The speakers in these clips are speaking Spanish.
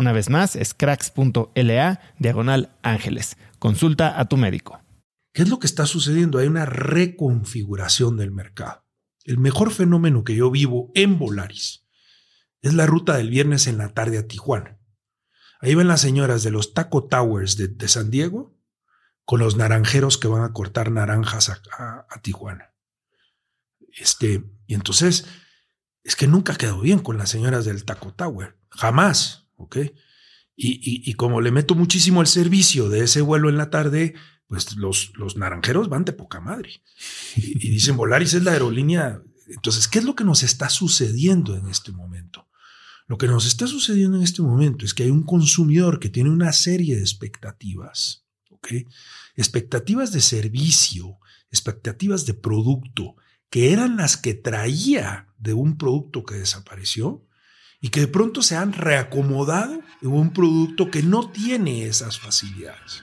Una vez más, es cracks.la diagonal ángeles. Consulta a tu médico. ¿Qué es lo que está sucediendo? Hay una reconfiguración del mercado. El mejor fenómeno que yo vivo en Volaris es la ruta del viernes en la tarde a Tijuana. Ahí ven las señoras de los Taco Towers de, San Diego con los naranjeros que van a cortar naranjas a, a Tijuana. Este, y entonces, es que nunca quedó bien con las señoras del Taco Tower. Jamás. ¿Ok? Y, como le meto muchísimo el servicio de ese vuelo en la tarde, pues los, los naranjeros van de poca madre. Y, y dicen, Volaris es la aerolínea. Entonces, ¿qué es lo que nos está sucediendo en este momento? Lo que nos está sucediendo en este momento es que hay un consumidor que tiene una serie de expectativas, ¿ok? Expectativas de servicio, expectativas de producto, que eran las que traía de un producto que desapareció y que de pronto se han reacomodado en un producto que no tiene esas facilidades.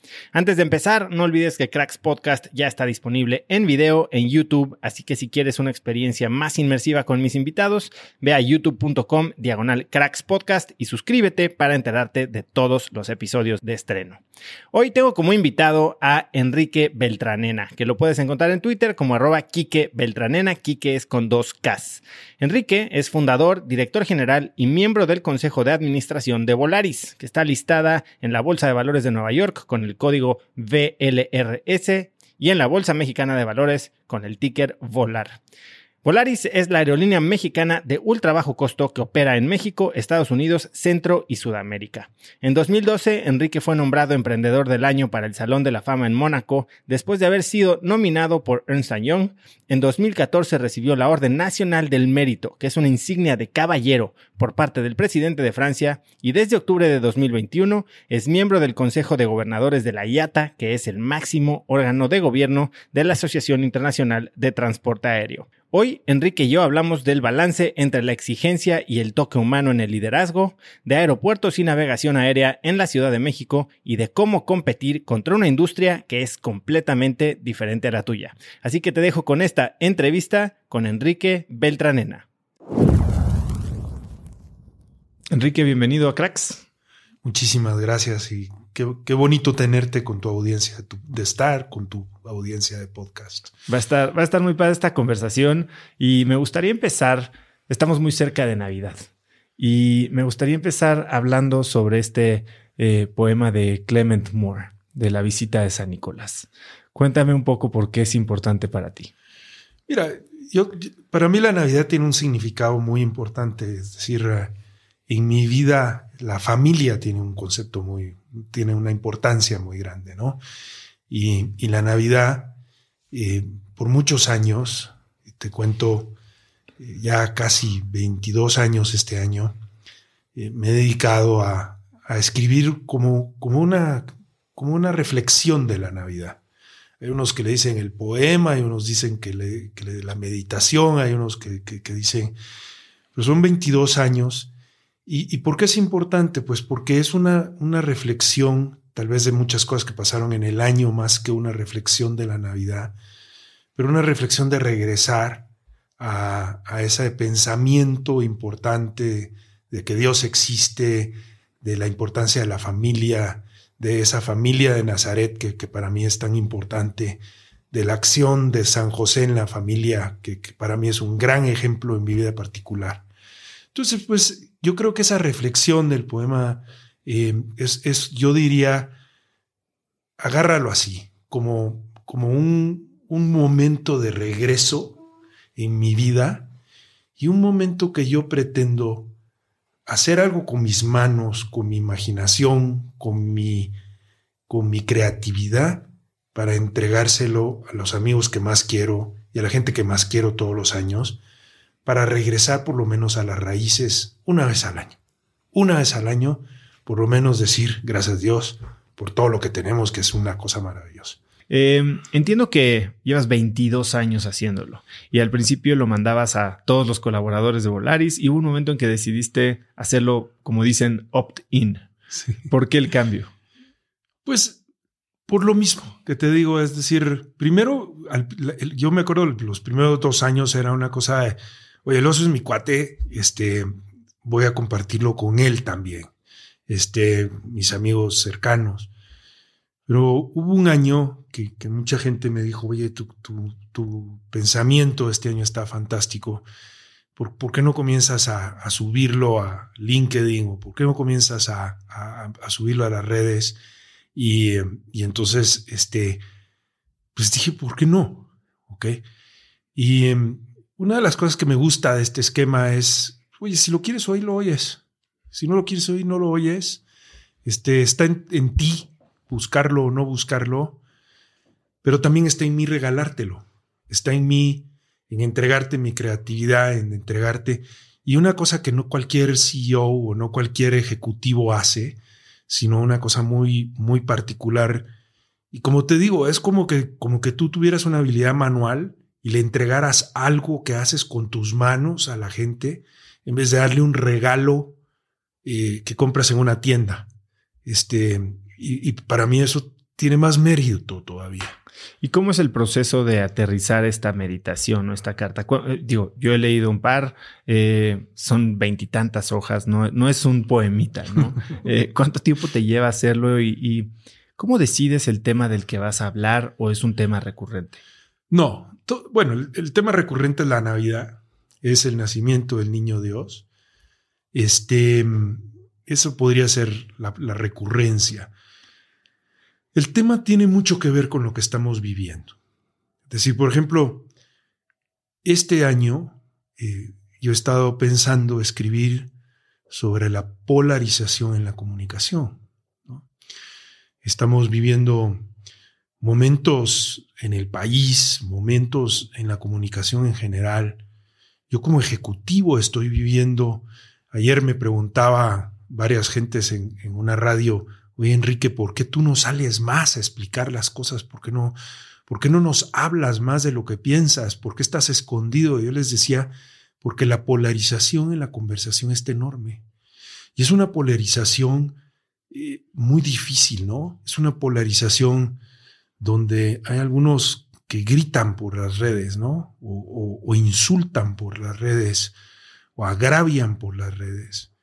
Antes de empezar, no olvides que Cracks Podcast ya está disponible en video en YouTube, así que si quieres una experiencia más inmersiva con mis invitados, ve a youtube.com diagonal Cracks Podcast y suscríbete para enterarte de todos los episodios de estreno. Hoy tengo como invitado a Enrique Beltranena, que lo puedes encontrar en Twitter como arroba Quique Beltranena, Quique es con dos Ks. Enrique es fundador, director general y miembro del Consejo de Administración de Volaris, que está listada en la Bolsa de Valores de Nueva York con el código VLRS y en la Bolsa Mexicana de Valores con el ticker VOLAR. Volaris es la aerolínea mexicana de ultra bajo costo que opera en México, Estados Unidos, Centro y Sudamérica. En 2012, Enrique fue nombrado Emprendedor del Año para el Salón de la Fama en Mónaco, después de haber sido nominado por Ernst Young. En 2014 recibió la Orden Nacional del Mérito, que es una insignia de caballero por parte del presidente de Francia, y desde octubre de 2021 es miembro del Consejo de Gobernadores de la IATA, que es el máximo órgano de gobierno de la Asociación Internacional de Transporte Aéreo. Hoy, Enrique y yo hablamos del balance entre la exigencia y el toque humano en el liderazgo, de aeropuertos y navegación aérea en la Ciudad de México y de cómo competir contra una industria que es completamente diferente a la tuya. Así que te dejo con esta entrevista con Enrique Beltranena. Enrique, bienvenido a Cracks. Muchísimas gracias y qué, bonito tenerte con tu audiencia, de estar con tu audiencia de podcast. Va a estar, va a estar muy padre esta conversación y me gustaría empezar, estamos muy cerca de Navidad y me gustaría empezar hablando sobre este eh, poema de Clement Moore, de la visita de San Nicolás. Cuéntame un poco por qué es importante para ti. Mira, yo, para mí la Navidad tiene un significado muy importante, es decir, en mi vida la familia tiene un concepto muy, tiene una importancia muy grande, ¿no? Y, la Navidad, eh, por muchos años, te cuento, eh, ya casi 22 años este año, eh, me he dedicado a, escribir como, una, como una reflexión de la Navidad. Hay unos que le dicen el poema, hay unos dicen que, le, la meditación, hay unos que, que dicen, pero son 22 años ¿Y, por qué es importante? Pues porque es una, una reflexión, tal vez de muchas cosas que pasaron en el año, más que una reflexión de la Navidad, pero una reflexión de regresar a, ese pensamiento importante de que Dios existe, de la importancia de la familia, de esa familia de Nazaret que, para mí es tan importante, de la acción de San José en la familia, que, que para mí es un gran ejemplo en mi vida particular. Entonces, pues yo creo que esa reflexión del poema eh, es, yo diría, agárralo así, como, como un, un momento de regreso en mi vida y un momento que yo pretendo hacer algo con mis manos, con mi imaginación, con mi, con mi creatividad, para entregárselo a los amigos que más quiero y a la gente que más quiero todos los años, para regresar por lo menos a las raíces una vez al año. Una vez al año, por lo menos decir gracias a Dios por todo lo que tenemos, que es una cosa maravillosa. Em, entiendo que llevas 22 años haciéndolo y al principio lo mandabas a todos los colaboradores de Volaris y hubo un momento en que decidiste hacerlo, como dicen, opt-in. ¿Por qué el cambio? Pues por lo mismo que te digo, es decir, primero, yo me acuerdo los primeros dos años era una cosa de, oye, el oso es mi cuate, este, voy a compartirlo con él también, este, mis amigos cercanos. Pero hubo un año que, mucha gente me dijo, oye, tu, tu, pensamiento este año está fantástico. ¿Por, qué no comienzas a, subirlo a LinkedIn o por qué no comienzas a, subirlo a las redes? Y, y, entonces, este, pues dije, ¿por qué no? ¿Ok? Y em, una de las cosas que me gusta de este esquema es, oye, si lo quieres oír, lo oyes. Si no lo quieres oír, no lo oyes. Este, está en, ti buscarlo o no buscarlo, pero también está en mí regalártelo. Está en mí en entregarte mi creatividad, en entregarte. Y una cosa que no cualquier CEO o no cualquier ejecutivo hace, sino una cosa muy, muy particular. Y como te digo, es como que, como que tú tuvieras una habilidad manual y le entregaras algo que haces con tus manos a la gente en vez de darle un regalo eh, que compras en una tienda. Este, y, para mí eso tiene más mérito todavía. ¿Y cómo es el proceso de aterrizar esta meditación o esta carta? Eh, digo, yo he leído un par, eh, son veintitantas hojas, no, no, es un poemita, ¿no? ¿Cuánto tiempo te lleva hacerlo y, y, cómo decides el tema del que vas a hablar o es un tema recurrente? No, bueno, el, tema recurrente es la Navidad, es el nacimiento del niño Dios. Este, eso podría ser la, recurrencia. El tema tiene mucho que ver con lo que estamos viviendo. Es decir, por ejemplo, este año eh, yo he estado pensando escribir sobre la polarización en la comunicación. Estamos viviendo momentos en el país, momentos en la comunicación en general. Yo como ejecutivo estoy viviendo, ayer me preguntaba varias gentes en, una radio, oye Enrique, ¿por qué tú no sales más a explicar las cosas? ¿Por qué no, ¿Por qué no nos hablas más de lo que piensas? ¿Por qué estás escondido? Yo les decía, porque la polarización en la conversación es enorme. Y es una polarización eh, muy difícil, ¿no? Es una polarización donde hay algunos que gritan por las redes, ¿no? O, insultan por las redes, o agravian por las redes.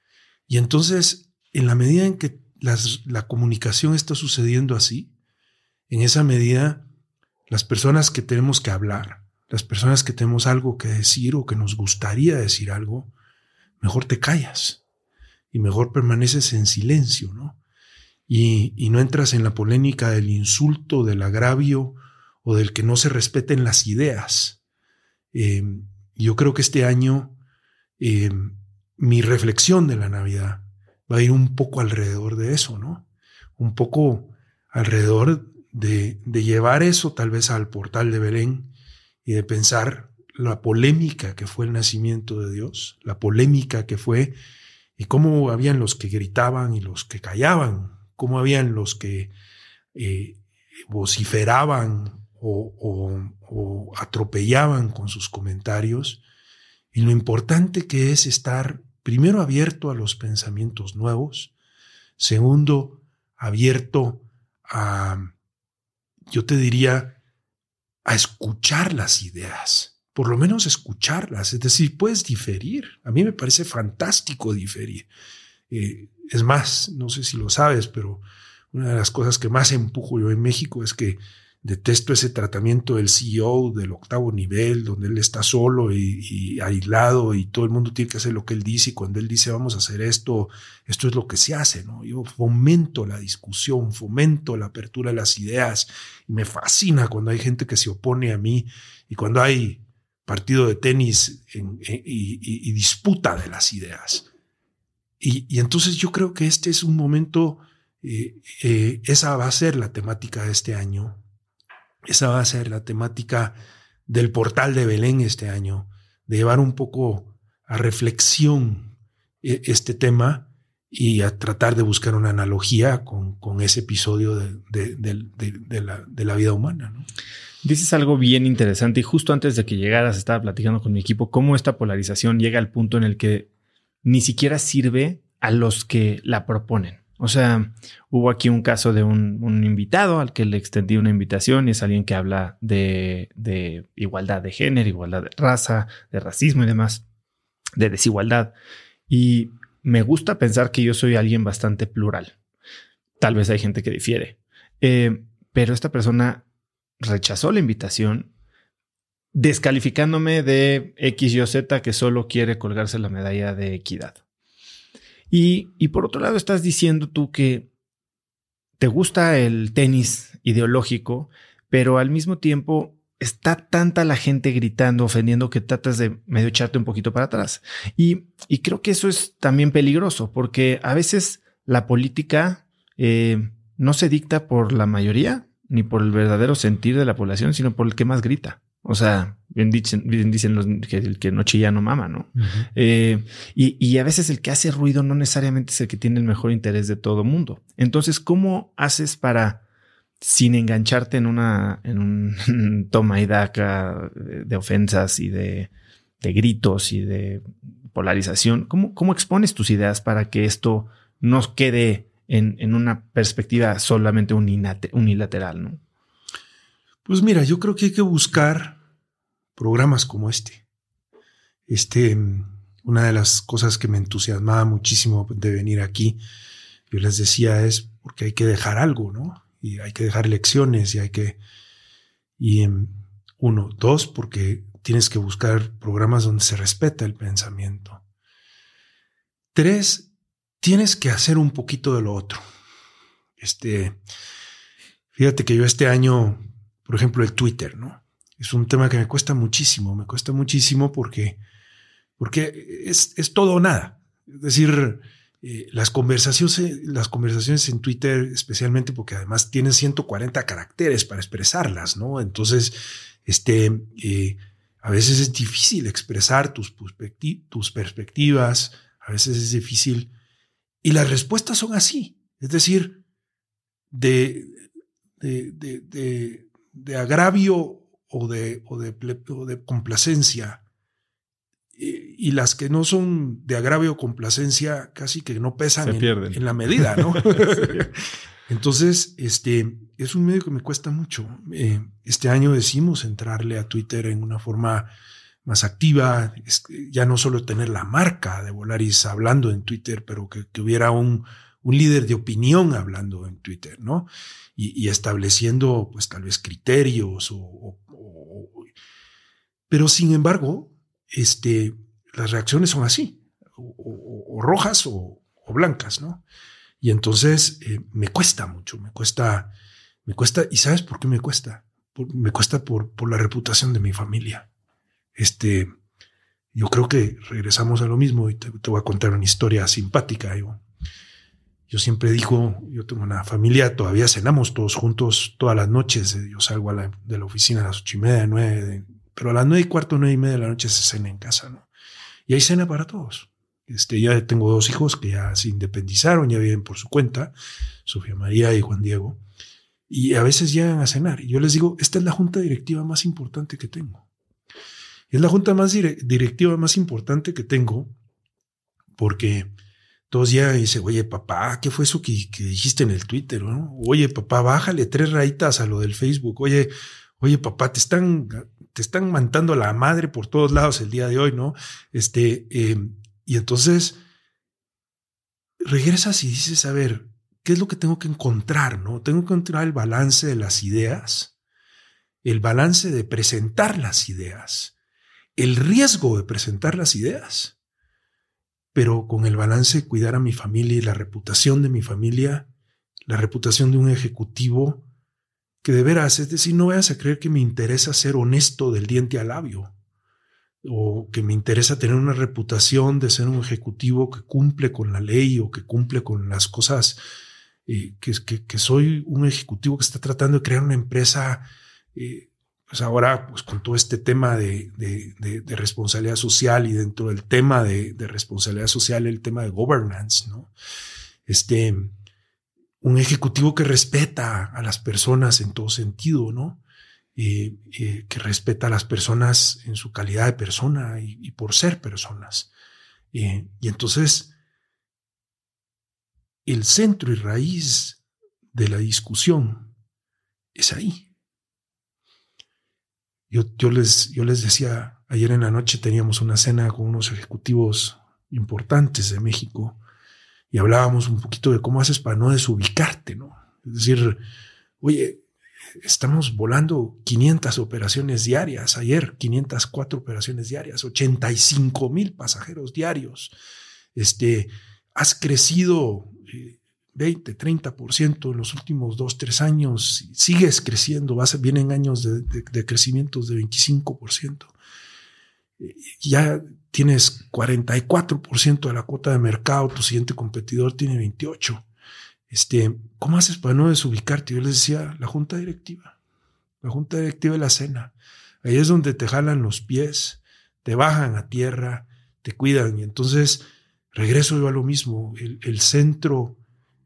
Y entonces, en la medida en que la comunicación está sucediendo así, en esa medida, las personas que tenemos que hablar, las personas que tenemos algo que decir o que nos gustaría decir algo, mejor te callas y mejor permaneces en silencio, ¿no? Y, no entras en la polémica del insulto, del agravio o del que no se respeten las ideas. Eh, yo creo que este año eh, mi reflexión de la Navidad va a ir un poco alrededor de eso, ¿no? Un poco alrededor de, de llevar eso tal vez al portal de Belén y de pensar la polémica que fue el nacimiento de Dios, la polémica que fue y cómo habían los que gritaban y los que callaban, cómo habían los que eh, vociferaban o, atropellaban con sus comentarios, y lo importante que es estar primero abierto a los pensamientos nuevos, segundo, abierto a, yo te diría, a escuchar las ideas por lo menos escucharlas, es decir, puedes diferir. A mí me parece fantástico diferir. Eh, es más, no sé si lo sabes, pero una de las cosas que más empujo yo en México es que detesto ese tratamiento del CEO del octavo nivel, donde él está solo y, aislado y todo el mundo tiene que hacer lo que él dice y cuando él dice vamos a hacer esto, esto es lo que se hace, ¿no? Yo fomento la discusión, fomento la apertura de las ideas y me fascina cuando hay gente que se opone a mí y cuando hay partido de tenis y, disputa de las ideas. Y, entonces yo creo que este es un momento, eh, eh, esa va a ser la temática de este año, esa va a ser la temática del portal de Belén este año, de llevar un poco a reflexión eh, este tema y a tratar de buscar una analogía con, ese episodio de, la, de la vida humana. Dices algo bien interesante y justo antes de que llegaras estaba platicando con mi equipo cómo esta polarización llega al punto en el que ni siquiera sirve a los que la proponen. O sea, hubo aquí un caso de un, invitado al que le extendí una invitación y es alguien que habla de, igualdad de género, igualdad de raza, de racismo y demás, de desigualdad. Y me gusta pensar que yo soy alguien bastante plural. Tal vez hay gente que difiere. Eh, pero esta persona rechazó la invitación, descalificándome de X, Y Z que solo quiere colgarse la medalla de equidad. Y, y por otro lado, estás diciendo tú que te gusta el tenis ideológico, pero al mismo tiempo está tanta la gente gritando, ofendiendo, que tratas de medio echarte un poquito para atrás. Y, y creo que eso es también peligroso, porque a veces la política eh, no se dicta por la mayoría, ni por el verdadero sentir de la población, sino por el que más grita. O sea, bien dicen, dicen los que el que no chilla no mama, ¿no? Eh, y, a veces el que hace ruido no necesariamente es el que tiene el mejor interés de todo mundo. Entonces, ¿cómo haces para, sin engancharte en una, en un toma y daca de ofensas y de, gritos y de polarización, ¿cómo, cómo expones tus ideas para que esto no quede en, una perspectiva solamente unilateral, ¿no? Pues mira, yo creo que hay que buscar programas como este. Este, una de las cosas que me entusiasmaba muchísimo de venir aquí, yo les decía, es porque hay que dejar algo, ¿no? Y hay que dejar lecciones y hay que... Y em, uno, dos, porque tienes que buscar programas donde se respeta el pensamiento. Tres, tienes que hacer un poquito de lo otro. Este, fíjate que yo este año, por ejemplo, el Twitter, ¿no? Es un tema que me cuesta muchísimo, me cuesta muchísimo porque, porque es, todo o nada. Es decir, eh, las, conversaciones, las conversaciones en Twitter, especialmente porque además tienen 140 caracteres para expresarlas, ¿no? Entonces, este, eh, a veces es difícil expresar tus, tus perspectivas, a veces es difícil y las respuestas son así, es decir, de, de, de agravio o de, o de, de complacencia y las que no son de agravio o complacencia casi que no pesan en, la medida, ¿no? Entonces, este es un medio que me cuesta mucho. Eh, este año decimos entrarle a Twitter en una forma más activa, ya no solo tener la marca de Volaris hablando en Twitter, pero que, hubiera un, un, líder de opinión hablando en Twitter, ¿no? Y, estableciendo, pues tal vez criterios o, pero sin embargo, este, las reacciones son así, o, rojas o, blancas, ¿no? Y entonces eh, me cuesta mucho, me cuesta, me cuesta, ¿y sabes por qué me cuesta? me cuesta por, por la reputación de mi familia. Este, yo creo que regresamos a lo mismo y te, voy a contar una historia simpática. Yo, yo siempre digo, yo tengo una familia, todavía cenamos todos juntos todas las noches. Yo salgo de la oficina a las ocho y media, nueve, pero a las nueve y cuarto, nueve y media de la noche se cena en casa, ¿no? Y hay cena para todos. Este, ya tengo dos hijos que ya se independizaron, ya viven por su cuenta, Sofía María y Juan Diego, y a veces llegan a cenar. Y yo les digo, esta es la junta directiva más importante que tengo. Es la junta más directiva más importante que tengo porque todos llegan y dicen, oye papá, ¿qué fue eso que, dijiste en el Twitter? Oye papá, bájale tres rayitas a lo del Facebook. Oye, oye papá, te están te están mantando la madre por todos lados el día de hoy, ¿no? Este, em, y entonces regresas y dices, a ver, ¿qué es lo que tengo que encontrar, no? Tengo que encontrar el balance de las ideas, el balance de presentar las ideas, el riesgo de presentar las ideas, pero con el balance cuidar a mi familia y la reputación de mi familia, la reputación de un ejecutivo que de veras, es decir, no vayas a creer que me interesa ser honesto del diente al labio o que me interesa tener una reputación de ser un ejecutivo que cumple con la ley o que cumple con las cosas, eh, que, que, soy un ejecutivo que está tratando de crear una empresa, eh, pues ahora pues con todo este tema de, de, de, responsabilidad social y dentro del tema de, responsabilidad social el tema de governance, ¿no? Este, un ejecutivo que respeta a las personas en todo sentido, ¿no? Eh, eh, que respeta a las personas en su calidad de persona y, por ser personas. Eh, y entonces, el centro y raíz de la discusión es ahí. Yo, yo, les, yo les decía, ayer en la noche teníamos una cena con unos ejecutivos importantes de México y hablábamos un poquito de cómo haces para no desubicarte, ¿no? Es decir, oye, estamos volando 500 operaciones diarias, ayer 504 operaciones diarias, 85 mil pasajeros diarios, este, has crecido 20, eh, 30% en los últimos dos, tres años, sigues creciendo, vienen años de, de, de crecimientos de 25%. Ya tienes 44% de la cuota de mercado, tu siguiente competidor tiene 28%. Este, ¿Cómo haces para no desubicarte? Yo les decía, la junta directiva, la junta directiva de la cena. Ahí es donde te jalan los pies, te bajan a tierra, te cuidan. Y entonces regreso yo a lo mismo, el, centro,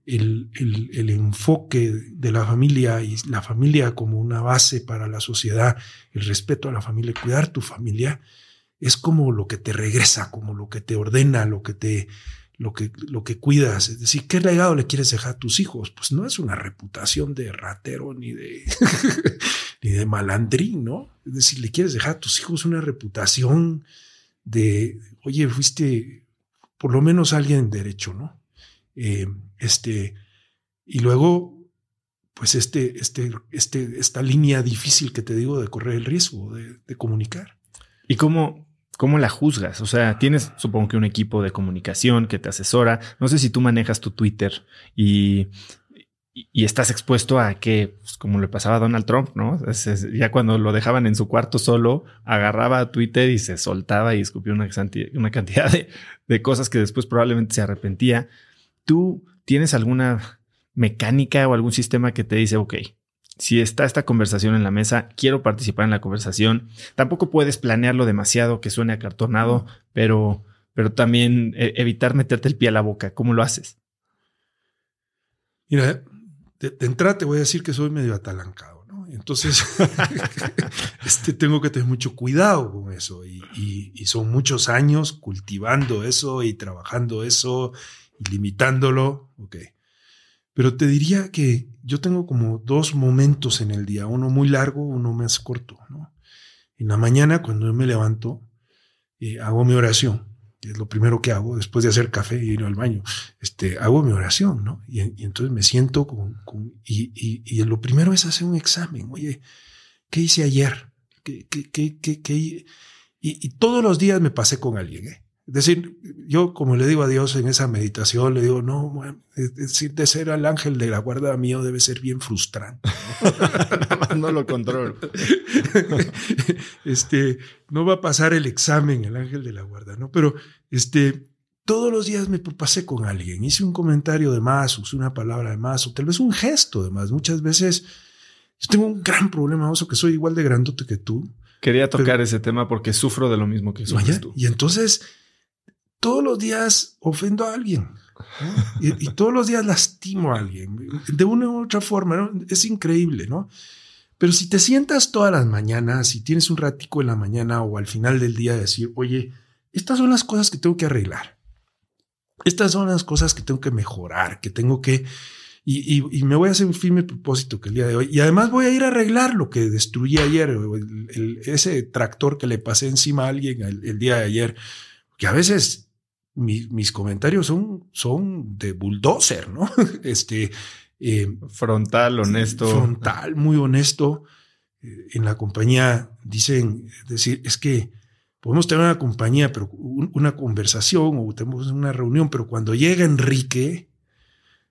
el, el, enfoque de la familia y la familia como una base para la sociedad, el respeto a la familia, cuidar tu familia es como lo que te regresa, como lo que te ordena, lo que te, lo que, lo que cuidas. Es decir, ¿qué legado le quieres dejar a tus hijos? Pues no es una reputación de ratero ni de, ni de malandrín, ¿no? Es decir, le quieres dejar a tus hijos una reputación de, oye, fuiste por lo menos alguien derecho, ¿no? Eh, este, y luego, pues este, este, este, esta línea difícil que te digo de correr el riesgo de, comunicar. ¿Y cómo, ¿Cómo la juzgas? O sea, tienes, supongo que un equipo de comunicación que te asesora. No sé si tú manejas tu Twitter y, y estás expuesto a que, pues, como le pasaba a Donald Trump, ¿no? ya cuando lo dejaban en su cuarto solo, agarraba a Twitter y se soltaba y escupió una, una cantidad de, de cosas que después probablemente se arrepentía. ¿Tú tienes alguna mecánica o algún sistema que te dice, ok, si está esta conversación en la mesa, quiero participar en la conversación. Tampoco puedes planearlo demasiado que suene acartonado, pero, pero también eh, evitar meterte el pie a la boca. ¿Cómo lo haces? Mira, de, entrada te voy a decir que soy medio atalancado. ¿no? Entonces, este, tengo que tener mucho cuidado con eso. Y, y, son muchos años cultivando eso y trabajando eso limitándolo. Ok. Pero te diría que yo tengo como dos momentos en el día, uno muy largo, uno más corto. ¿no? En la mañana, cuando yo me levanto, eh, hago mi oración es lo primero que hago después de hacer café y ir al baño. Este, hago mi oración, ¿no? Y, entonces me siento con, y, y, lo primero es hacer un examen. Oye, ¿qué hice ayer? ¿Qué, qué, qué, qué, y, todos los días me pasé con alguien, ¿eh? Es decir, yo como le digo a Dios en esa meditación, le digo, no, es decir, de ser al ángel de la guarda mío debe ser bien frustrante. ¿no? no lo controlo. este, no va a pasar el examen el ángel de la guarda, ¿no? Pero este, todos los días me pasé con alguien, hice un comentario de más, usé una palabra de más, o tal vez un gesto de más. Muchas veces yo tengo un gran problema, oso, que soy igual de grandote que tú. Quería tocar ese tema porque sufro de lo mismo que sufres tú. Y entonces todos los días ofendo a alguien. Y, todos los días lastimo a alguien de una u otra forma. Es increíble, ¿no? Pero si te sientas todas las mañanas, si tienes un ratico en la mañana o al final del día decir, oye, estas son las cosas que tengo que arreglar. Estas son las cosas que tengo que mejorar, que tengo que... Y, me voy a hacer un firme propósito que el día de hoy. Y además voy a ir a arreglar lo que destruí ayer, ese tractor que le pasé encima a alguien el día de ayer. Que a veces mis comentarios son, son de bulldozer, ¿no? Este. Eh, frontal, honesto. Frontal, muy honesto. Eh, en la compañía dicen, es decir, es que podemos tener una compañía, pero una conversación o tenemos una reunión, pero cuando llega Enrique,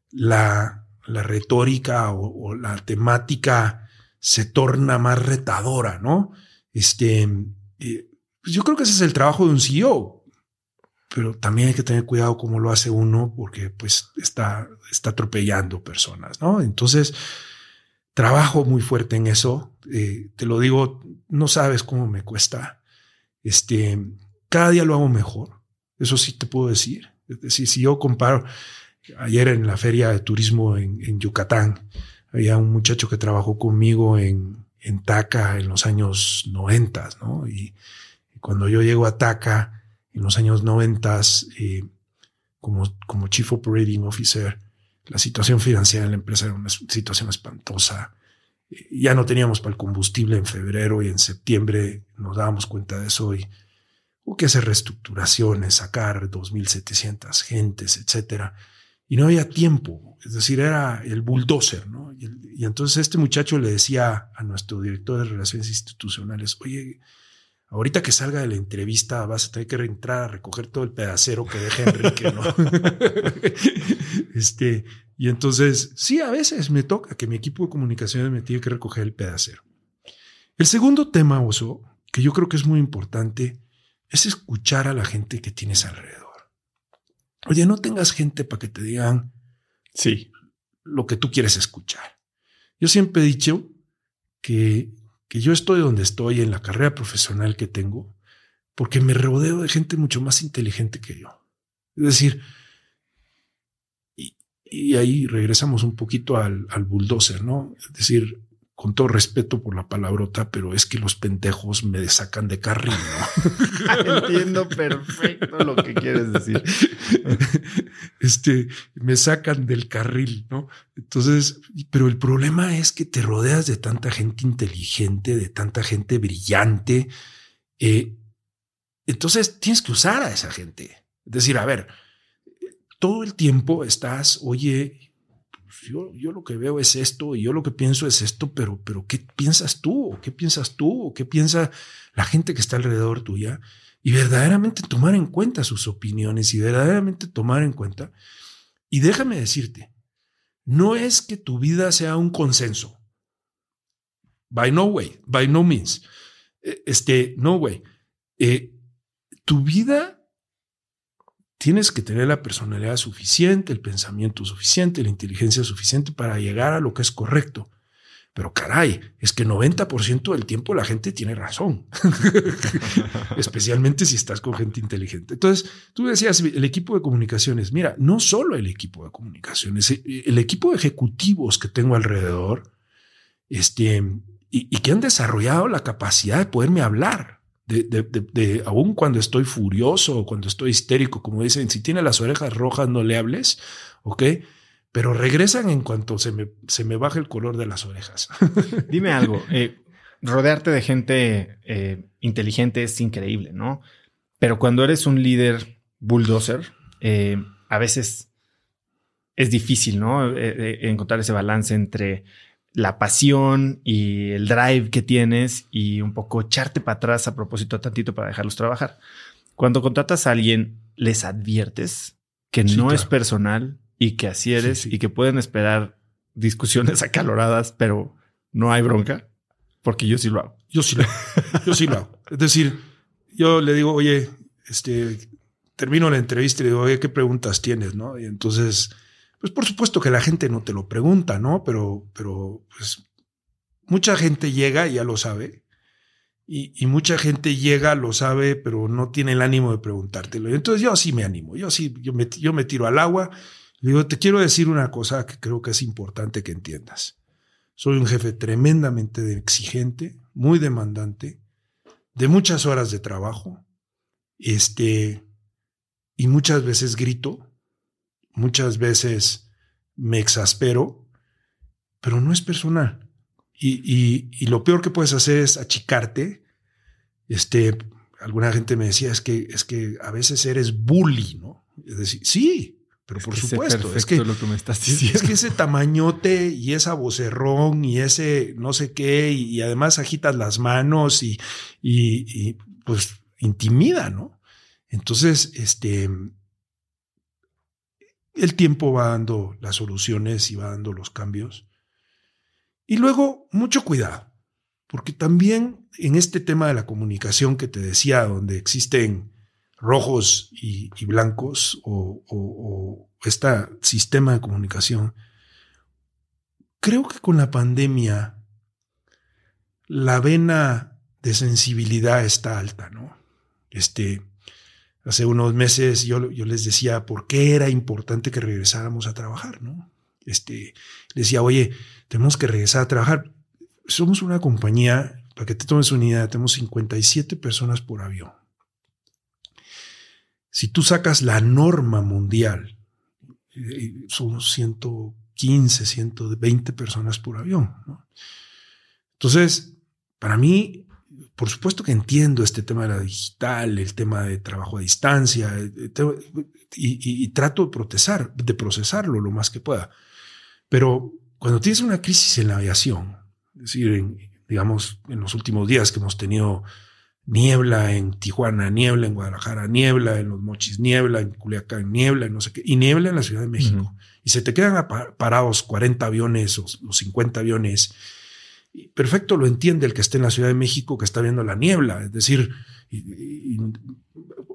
la, la retórica o, la temática se torna más retadora, ¿no? Este, eh, pues yo creo que ese es el trabajo de un CEO pero también hay que tener cuidado cómo lo hace uno porque pues está, está atropellando personas, ¿no? Entonces, trabajo muy fuerte en eso. Eh, te lo digo, no sabes cómo me cuesta. Este, cada día lo hago mejor. Eso sí te puedo decir. Si yo comparo, ayer en la feria de turismo en, Yucatán, había un muchacho que trabajó conmigo en, en TACA en los años 90, ¿no? Y, y cuando yo llego a TACA, en los años 90 eh, como, como Chief Operating Officer. La situación financiera de la empresa era una situación espantosa. Eh, ya no teníamos para el combustible en febrero y en septiembre nos dábamos cuenta de eso y hubo que hacer reestructuraciones, sacar 2.700 gentes, etcétera. Y no había tiempo, es decir, era el bulldozer, ¿no? Y, y entonces este muchacho le decía a nuestro director de Relaciones Institucionales, oye, ahorita que salga de la entrevista vas a tener que entrar a recoger todo el pedacero que deja Enrique, ¿no? este, y entonces, sí, a veces me toca que mi equipo de comunicaciones me tiene que recoger el pedacero. El segundo tema, Oso, que yo creo que es muy importante, es escuchar a la gente que tienes alrededor. Oye, no tengas gente para que te digan sí. lo que tú quieres escuchar. Yo siempre he dicho que que yo estoy donde estoy en la carrera profesional que tengo, porque me rodeo de gente mucho más inteligente que yo. Es decir, y, ahí regresamos un poquito al, al, bulldozer, ¿no? Es decir, con todo respeto por la palabrota, pero es que los pendejos me sacan de carril, ¿no? Entiendo perfecto lo que quieres decir. Este, me sacan del carril, ¿no? Entonces, pero el problema es que te rodeas de tanta gente inteligente, de tanta gente brillante. Eh, entonces tienes que usar a esa gente. Es decir, a ver, todo el tiempo estás, oye, yo, yo lo que veo es esto y yo lo que pienso es esto, pero, pero ¿qué piensas tú? ¿O qué piensas tú? ¿O qué piensa la gente que está alrededor tuya? Y verdaderamente tomar en cuenta sus opiniones y verdaderamente tomar en cuenta. Y déjame decirte, no es que tu vida sea un consenso. By no way, by no means. E, este, no way. Eh, tu vida tienes que tener la personalidad suficiente, el pensamiento suficiente, la inteligencia suficiente para llegar a lo que es correcto. Pero caray, es que 90% del tiempo la gente tiene razón, especialmente si estás con gente inteligente. Entonces, tú decías, el equipo de comunicaciones, mira, no solo el equipo de comunicaciones, el equipo de ejecutivos que tengo alrededor, este, y, que han desarrollado la capacidad de poderme hablar. De, de, aún cuando estoy furioso o cuando estoy histérico, como dicen, si tiene las orejas rojas no le hables, ¿ok? Pero regresan en cuanto se me, baja el color de las orejas. Dime algo, eh, rodearte de gente eh, inteligente es increíble, ¿no? Pero cuando eres un líder bulldozer, eh, a veces es difícil, ¿no? encontrar ese balance entre la pasión y el drive que tienes y un poco echarte para atrás a propósito tantito para dejarlos trabajar. Cuando contratas a alguien, les adviertes que no es personal y que así eres y que pueden esperar discusiones acaloradas, pero no hay bronca, porque yo sí lo hago. Yo sí lo hago. Yo sí lo hago. Es decir, yo le digo, oye, este, termino la entrevista y le digo, oye, ¿qué preguntas tienes? ¿No? Y entonces pues por supuesto que la gente no te lo pregunta, ¿no? Pero, pero pues mucha gente llega y ya lo sabe. Y, mucha gente llega, lo sabe, pero no tiene el ánimo de preguntártelo. Entonces yo sí me animo, yo sí, yo me, yo me tiro al agua. digo, te quiero decir una cosa que creo que es importante que entiendas. Soy un jefe tremendamente exigente, muy demandante, de muchas horas de trabajo, este, y muchas veces grito, muchas veces me exaspero, pero no es personal. Y, lo peor que puedes hacer es achicarte. Este, alguna gente me decía, es que, es que a veces eres bully, ¿no? Es decir, sí, pero por supuesto. Es que, lo que me estás diciendo. es que ese tamañote y esa vocerrón y ese no sé qué, y, además agitas las manos y, y, pues intimida, ¿no? Entonces, este, el tiempo va dando las soluciones y va dando los cambios. Y luego, mucho cuidado, porque también en este tema de la comunicación que te decía, donde existen rojos y, blancos o, o este sistema de comunicación, creo que con la pandemia la vena de sensibilidad está alta, ¿no? Este, hace unos meses yo, yo, les decía por qué era importante que regresáramos a trabajar, ¿no? Este, decía, oye, tenemos que regresar a trabajar. Somos una compañía, para que te tomes una idea, tenemos 57 personas por avión. Si tú sacas la norma mundial, son 115, 120 personas por avión. Entonces, para mí, por supuesto que entiendo este tema de la digital, el tema de trabajo a distancia, eh, y, trato de procesar, de procesarlo lo más que pueda. Pero cuando tienes una crisis en la aviación, es decir, digamos, en los últimos días que hemos tenido niebla en Tijuana, niebla en Guadalajara, niebla en Los Mochis, niebla en Culiacán, niebla en no sé qué, y niebla en la Ciudad de México. Y se te quedan parados 40 aviones o, o 50 aviones perfecto lo entiende el que esté en la Ciudad de México, que está viendo la niebla. Es decir,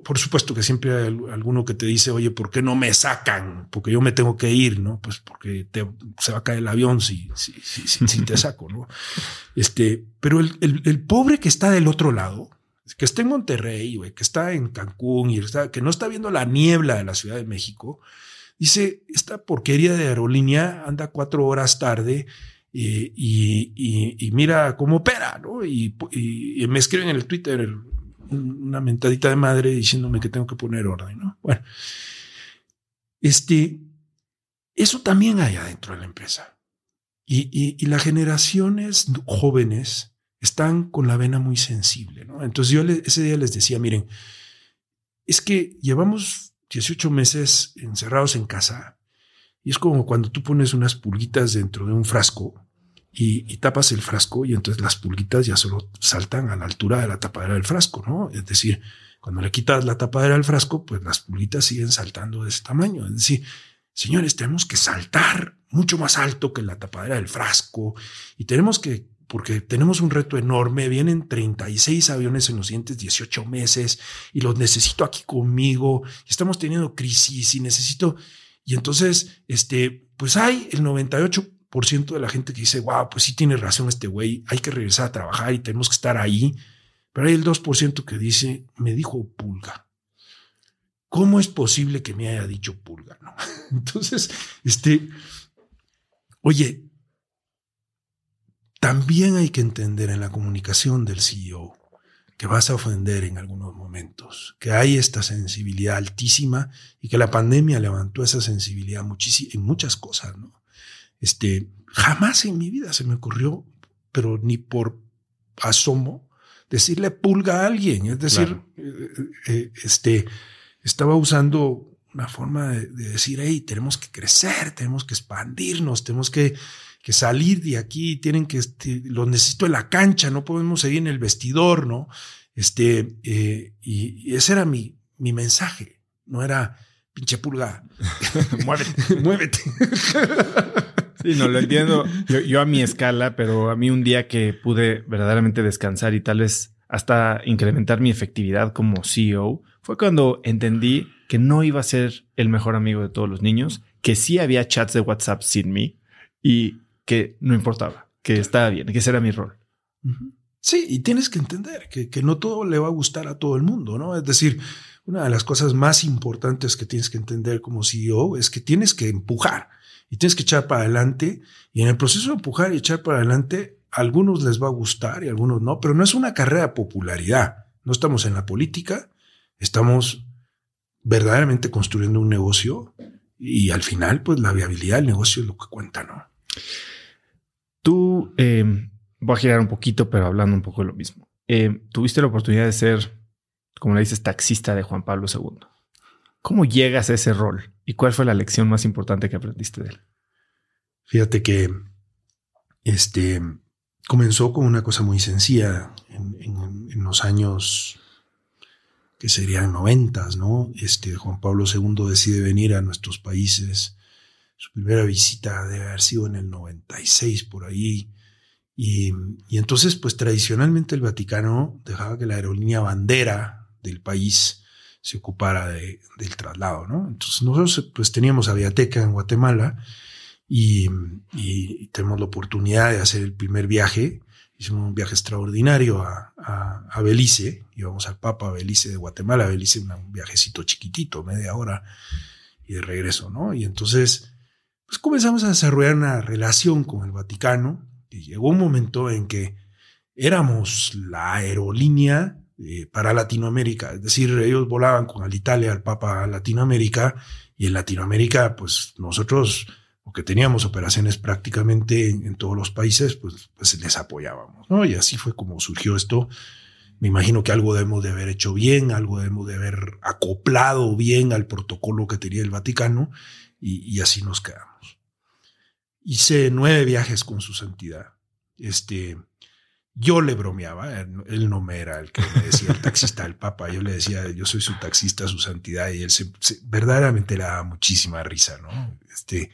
por supuesto que siempre hay alguno que te dice, oye, ¿por qué no me sacan? Porque yo me tengo que ir, ¿no? Pues porque se va a caer el avión si, si, si, te saco, ¿no? Este, pero el, el, pobre que está del otro lado, que está en Monterrey, que está en Cancún y que no está viendo la niebla de la Ciudad de México, dice, esta porquería de aerolínea anda cuatro horas tarde y, mira cómo opera, ¿no? Y, me escriben en el Twitter una mentadita de madre diciéndome que tengo que poner orden, ¿no? Bueno, este, eso también hay adentro de la empresa. Y, las generaciones jóvenes están con la vena muy sensible, ¿no? Entonces yo ese día les decía, miren, es que llevamos 18 meses encerrados en casa y es como cuando tú pones unas pulguitas dentro de un frasco y, tapas el frasco y entonces las pulguitas ya solo saltan a la altura de la tapadera del frasco, ¿no? Es decir, cuando le quitas la tapadera del frasco, pues las pulguitas siguen saltando de ese tamaño. Es decir, señores, tenemos que saltar mucho más alto que la tapadera del frasco y tenemos que, porque tenemos un reto enorme, vienen 36 aviones en los siguientes 18 meses y los necesito aquí conmigo, estamos teniendo crisis y necesito, y entonces, este, pues hay el 98 ciento de la gente que dice, wow, pues sí tiene razón este güey, hay que regresar a trabajar y tenemos que estar ahí. Pero hay el 2% que dice, me dijo pulga. ¿Cómo es posible que me haya dicho pulga? Entonces, este, oye, también hay que entender en la comunicación del CEO que vas a ofender en algunos momentos, que hay esta sensibilidad altísima y que la pandemia levantó esa sensibilidad en muchas cosas, ¿no? Este, jamás en mi vida se me ocurrió, pero ni por asomo, decirle pulga a alguien. Es decir, eh, eh, este, estaba usando una forma de, decir, hey, tenemos que crecer, tenemos que expandirnos, tenemos que, que salir de aquí, tienen que, este, lo necesito en la cancha, no podemos seguir en el vestidor, ¿no? Este, eh, y, ese era mi, mi mensaje, no era pinche pulga, muévete, muévete. Sí, no lo entiendo. Yo, yo, a mi escala, pero a mí un día que pude verdaderamente descansar y tal vez hasta incrementar mi efectividad como CEO, fue cuando entendí que no iba a ser el mejor amigo de todos los niños, que sí había chats de WhatsApp sin mí y que no importaba, que estaba bien, que ese era mi rol. Sí, y tienes que entender que, que, no todo le va a gustar a todo el mundo, ¿no? Es decir, una de las cosas más importantes que tienes que entender como CEO es que tienes que empujar y tienes que echar para adelante. Y en el proceso de empujar y echar para adelante, a algunos les va a gustar y a algunos no, pero no es una carrera de popularidad. No estamos en la política, estamos verdaderamente construyendo un negocio y al final, pues la viabilidad del negocio es lo que cuenta, ¿no? Tú, eh, voy a girar un poquito, pero hablando un poco de lo mismo. Eh, tuviste la oportunidad de ser, como le dices, taxista de Juan Pablo II. ¿Cómo llegas a ese rol y cuál fue la lección más importante que aprendiste de él? Fíjate que este comenzó con una cosa muy sencilla en, los años que serían noventas, ¿no? Este, Juan Pablo II decide venir a nuestros países. Su primera visita debe haber sido en el 96 por ahí. Y, y entonces, pues tradicionalmente el Vaticano dejaba que la aerolínea bandera del país se ocupara de, del traslado, ¿no? Entonces nosotros pues teníamos aviateca en Guatemala y, y, tenemos la oportunidad de hacer el primer viaje hicimos un viaje extraordinario a, a, Belice, íbamos al Papa a Belice de Guatemala, Belice un viajecito chiquitito, media hora y de regreso, ¿no? Y entonces, pues comenzamos a desarrollar una relación con el Vaticano y llegó un momento en que éramos la aerolínea eh, para Latinoamérica, es decir, ellos volaban con Alitalia al Papa a Latinoamérica y en Latinoamérica, pues nosotros que teníamos operaciones prácticamente en, todos los países, pues, pues, les apoyábamos, ¿no? Y así fue como surgió esto. Me imagino que algo debemos de haber hecho bien, algo debemos de haber acoplado bien al protocolo que tenía el Vaticano y, así nos quedamos. Hice nueve viajes con su santidad. Este, yo le bromeaba, él, no me era el que me decía el taxista del Papa, yo le decía, yo soy su taxista, su santidad, y él verdaderamente le daba muchísima risa, ¿no? Este,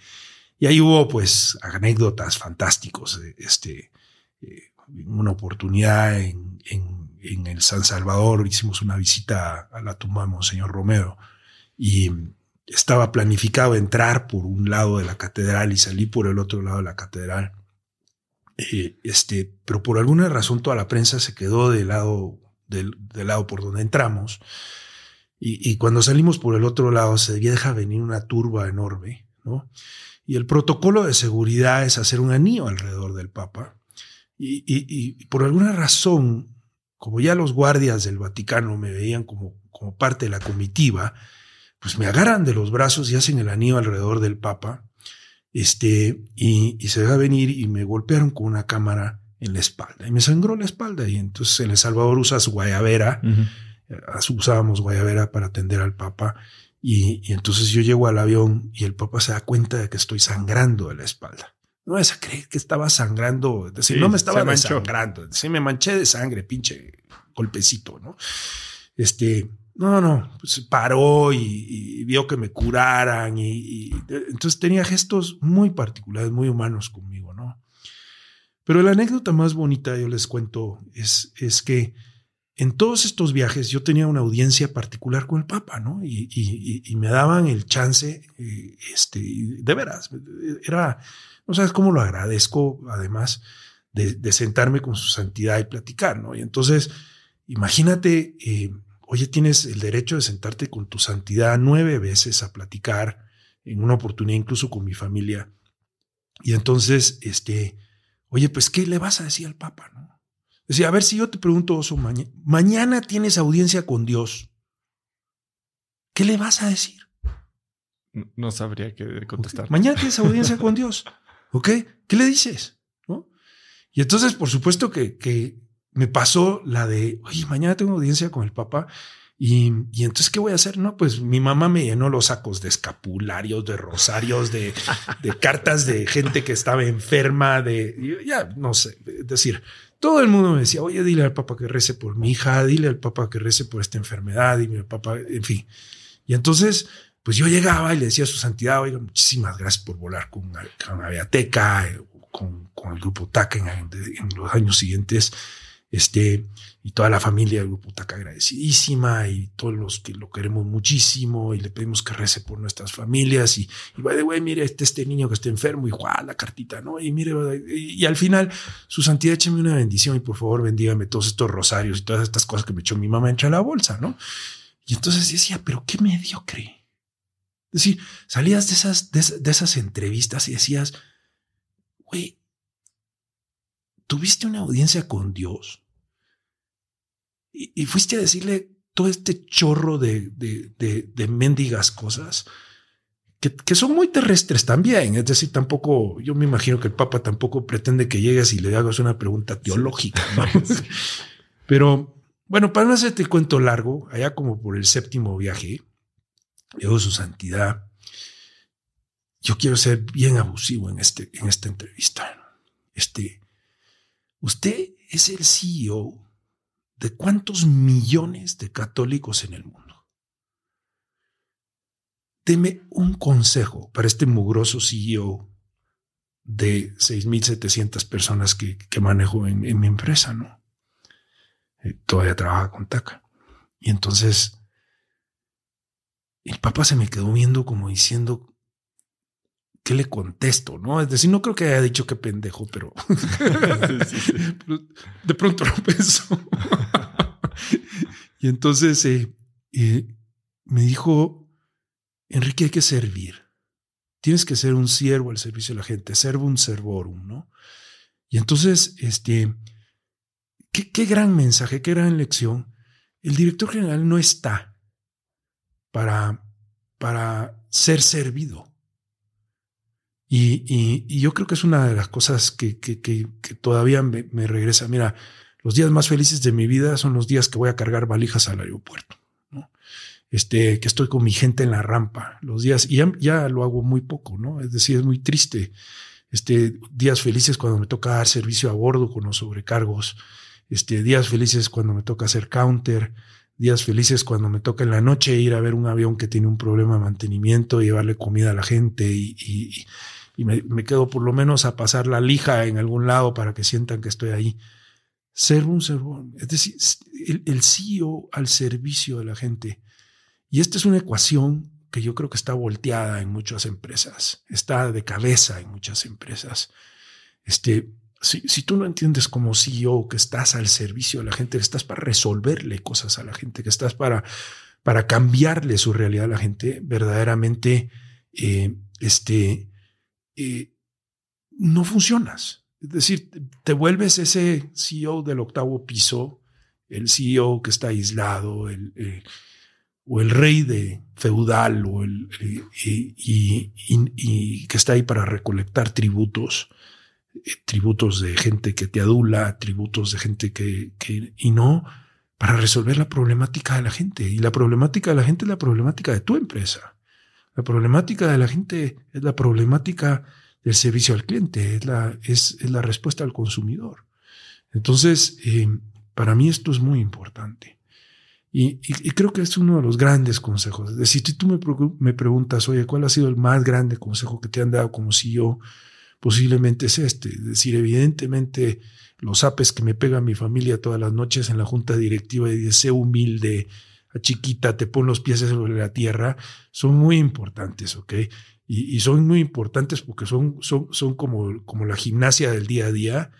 y ahí hubo pues anécdotas fantásticos. Este, eh, una oportunidad en, en, el San Salvador hicimos una visita a la tumba de Monseñor Romero y estaba planificado entrar por un lado de la catedral y salir por el otro lado de la catedral. Eh, este, pero por alguna razón toda la prensa se quedó del lado, del, del lado por donde entramos. Y, y, cuando salimos por el otro lado se deja venir una turba enorme, ¿no? Y el protocolo de seguridad es hacer un anillo alrededor del Papa. Y, por alguna razón, como ya los guardias del Vaticano me veían como, como parte de la comitiva, pues me agarran de los brazos y hacen el anillo alrededor del Papa. Este, y, se va a venir y me golpearon con una cámara en la espalda. Y me sangró la espalda. Y entonces en El Salvador usas guayabera. Eh, usábamos guayabera para atender al Papa. Y, entonces yo llego al avión y el papá se da cuenta de que estoy sangrando de la espalda. No es a creer que estaba sangrando, es decir, no me estaba sangrando, sí me manché de sangre, pinche golpecito, ¿no? Este, no, no, pues paró y, vio que me curaran y, entonces tenía gestos muy particulares, muy humanos conmigo, ¿no? Pero la anécdota más bonita, yo les cuento, es, es que en todos estos viajes yo tenía una audiencia particular con el Papa, ¿no? Y, me daban el chance, eh, este, de veras, era, no sabes cómo lo agradezco, además, de, sentarme con su santidad y platicar, ¿no? Y entonces, imagínate, eh, oye, tienes el derecho de sentarte con tu santidad nueve veces a platicar, en una oportunidad incluso con mi familia. Y entonces, este, Oye, pues, ¿qué le vas a decir al Papa? ¿no? Decía, a ver si yo te pregunto, Oso, mañana tienes audiencia con Dios. ¿Qué le vas a decir? No sabría qué contestar. Mañana tienes audiencia con Dios. ¿Ok? ¿Qué le dices? ¿No? Y entonces, por supuesto que, que me pasó la de, oye, mañana tengo audiencia con el Papa. Y, entonces, ¿qué voy a hacer? No, pues mi mamá me llenó los sacos de escapularios, de rosarios, de, de cartas de gente que estaba enferma, de ya no sé, es decir, todo el mundo me decía, oye, dile al papá que rece por mi hija, dile al papá que rece por esta enfermedad, y mi papá, en fin. Y entonces, pues yo llegaba y le decía a su santidad, oiga, muchísimas gracias por volar con, con Aviateca, eh, con, con, el grupo TAC en los años siguientes. Este, y toda la familia del grupo Taca agradecidísima y todos los que lo queremos muchísimo y le pedimos que rece por nuestras familias y, y by the way, mire, este, este niño que está enfermo y ¡guau! la cartita, ¿no? Y mire, y, al final, su santidad, écheme una bendición y por favor bendígame todos estos rosarios y todas estas cosas que me echó mi mamá entre la bolsa, ¿no? Y entonces decía, pero qué mediocre. Es decir, salías de esas, de, de esas entrevistas y decías, güey, tuviste una audiencia con Dios y, fuiste a decirle todo este chorro de, de, mendigas cosas que, son muy terrestres también. Es decir, tampoco, yo me imagino que el Papa tampoco pretende que llegues y le hagas una pregunta teológica. Pero bueno, para no hacerte cuento largo, allá como por el séptimo viaje, llegó su santidad. Yo quiero ser bien abusivo en, este, en esta entrevista. Este, usted es el CEO de cuántos millones de católicos en el mundo. Deme un consejo para este mugroso CEO de 6.700 personas que, manejo en, mi empresa, ¿no? Eh, todavía trabaja con TACA. Y entonces el Papa se me quedó viendo como diciendo, ¿qué le contesto? ¿No? Es decir, no creo que haya dicho que pendejo, pero de pronto lo pensó. y entonces eh, eh, me dijo, Enrique, hay que servir. Tienes que ser un siervo al servicio de la gente, servum servorum, ¿no? Y entonces, este, qué, qué gran mensaje, qué gran lección. El director general no está para, para ser servido. Y, yo creo que es una de las cosas que, todavía me, regresa. Mira, los días más felices de mi vida son los días que voy a cargar valijas al aeropuerto. Este, que estoy con mi gente en la rampa. Los días, y ya, lo hago muy poco, ¿no? Es decir, es muy triste. Este, días felices cuando me toca dar servicio a bordo con los sobrecargos. Este, días felices cuando me toca hacer counter días felices cuando me toca en la noche ir a ver un avión que tiene un problema de mantenimiento, llevarle comida a la gente y, y me, quedo por lo menos a pasar la lija en algún lado para que sientan que estoy ahí. Ser un servón, es decir, el, CEO al servicio de la gente. Y esta es una ecuación que yo creo que está volteada en muchas empresas, está de cabeza en muchas empresas. Este, si, si, tú no entiendes como CEO que estás al servicio de la gente, que estás para resolverle cosas a la gente, que estás para, para cambiarle su realidad a la gente, verdaderamente eh, este, eh, no funcionas. Es decir, te vuelves ese CEO del octavo piso, el CEO que está aislado, el, eh, o el rey de feudal, o el, eh, y, que está ahí para recolectar tributos, tributos de gente que te adula, tributos de gente que, que, y no para resolver la problemática de la gente. Y la problemática de la gente es la problemática de tu empresa. La problemática de la gente es la problemática del servicio al cliente, es la, es, la respuesta al consumidor. Entonces, eh, para mí esto es muy importante. Y, creo que es uno de los grandes consejos. Es decir, si tú me, me, preguntas, oye, ¿cuál ha sido el más grande consejo que te han dado como CEO? Posiblemente es este. Es decir, evidentemente los apes que me pega mi familia todas las noches en la junta directiva y de ser humilde, chiquita, te pon los pies sobre la tierra, son muy importantes, ¿ok? Y, son muy importantes porque son, son, son como, como la gimnasia del día a día,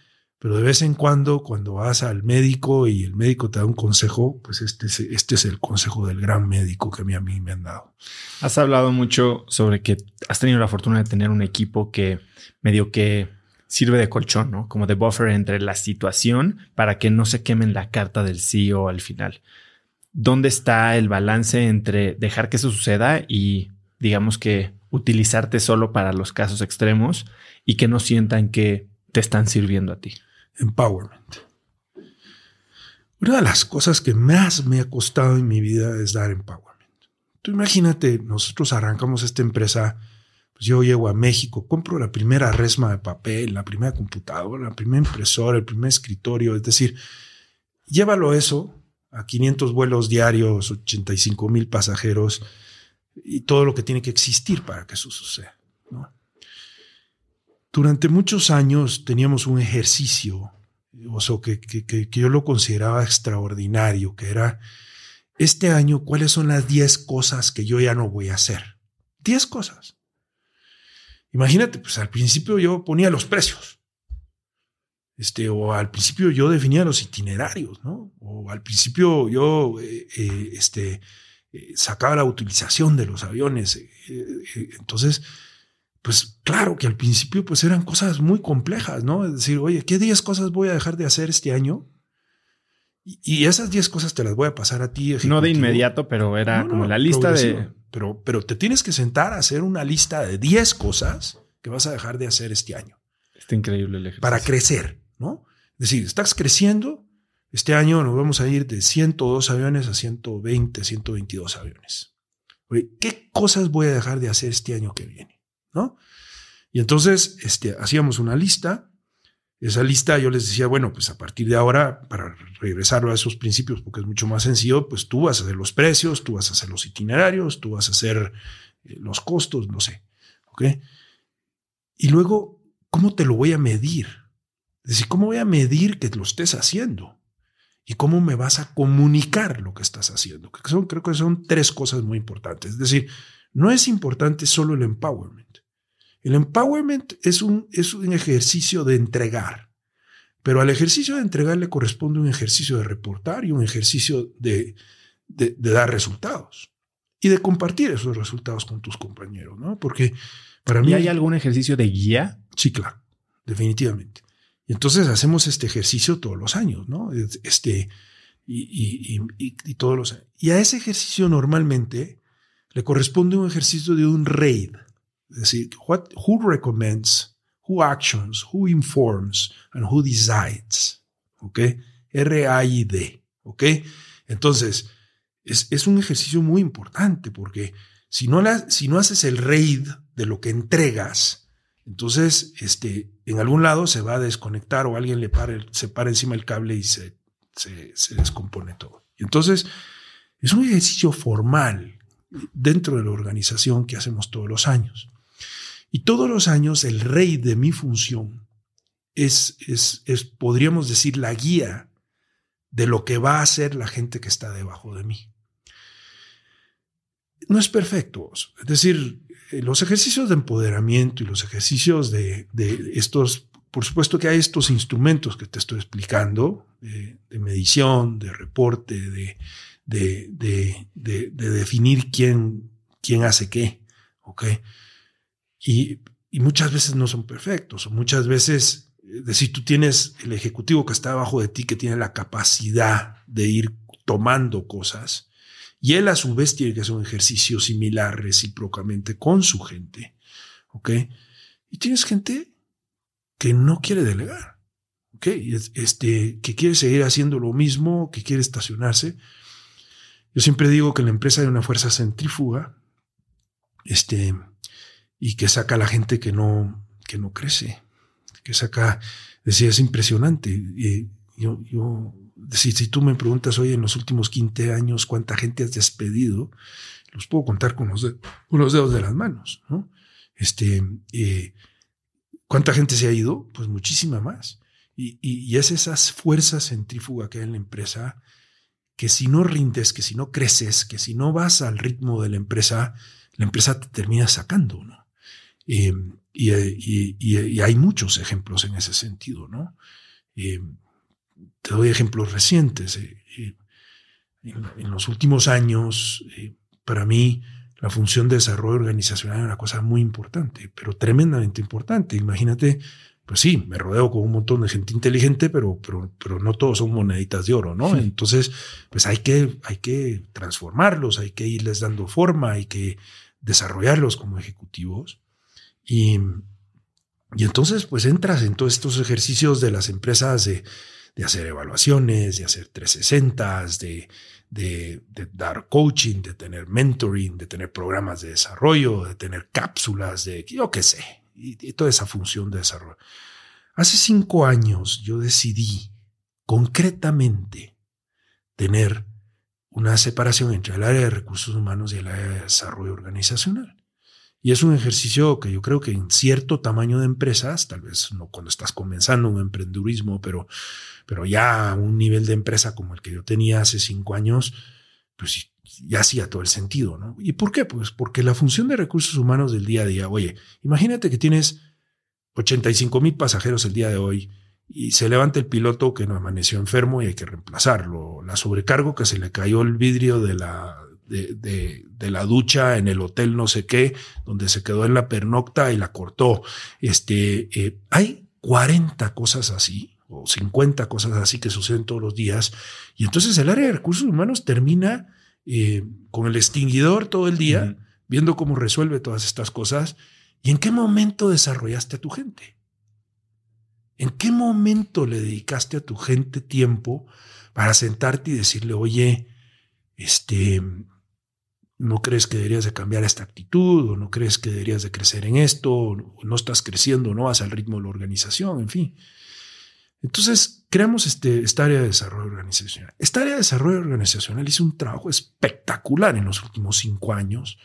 pero de vez en cuando, cuando vas al médico y el médico te da un consejo, pues este es, este es el consejo del gran médico que a mí, me han dado. Has hablado mucho sobre que has tenido la fortuna de tener un equipo que medio que sirve de colchón, ¿no? Como de buffer entre la situación para que no se quemen la carta del CEO al final. ¿Dónde está el balance entre dejar que eso suceda y, digamos que, utilizarte solo para los casos extremos y que no sientan que te están sirviendo a ti? Empowerment. Una de las cosas que más me ha costado en mi vida es dar empowerment. Tú imagínate, nosotros arrancamos esta empresa pues yo llego a México, compro la primera resma de papel, la primera computadora, la primera impresora, el primer escritorio, es decir, llévalo eso a 500 vuelos diarios, 85 mil pasajeros y todo lo que tiene que existir para que eso suceda. Durante muchos años teníamos un ejercicio, o que, que yo lo consideraba extraordinario, que era este año, ¿cuáles son las 10 cosas que yo ya no voy a hacer? 10 cosas. Imagínate, pues al principio yo ponía los precios. Este, o al principio yo definía los itinerarios, ¿no? O al principio yo eh, eh, este, eh, sacaba la utilización de los aviones. entonces, pues claro que al principio pues eran cosas muy complejas, ¿no? Es decir, oye, ¿qué 10 cosas voy a dejar de hacer este año? Y, esas 10 cosas te las voy a pasar a ti. No de inmediato, pero era como la lista de pero, pero te tienes que sentar a hacer una lista de 10 cosas que vas a dejar de hacer este año. Está increíble el ejercicio. Para crecer, ¿no? Es decir, estás creciendo. Este año nos vamos a ir de 102 aviones a 120, 122 aviones. ¿Qué cosas voy a dejar de hacer este año que viene? ¿No? Y entonces este, hacíamos una lista esa lista yo les decía, bueno, pues a partir de ahora, para regresar a esos principios, porque es mucho más sencillo, pues tú vas a hacer los precios, tú vas a hacer los itinerarios, tú vas a hacer eh, los costos, no sé. ¿Ok? Y luego, ¿cómo te lo voy a medir? Decir, ¿cómo voy a medir que lo estés haciendo? ¿Y cómo me vas a comunicar lo que estás haciendo? Que son, creo que son tres cosas muy importantes. Es decir, no es importante solo el empowerment. El empowerment es un, es un ejercicio de entregar, pero al ejercicio de entregar le corresponde un ejercicio de reportar y un ejercicio de, de, dar resultados y de compartir esos resultados con tus compañeros, ¿no? Porque para mí... ¿Y hay algún ejercicio de guía? Sí, claro, definitivamente. Entonces hacemos este ejercicio todos los años, ¿no? Este, y, todos los. Y a ese ejercicio normalmente le corresponde un ejercicio de un raid. Es decir, what, who recommends, who actions, who informs, and who decides. ¿Ok? R-A-I-D. ¿Ok? Entonces, es, un ejercicio muy importante porque si no, si no haces el raid de lo que entregas, entonces este, en algún lado se va a desconectar o alguien le para, se para encima el cable y se, se, descompone todo. Entonces, es un ejercicio formal dentro de la organización que hacemos todos los años. Y todos los años el rey de mi función es, es, es, podríamos decir, la guía de lo que va a hacer la gente que está debajo de mí. No es perfecto. Es decir, los ejercicios de empoderamiento y los ejercicios de, de estos, por supuesto que hay estos instrumentos que te estoy explicando, de, de medición, de reporte, de, de, definir quién, quién hace qué. ¿ok?, y, muchas veces no son perfectos, o muchas veces, es decir, tú tienes el ejecutivo que está abajo de ti, que tiene la capacidad de ir tomando cosas, y él a su vez tiene que hacer un ejercicio similar recíprocamente con su gente. ¿Ok? Y tienes gente que no quiere delegar. ¿Ok? Este, que quiere seguir haciendo lo mismo, que quiere estacionarse. Yo siempre digo que la empresa hay una fuerza centrífuga. Este, y que saca a la gente que no, que no crece, que saca, decía, es impresionante. Y yo, yo si, si tú me preguntas hoy en los últimos 15 años cuánta gente has despedido, los puedo contar con los, dedos de las manos, ¿no? Este, eh, ¿cuánta gente se ha ido? Pues muchísima más. Y, y, y, es esas fuerzas centrífugas que hay en la empresa que si no rindes, que si no creces, que si no vas al ritmo de la empresa, la empresa te termina sacando, ¿no? Eh, y, hay muchos ejemplos en ese sentido, ¿no? Eh, te doy ejemplos recientes. Eh, en, los últimos años, para mí, la función de desarrollo organizacional es una cosa muy importante, pero tremendamente importante. Imagínate pues sí, me rodeo con un montón de gente inteligente, pero, pero, pero no todos son moneditas de oro, ¿no? Entonces, pues hay que, hay que transformarlos, hay que irles dando forma, hay que desarrollarlos como ejecutivos. Y, y entonces, pues entras en todos estos ejercicios de las empresas de, de hacer evaluaciones, de hacer 360, de, de, de, dar coaching, de tener mentoring, de tener programas de desarrollo, de tener cápsulas, de yo qué sé, y, toda esa función de desarrollo. Hace cinco años yo decidí concretamente tener una separación entre el área de recursos humanos y el área de desarrollo organizacional. Y es un ejercicio que yo creo que en cierto tamaño de empresas, tal vez no cuando estás comenzando un emprendurismo, pero, pero ya un nivel de empresa como el que yo tenía hace cinco años, pues ya hacía todo el sentido, ¿no? ¿Y por qué? Pues porque la función de recursos humanos del día a día, oye, imagínate que tienes 85 mil pasajeros el día de hoy y se levanta el piloto que no amaneció enfermo y hay que reemplazarlo. La sobrecargo que se le cayó el vidrio de la, de, de, la ducha en el hotel no sé qué, donde se quedó en la pernocta y la cortó. Este, eh, hay 40 cosas así o 50 cosas así que suceden todos los días. Y entonces el área de recursos humanos termina eh, con el extinguidor todo el día, viendo cómo resuelve todas estas cosas. ¿Y en qué momento desarrollaste a tu gente? ¿En qué momento le dedicaste a tu gente tiempo para sentarte y decirle, oye, este, no crees que deberías de cambiar esta actitud o no crees que deberías de crecer en esto, o no estás creciendo, no vas al ritmo de la organización, en fin. Entonces, creamos este, esta área de desarrollo organizacional. Esta área de desarrollo organizacional hizo un trabajo espectacular en los últimos cinco años.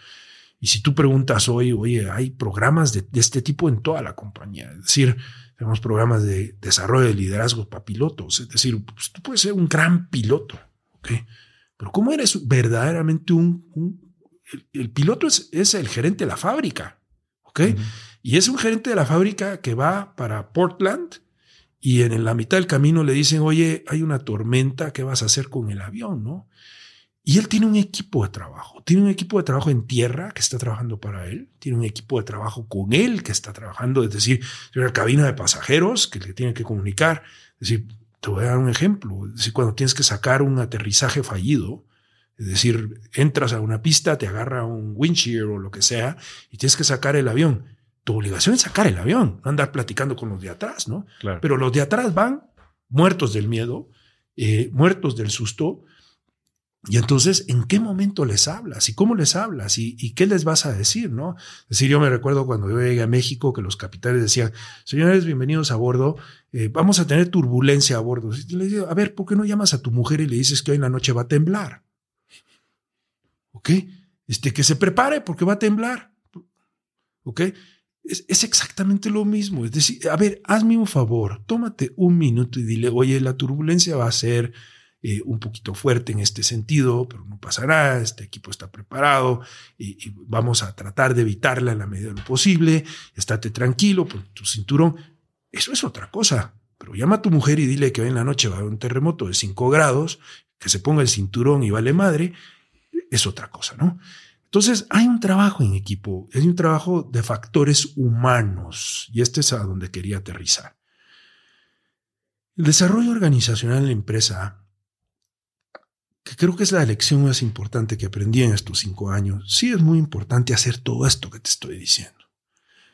Y si tú preguntas hoy, oye, hay programas de, este tipo en toda la compañía. Es decir, tenemos programas de desarrollo de liderazgo para pilotos. Es decir, pues, tú puedes ser un gran piloto, ¿ok? Pero ¿cómo eres verdaderamente un, el, piloto es, es, el gerente de la fábrica, ¿ok? Y es un gerente de la fábrica que va para Portland y en la mitad del camino le dicen, oye, hay una tormenta, ¿qué vas a hacer con el avión, no? Y él tiene un equipo de trabajo, tiene un equipo de trabajo en tierra que está trabajando para él, tiene un equipo de trabajo con él que está trabajando, es decir, una cabina de pasajeros que le tiene que comunicar. Es decir, te voy a dar un ejemplo, es decir, cuando tienes que sacar un aterrizaje fallido, es decir, entras a una pista, te agarra un windshield o lo que sea y tienes que sacar el avión. Tu obligación es sacar el avión, no andar platicando con los de atrás, ¿no? Pero los de atrás van muertos del miedo, eh, muertos del susto. Y entonces, ¿en qué momento les hablas? ¿Y cómo les hablas? ¿Y, qué les vas a decir? ¿no? Es decir, yo me recuerdo cuando yo llegué a México que los capitales decían, señores, bienvenidos a bordo, eh, vamos a tener turbulencia a bordo. Y les digo, a ver, ¿por qué no llamas a tu mujer y le dices que hoy en la noche va a temblar? ¿Ok? Este, que se prepare porque va a temblar. ¿Ok? Es, es, exactamente lo mismo. Es decir, a ver, hazme un favor, tómate un minuto y dile, oye, la turbulencia va a ser eh, un poquito fuerte en este sentido, pero no pasará, este equipo está preparado y, vamos a tratar de evitarla en la medida de lo posible. Estate tranquilo, pon tu cinturón. Eso es otra cosa. Pero llama a tu mujer y dile que hoy en la noche va a haber un terremoto de 5 grados, que se ponga el cinturón y vale madre es otra cosa, ¿no? Entonces, hay un trabajo en equipo, hay un trabajo de factores humanos, y este es a donde quería aterrizar. El desarrollo organizacional en la empresa, que creo que es la lección más importante que aprendí en estos cinco años, sí es muy importante hacer todo esto que te estoy diciendo.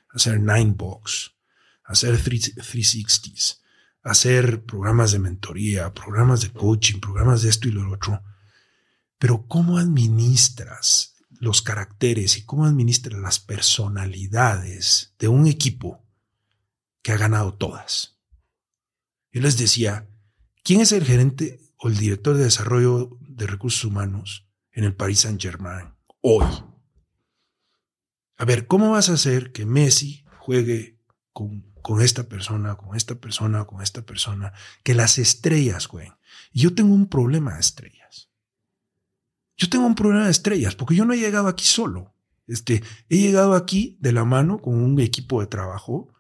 Hacer Nine Box, hacer 360s, hacer programas de mentoría, programas de coaching, programas de esto y lo otro pero ¿cómo administras los caracteres y cómo administras las personalidades de un equipo que ha ganado todas? Yo les decía, ¿quién es el gerente o el director de desarrollo de recursos humanos en el Paris Saint-Germain hoy? A ver, ¿cómo vas a hacer que Messi juegue con, con, esta persona, con esta persona, con esta persona? Que las estrellas jueguen. Yo tengo un problema de estrellas. Yo tengo un problema de estrellas porque yo no he llegado aquí solo. Este, he llegado aquí de la mano con un equipo de trabajo,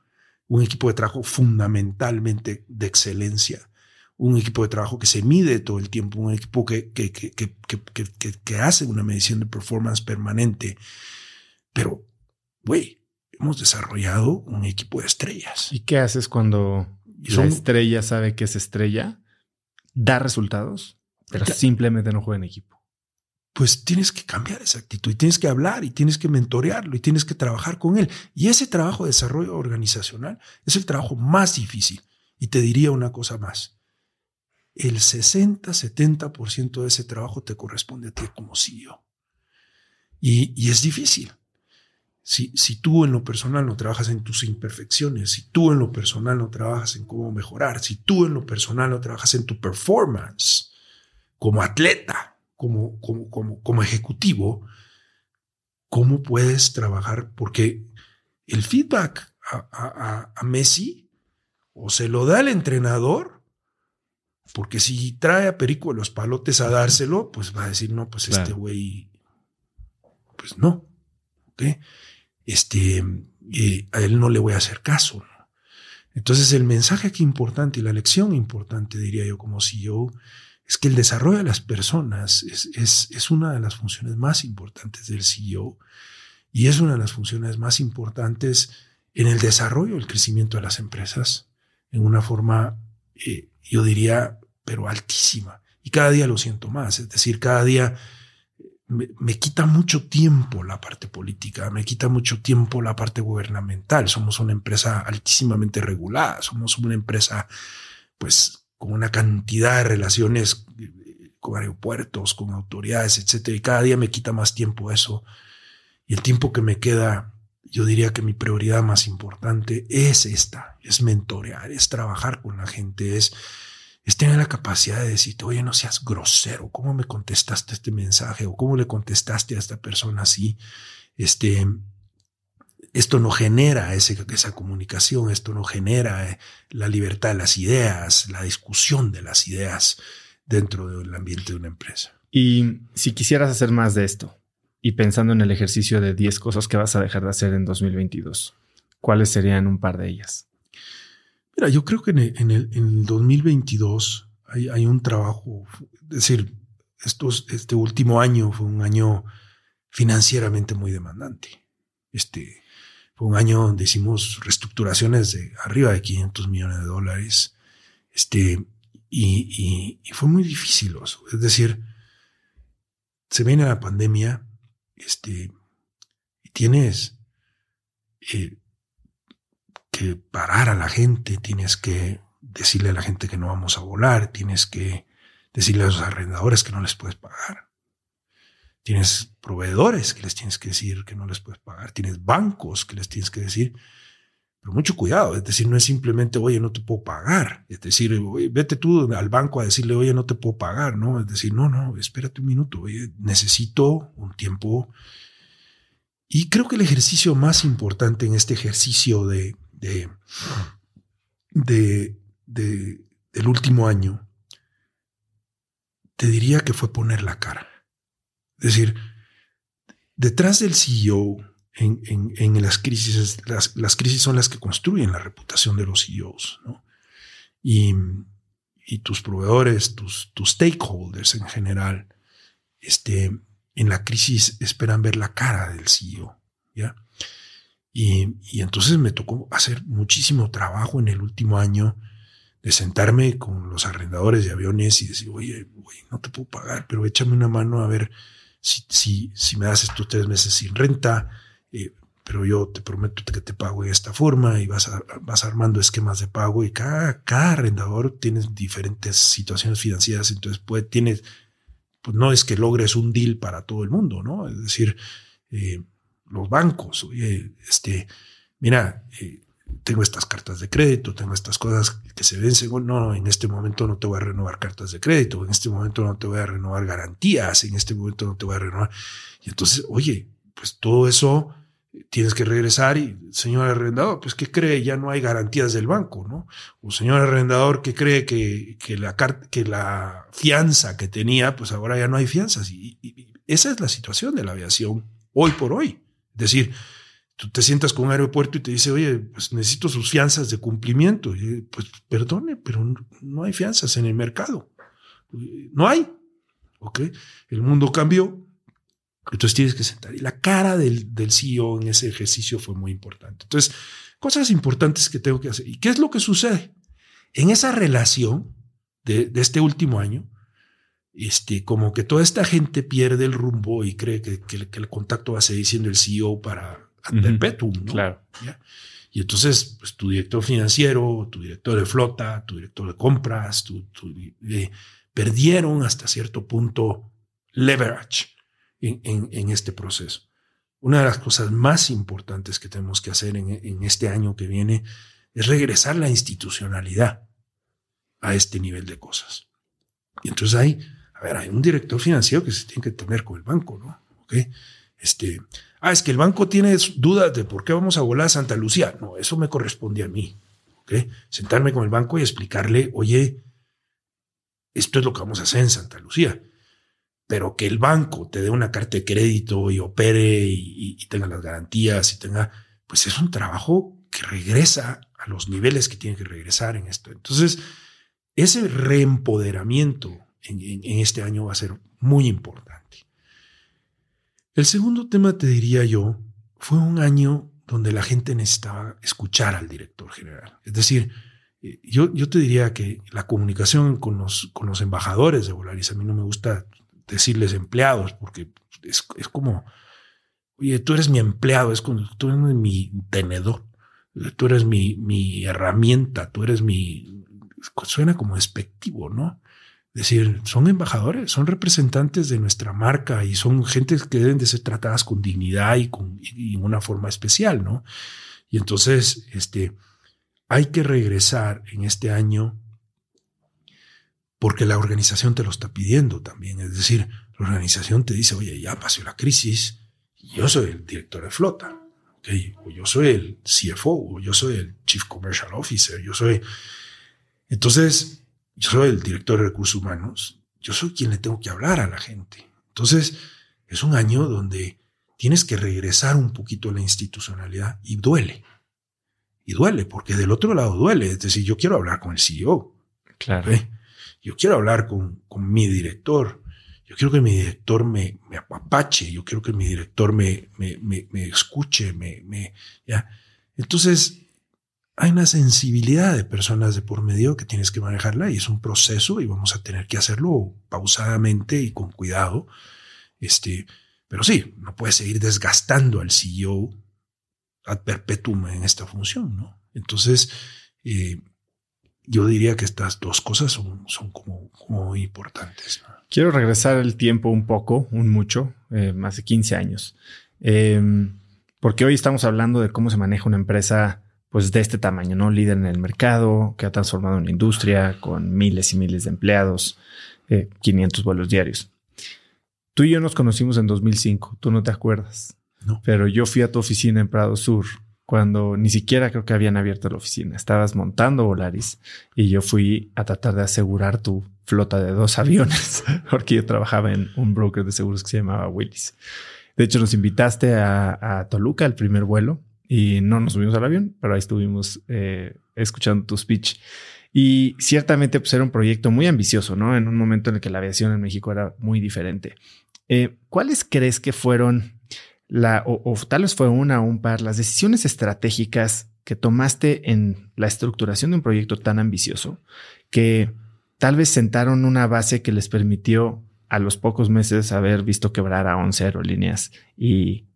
un equipo de trabajo fundamentalmente de excelencia, un equipo de trabajo que se mide todo el tiempo, un equipo que, que, que, que hace una medición de performance permanente. Pero, güey, hemos desarrollado un equipo de estrellas. ¿Y qué haces cuando la estrella sabe que es estrella? ¿Da resultados? Pero simplemente no juega en equipo. Pues tienes que cambiar esa actitud y tienes que hablar y tienes que mentorearlo y tienes que trabajar con él. Y ese trabajo de desarrollo organizacional es el trabajo más difícil. Y te diría una cosa más. El 60-70% de ese trabajo te corresponde a ti como CEO. Y, y es difícil. Si, si, tú en lo personal no trabajas en tus imperfecciones, si tú en lo personal no trabajas en cómo mejorar, si tú en lo personal no trabajas en tu performance como atleta, como, como, como, como ejecutivo, ¿cómo puedes trabajar? Porque el feedback a, a Messi o se lo da el entrenador porque si trae a Perico los palotes a dárselo, pues va a decir, no, pues este güey, pues no. Este, eh, a él no le voy a hacer caso. Entonces el mensaje aquí importante y la lección importante, diría yo como CEO, es que el desarrollo de las personas es, es, es una de las funciones más importantes del CEO y es una de las funciones más importantes en el desarrollo, el crecimiento de las empresas en una forma, eh, yo diría, pero altísima. Y cada día lo siento más. Es decir, cada día me, quita mucho tiempo la parte política, me quita mucho tiempo la parte gubernamental. Somos una empresa altísimamente regulada, somos una empresa, pues, con una cantidad de relaciones con aeropuertos, con autoridades, etcétera. Y cada día me quita más tiempo eso. Y el tiempo que me queda, yo diría que mi prioridad más importante es esta, es mentorear, es trabajar con la gente, es es tener la capacidad de decirte, oye, no seas grosero, ¿cómo me contestaste este mensaje? ¿O cómo le contestaste a esta persona así? Este, esto no genera ese, esa comunicación, esto no genera eh, la libertad de las ideas, la discusión de las ideas dentro del ambiente de una empresa. Y si quisieras hacer más de esto, y pensando en el ejercicio de 10 cosas que vas a dejar de hacer en 2022, ¿cuáles serían un par de ellas? Mira, yo creo que en el, en el, 2022 hay, hay, un trabajo, es decir, estos, este último año fue un año financieramente muy demandante. Este un año donde hicimos reestructuraciones de arriba de 500 millones de dólares. Este, y, fue muy difícil. Es decir, se viene la pandemia, este, y tienes eh, que parar a la gente, tienes que decirle a la gente que no vamos a volar, tienes que decirle a los arrendadores que no les puedes pagar. Tienes proveedores que les tienes que decir que no les puedes pagar, tienes bancos que les tienes que decir, pero mucho cuidado, es decir, no es simplemente, oye, no te puedo pagar, es decir, vete tú al banco a decirle, oye, no te puedo pagar, ¿no? Es decir, no, no, espérate un minuto, oye, necesito un tiempo. Y creo que el ejercicio más importante en este ejercicio de, de, del último año, te diría que fue poner la cara. Es decir, detrás del CEO en, en, las crisis, las, las, crisis son las que construyen la reputación de los CEOs, ¿no? Y, y tus proveedores, tus, tus, stakeholders en general, este, en la crisis esperan ver la cara del CEO, ¿ya? Y, entonces me tocó hacer muchísimo trabajo en el último año de sentarme con los arrendadores de aviones y decir, oye, no te puedo pagar, pero échame una mano a ver si, si, si me das estos tres meses sin renta, eh, pero yo te prometo que te pago de esta forma y vas, vas armando esquemas de pago y cada, cada arrendador tiene diferentes situaciones financieras, entonces puede, tienes, pues no es que logres un deal para todo el mundo, ¿no? Es decir, eh, los bancos. Oye, este, mira, eh, tengo estas cartas de crédito, tengo estas cosas que se vencen. No, en este momento no te voy a renovar cartas de crédito, en este momento no te voy a renovar garantías, en este momento no te voy a renovar. Y entonces, oye, pues todo eso tienes que regresar y, señor arrendador, pues ¿qué cree? Ya no hay garantías del banco, ¿no? O señor arrendador, ¿qué cree que, que, la, que la fianza que tenía, pues ahora ya no hay fianzas? y esa es la situación de la aviación hoy por hoy. Es decir, tú te sientas con un aeropuerto y te dice, oye, pues necesito sus fianzas de cumplimiento. Y, pues perdone, pero no hay fianzas en el mercado. No hay. ¿Ok? El mundo cambió. Entonces tienes que sentar. Y la cara del, del CEO en ese ejercicio fue muy importante. Entonces, cosas importantes que tengo que hacer. ¿Y qué es lo que sucede? En esa relación de, de este último año, este, como que toda esta gente pierde el rumbo y cree que, que, el contacto va a seguir siendo el CEO para ad perpetuum, ¿no? Claro. Y entonces, pues tu director financiero, tu director de flota, tu director de compras, tu, eh, perdieron hasta cierto punto leverage en, en, en, este proceso. Una de las cosas más importantes que tenemos que hacer en, en este año que viene es regresar la institucionalidad a este nivel de cosas. Y entonces hay a ver, hay un director financiero que se tiene que tener con el banco, ¿no? ¿Ok? Este, ah, es que el banco tiene dudas de por qué vamos a volar a Santa Lucía. No, eso me corresponde a mí. Sentarme con el banco y explicarle, oye, esto es lo que vamos a hacer en Santa Lucía. Pero que el banco te dé una carta de crédito y opere y, y tenga las garantías y tenga, pues es un trabajo que regresa a los niveles que tiene que regresar en esto. Entonces, ese reempoderamiento en, este año va a ser muy importante. El segundo tema, te diría yo, fue un año donde la gente necesitaba escuchar al director general. Es decir, eh, yo, yo te diría que la comunicación con los, con los embajadores de Volaris, a mí no me gusta decirles empleados, porque es, es como, oye, tú eres mi empleado, es como, tú eres mi tenedor, tú eres mi, mi herramienta, tú eres mi... Suena como despectivo, ¿no? Decir, son embajadores, son representantes de nuestra marca y son gente que deben de ser tratadas con dignidad y, con, en una forma especial, ¿no? Y entonces, este, hay que regresar en este año porque la organización te lo está pidiendo también. Es decir, la organización te dice, oye, ya pasó la crisis, yo soy el director de flota, ¿okay? o yo soy el CFO, o yo soy el Chief Commercial Officer, yo soy... Entonces, yo soy el director de recursos humanos, yo soy quien le tengo que hablar a la gente. Entonces, es un año donde tienes que regresar un poquito a la institucionalidad y duele. Y duele, porque del otro lado duele. Es decir, yo quiero hablar con el CEO. Claro. Yo quiero hablar con, con, mi director. Yo quiero que mi director me, me apapache. Yo quiero que mi director me, me, me, me escuche. Me, me, ¿ya? Entonces, hay una sensibilidad de personas de por medio que tienes que manejarla y es un proceso y vamos a tener que hacerlo pausadamente y con cuidado. Este, pero sí, no puedes seguir desgastando al CEO ad perpetuum en esta función, ¿no? Entonces, eh, yo diría que estas dos cosas son, son como, muy importantes. Quiero regresar el tiempo un poco, un mucho, eh, más de 15 años, em, porque hoy estamos hablando de cómo se maneja una empresa pues de este tamaño, ¿no? Líder en el mercado, que ha transformado una industria con miles y miles de empleados, 500 eh, vuelos diarios. Tú y yo nos conocimos en 2005, tú no te acuerdas, no. pero yo fui a tu oficina en Prado Sur cuando ni siquiera creo que habían abierto la oficina. Estabas montando Volaris y yo fui a tratar de asegurar tu flota de dos aviones, porque yo trabajaba en un broker de seguros que se llamaba Willis. De hecho, nos invitaste a, a Toluca, el primer vuelo, y no nos subimos al avión, pero ahí estuvimos eh, escuchando tu speech. Y ciertamente pues era un proyecto muy ambicioso, ¿no? En un momento en el que la aviación en México era muy diferente. Eh, ¿Cuáles crees que fueron la, o, tal vez fue una o un par, las decisiones estratégicas que tomaste en la estructuración de un proyecto tan ambicioso que tal vez sentaron una base que les permitió a los pocos meses haber visto quebrar a 11 aerolíneas y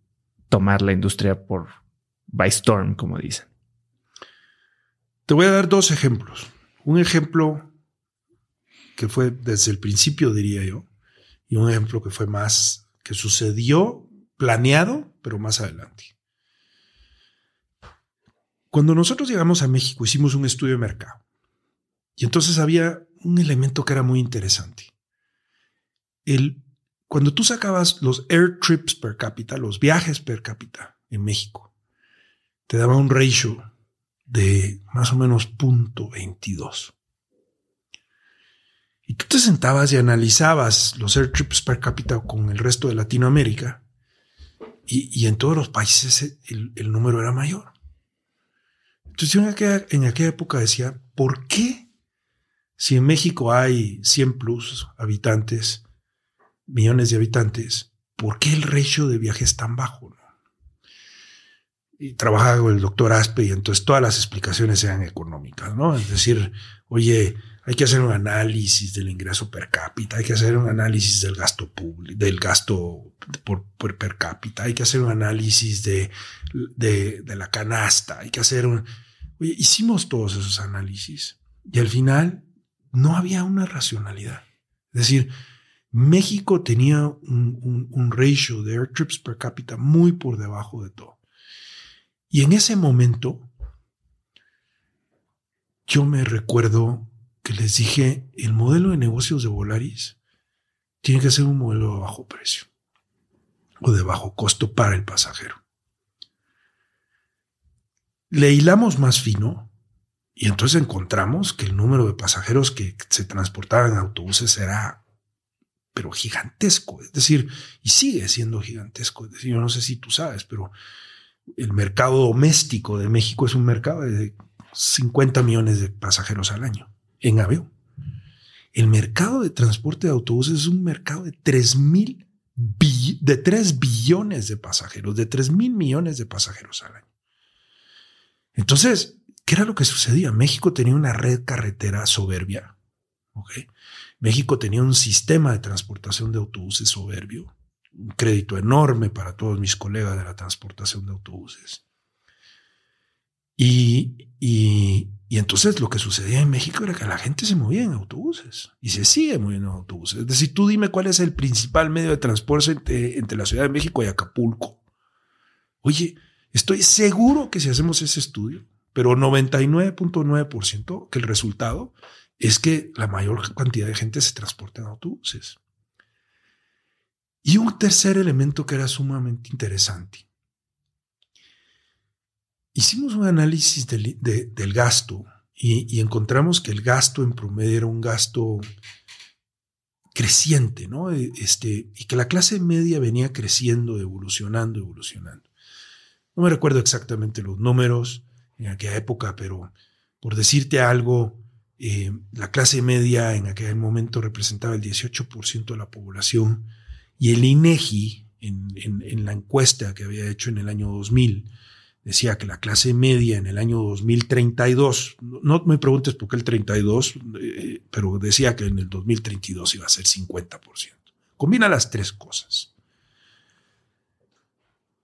tomar la industria por by storm, como dicen. Te voy a dar dos ejemplos. Un ejemplo que fue desde el principio, diría yo, y un ejemplo que fue más, que sucedió planeado, pero más adelante. Cuando nosotros llegamos a México hicimos un estudio de mercado. Y entonces había un elemento que era muy interesante. El, cuando tú sacabas los air trips per cápita, los viajes per cápita en México, te daba un ratio de más o menos punto 22. Y tú te sentabas y analizabas los air trips per cápita con el resto de Latinoamérica y, en todos los países el, número era mayor. Entonces yo en aquella, en aquella época decía, ¿por qué si en México hay 100 plus habitantes, millones de habitantes, ¿por qué el ratio de viaje es tan bajo? Y trabajaba con el doctor Aspe y entonces todas las explicaciones eran económicas, ¿no? Es decir, oye, hay que hacer un análisis del ingreso per cápita, hay que hacer un análisis del gasto público, del gasto por, per cápita, hay que hacer un análisis de, de, la canasta, hay que hacer un... Oye, hicimos todos esos análisis y al final no había una racionalidad. Es decir, México tenía un, ratio de air trips per cápita muy por debajo de todo. Y en ese momento, yo me recuerdo que les dije, el modelo de negocios de Volaris tiene que ser un modelo de bajo precio o de bajo costo para el pasajero. Le hilamos más fino y entonces encontramos que el número de pasajeros que se transportaban en autobuses era pero gigantesco, es decir, y sigue siendo gigantesco. Es decir, yo no sé si tú sabes, pero el mercado doméstico de México es un mercado de 50 millones de pasajeros al año en avión. El mercado de transporte de autobuses es un mercado de 3 mil de 3 billones de pasajeros, de 3 mil millones de pasajeros al año. Entonces, ¿qué era lo que sucedía? México tenía una red carretera soberbia. México tenía un sistema de transportación de autobuses soberbio, un crédito enorme para todos mis colegas de la transportación de autobuses. Y, y, entonces lo que sucedía en México era que la gente se movía en autobuses y se sigue moviendo en autobuses. Es decir, tú dime cuál es el principal medio de transporte entre, entre la Ciudad de México y Acapulco. Oye, estoy seguro que si hacemos ese estudio, pero 99.9% que el resultado es que la mayor cantidad de gente se transporta en autobuses. Y un tercer elemento que era sumamente interesante. Hicimos un análisis del, gasto y, encontramos que el gasto en promedio era un gasto creciente, ¿no? E, este, y que la clase media venía creciendo, evolucionando, evolucionando. No me recuerdo exactamente los números en aquella época, pero por decirte algo, eh, la clase media en aquel momento representaba el 18% de la población y el INEGI, en, la encuesta que había hecho en el año 2000, decía que la clase media en el año 2032, no me preguntes por qué el 32, eh, pero decía que en el 2032 iba a ser 50%. Combina las tres cosas.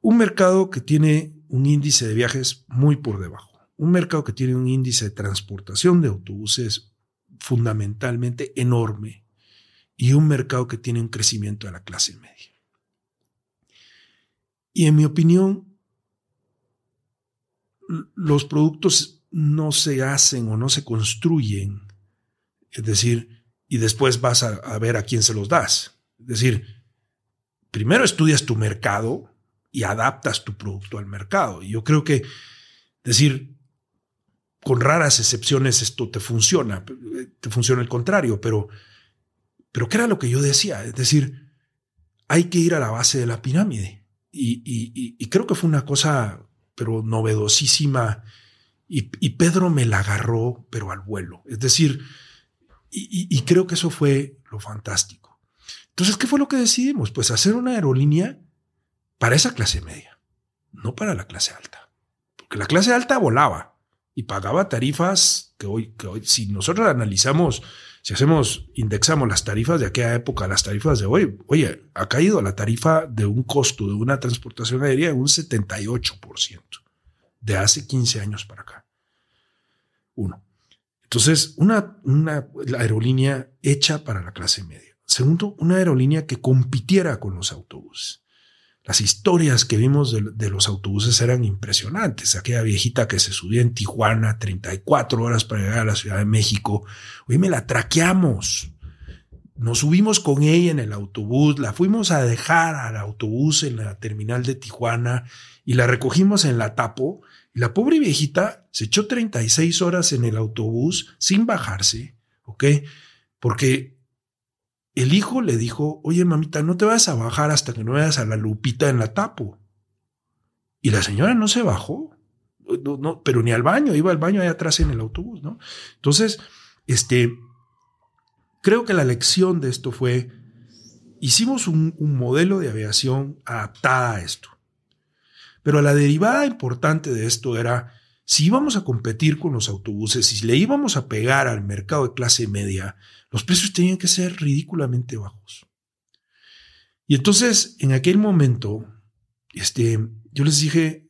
Un mercado que tiene un índice de viajes muy por debajo un mercado que tiene un índice de transportación de autobuses fundamentalmente enorme y un mercado que tiene un crecimiento de la clase media. Y en mi opinión, los productos no se hacen o no se construyen, es decir, y después vas a, ver a quién se los das. Es decir, primero estudias tu mercado y adaptas tu producto al mercado. Y yo creo que, decir, con raras excepciones esto te funciona, te funciona el contrario, pero, pero ¿qué era lo que yo decía? Es decir, hay que ir a la base de la pirámide. Y, creo que fue una cosa, pero novedosísima. Y, Pedro me la agarró, pero al vuelo. Es decir, y creo que eso fue lo fantástico. Entonces, ¿qué fue lo que decidimos? Pues hacer una aerolínea para esa clase media, no para la clase alta. Porque la clase alta volaba y pagaba tarifas que hoy, que hoy, si nosotros analizamos, si hacemos, indexamos las tarifas de aquella época, las tarifas de hoy, oye, ha caído la tarifa de un costo de una transportación aérea en un 78% de hace 15 años para acá. Uno. Entonces, una, una aerolínea hecha para la clase media. Segundo, una aerolínea que compitiera con los autobuses. Las historias que vimos de, los autobuses eran impresionantes. Aquella viejita que se subía en Tijuana 34 horas para llegar a la Ciudad de México. Hoy me la traqueamos. Nos subimos con ella en el autobús, la fuimos a dejar al autobús en la terminal de Tijuana y la recogimos en la Tapo. Y la pobre viejita se echó 36 horas en el autobús sin bajarse, ¿ok? Porque el hijo le dijo, oye mamita, no te vas a bajar hasta que no veas a la Lupita en la tapo. Y la señora no se bajó, no, pero ni al baño, iba al baño allá atrás en el autobús, ¿no? Entonces, este, creo que la lección de esto fue, hicimos un, modelo de aviación adaptada a esto. Pero la derivada importante de esto era, si íbamos a competir con los autobuses, si le íbamos a pegar al mercado de clase media, los precios tenían que ser ridículamente bajos. Y entonces, en aquel momento, este, yo les dije,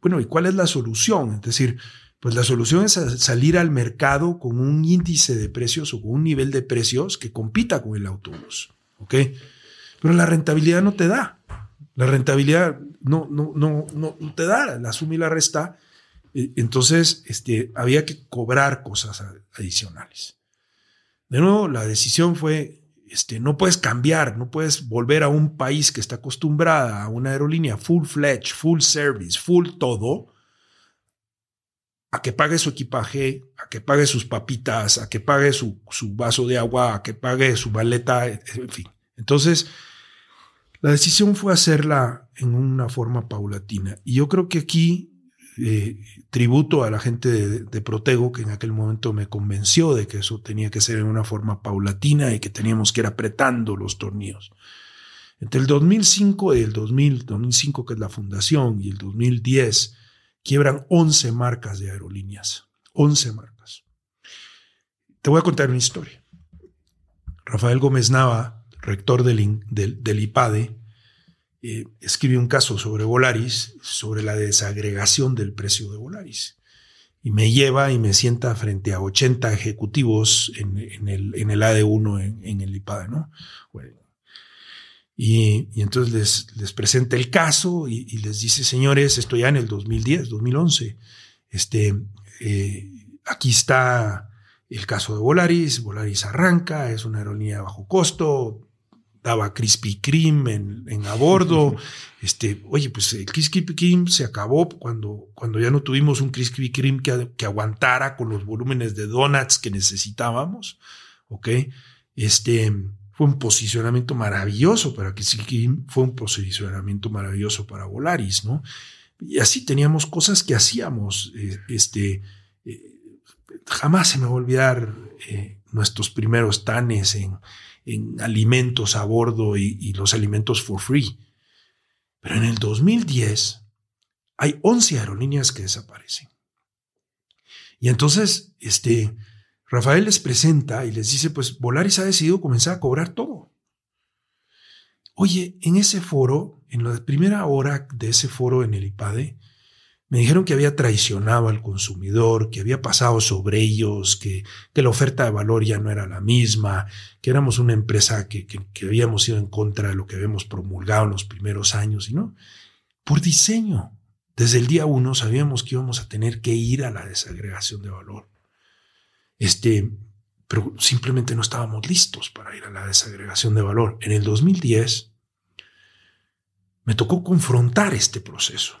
bueno, ¿y cuál es la solución? Es decir, pues la solución es salir al mercado con un índice de precios o con un nivel de precios que compita con el autobús. ¿Ok? Pero la rentabilidad no te da. La rentabilidad no, no, no, no, te da, la suma y la resta. Entonces, este, había que cobrar cosas adicionales. De nuevo, la decisión fue, este, no puedes cambiar, no puedes volver a un país que está acostumbrada a una aerolínea full fledged, full service, full todo, a que pague su equipaje, a que pague sus papitas, a que pague su, vaso de agua, a que pague su maleta, en fin. Entonces, la decisión fue hacerla en una forma paulatina. Y yo creo que aquí eh, tributo a la gente de, Protego, que en aquel momento me convenció de que eso tenía que ser en una forma paulatina y que teníamos que ir apretando los tornillos. Entre el 2005 y el 2000, 2005 que es la fundación, y el 2010, quiebran 11 marcas de aerolíneas. 11 marcas. Te voy a contar una historia. Rafael Gómez Nava, rector del, del, IPADE, eh, escribe un caso sobre Volaris, sobre la desagregación del precio de Volaris. Y me lleva y me sienta frente a 80 ejecutivos en, el, en el AD1 en, el IPADE, ¿no? Y, entonces les, les, presenta el caso y, les dice, señores, esto ya en el 2010, 2011, este, eh, aquí está el caso de Volaris, Volaris arranca, es una aerolínea de bajo costo, daba Krispy Kreme en, en a bordo. Este, oye, pues el Krispy Kreme se acabó cuando, cuando ya no tuvimos un Krispy Kreme que, que aguantara con los volúmenes de donuts que necesitábamos. ¿Ok? Este, fue un posicionamiento maravilloso para que fue un posicionamiento maravilloso para Volaris, ¿no? Y así teníamos cosas que hacíamos. Eh, este, eh, jamás se me va a olvidar eh, nuestros primeros tanes en, alimentos a bordo y, y, los alimentos for free. Pero en el 2010 hay 11 aerolíneas que desaparecen. Y entonces, este, Rafael les presenta y les dice, pues Volaris ha decidido comenzar a cobrar todo. Oye, en ese foro, en la primera hora de ese foro en el IPADE, me dijeron que había traicionado al consumidor, que había pasado sobre ellos, que, que la oferta de valor ya no era la misma, que éramos una empresa que, que, habíamos ido en contra de lo que habíamos promulgado en los primeros años, y no, por diseño. Desde el día uno sabíamos que íbamos a tener que ir a la desagregación de valor. Este, pero simplemente no estábamos listos para ir a la desagregación de valor. En el 2010 me tocó confrontar este proceso,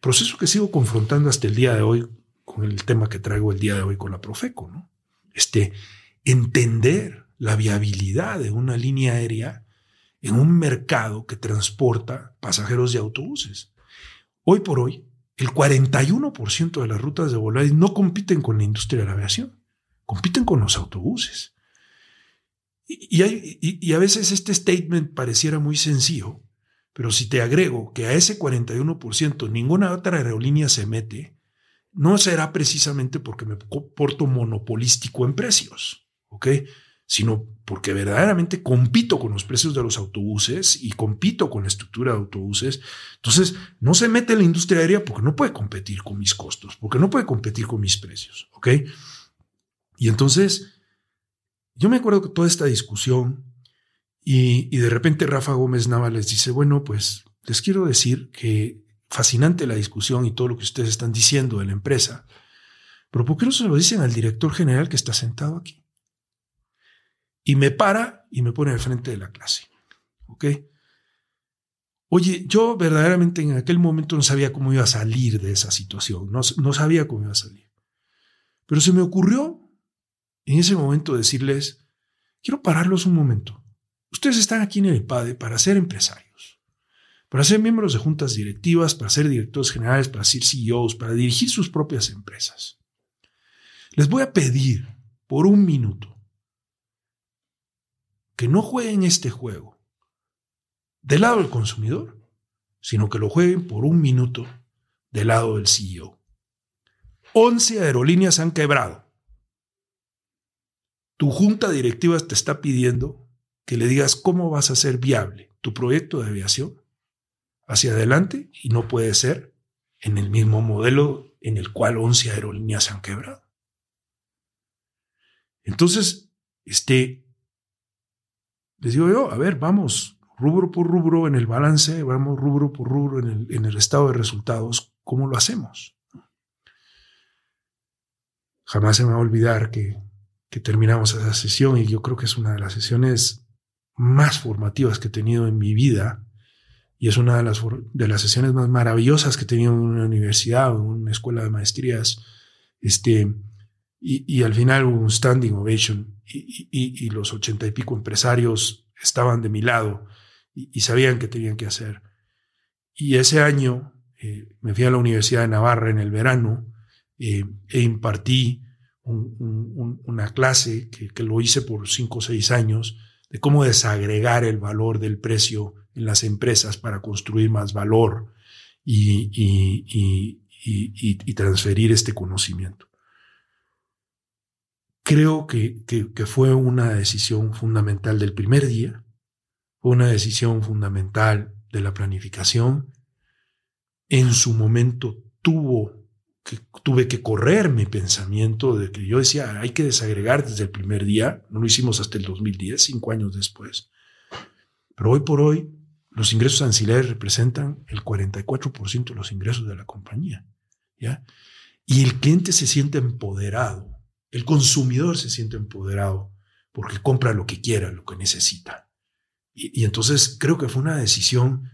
proceso que sigo confrontando hasta el día de hoy con el tema que traigo el día de hoy con la Profeco, ¿no? Este, entender la viabilidad de una línea aérea en un mercado que transporta pasajeros y autobuses. Hoy por hoy, el 41% de las rutas de Volaris no compiten con la industria de la aviación compiten con los autobuses. Y, a veces este statement pareciera muy sencillo, pero si te agrego que a ese 41% ninguna otra aerolínea se mete, no será precisamente porque me porto monopolístico en precios, ¿ok? Sino porque verdaderamente compito con los precios de los autobuses y compito con la estructura de autobuses. Entonces, no se mete la industria aérea porque no puede competir con mis costos, porque no puede competir con mis precios, ¿ok? Y entonces, yo me acuerdo que toda esta discusión y, de repente Rafa Gómez Nava les dice, bueno, pues les quiero decir que fascinante la discusión y todo lo que ustedes están diciendo de la empresa, pero ¿por qué no se lo dicen al director general que está sentado aquí? Y me para y me pone al frente de la clase. ¿Ok? Oye, yo verdaderamente en aquel momento no sabía cómo iba a salir de esa situación, no, no sabía cómo iba a salir. Pero se me ocurrió en ese momento decirles, quiero pararlos un momento. Ustedes están aquí en el IPADE para ser empresarios, para ser miembros de juntas directivas, para ser directores generales, para ser CEOs, para dirigir sus propias empresas. Les voy a pedir por un minuto que no jueguen este juego del lado del consumidor, sino que lo jueguen por un minuto del lado del CEO. 11 aerolíneas han quebrado. Tu junta directiva te está pidiendo que le digas cómo vas a hacer viable tu proyecto de aviación hacia adelante y no puede ser en el mismo modelo en el cual 11 aerolíneas se han quebrado. Entonces, este, les digo yo, a ver, vamos rubro por rubro en el balance, vamos rubro por rubro en el, en el estado de resultados, ¿cómo lo hacemos? Jamás se me va a olvidar que, que terminamos esa sesión y yo creo que es una de las sesiones más formativas que he tenido en mi vida y es una de las, de las sesiones más maravillosas que he tenido en una universidad o en una escuela de maestrías. Este, y, y al final hubo un standing ovation y, y, los ochenta y pico empresarios estaban de mi lado y, sabían qué tenían que hacer. Y ese año eh, me fui a la Universidad de Navarra en el verano eh, e impartí un, un, una clase que, que, lo hice por cinco o seis años de cómo desagregar el valor del precio en las empresas para construir más valor y, y, y transferir este conocimiento. Creo que, que, que, fue una decisión fundamental del primer día, fue una decisión fundamental de la planificación. En su momento tuvo que tuve que correr mi pensamiento de que yo decía, hay que desagregar desde el primer día, no lo hicimos hasta el 2010, cinco años después. Pero hoy por hoy, los ingresos ancilares representan el 44% de los ingresos de la compañía. ¿ya? Y el cliente se siente empoderado, el consumidor se siente empoderado porque compra lo que quiera, lo que necesita. Y entonces creo que fue una decisión,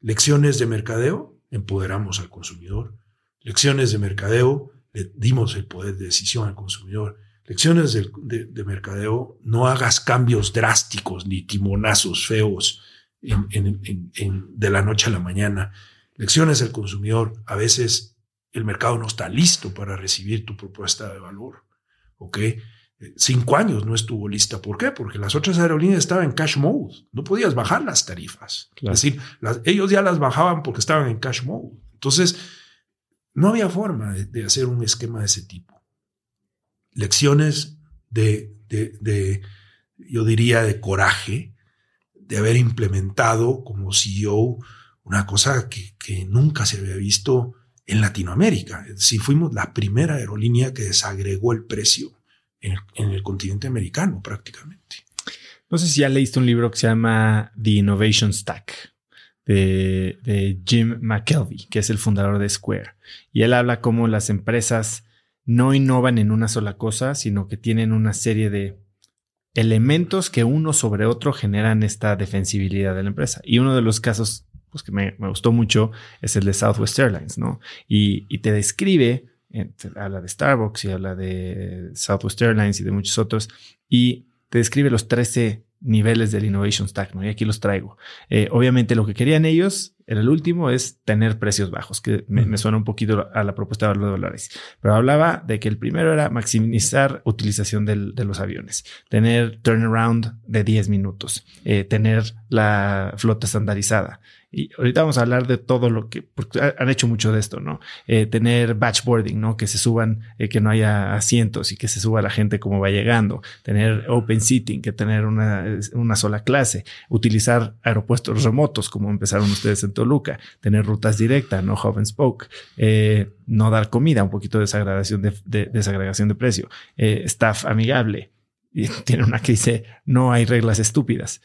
lecciones de mercadeo, empoderamos al consumidor Lecciones de mercadeo, le dimos el poder de decisión al consumidor. Lecciones de, mercadeo, no hagas cambios drásticos ni timonazos feos de la noche a la mañana. Lecciones del consumidor, a veces el mercado no está listo para recibir tu propuesta de valor. ¿Ok? Cinco años no estuvo lista. ¿Por qué? Porque las otras aerolíneas estaban en cash mode. No podías bajar las tarifas. Es decir, ellos ya las bajaban porque estaban en cash mode. Entonces, no había forma de, hacer un esquema de ese tipo. Lecciones de, de, yo diría, de coraje, de haber implementado como CEO una cosa que, nunca se había visto en Latinoamérica. Decir, fuimos la primera aerolínea que desagregó el precio en el, en el continente americano prácticamente. No sé si ya leíste un libro que se llama The Innovation Stack de, Jim McKelvey, que es el fundador de Square. Y él habla cómo las empresas no innovan en una sola cosa, sino que tienen una serie de elementos que uno sobre otro generan esta defensibilidad de la empresa. Y uno de los casos pues, que me, gustó mucho es el de Southwest Airlines, ¿no? Y, y te describe, habla de Starbucks y habla de Southwest Airlines y de muchos otros, y te describe los 13 niveles del Innovation Stack, ¿no? Y aquí los traigo. Eh, obviamente lo que querían ellos, era el último, es tener precios bajos, que me, suena un poquito a la propuesta de valor de dólares. Pero hablaba de que el primero era maximizar utilización de los aviones, tener turnaround de 10 minutos, eh, tener la flota estandarizada, y ahorita vamos a hablar de todo lo que, porque han hecho mucho de esto, ¿no? Eh, tener batchboarding, ¿no? Que se suban, eh, que no haya asientos y que se suba la gente como va llegando. Tener open seating, que tener una, una sola clase. Utilizar aeropuertos remotos, como empezaron ustedes en Toluca. Tener rutas directas, no hub spoke. Eh, no dar comida, un poquito de desagregación de, de desagregación de precio. staff amigable. Tiene una que dice, no hay reglas estúpidas.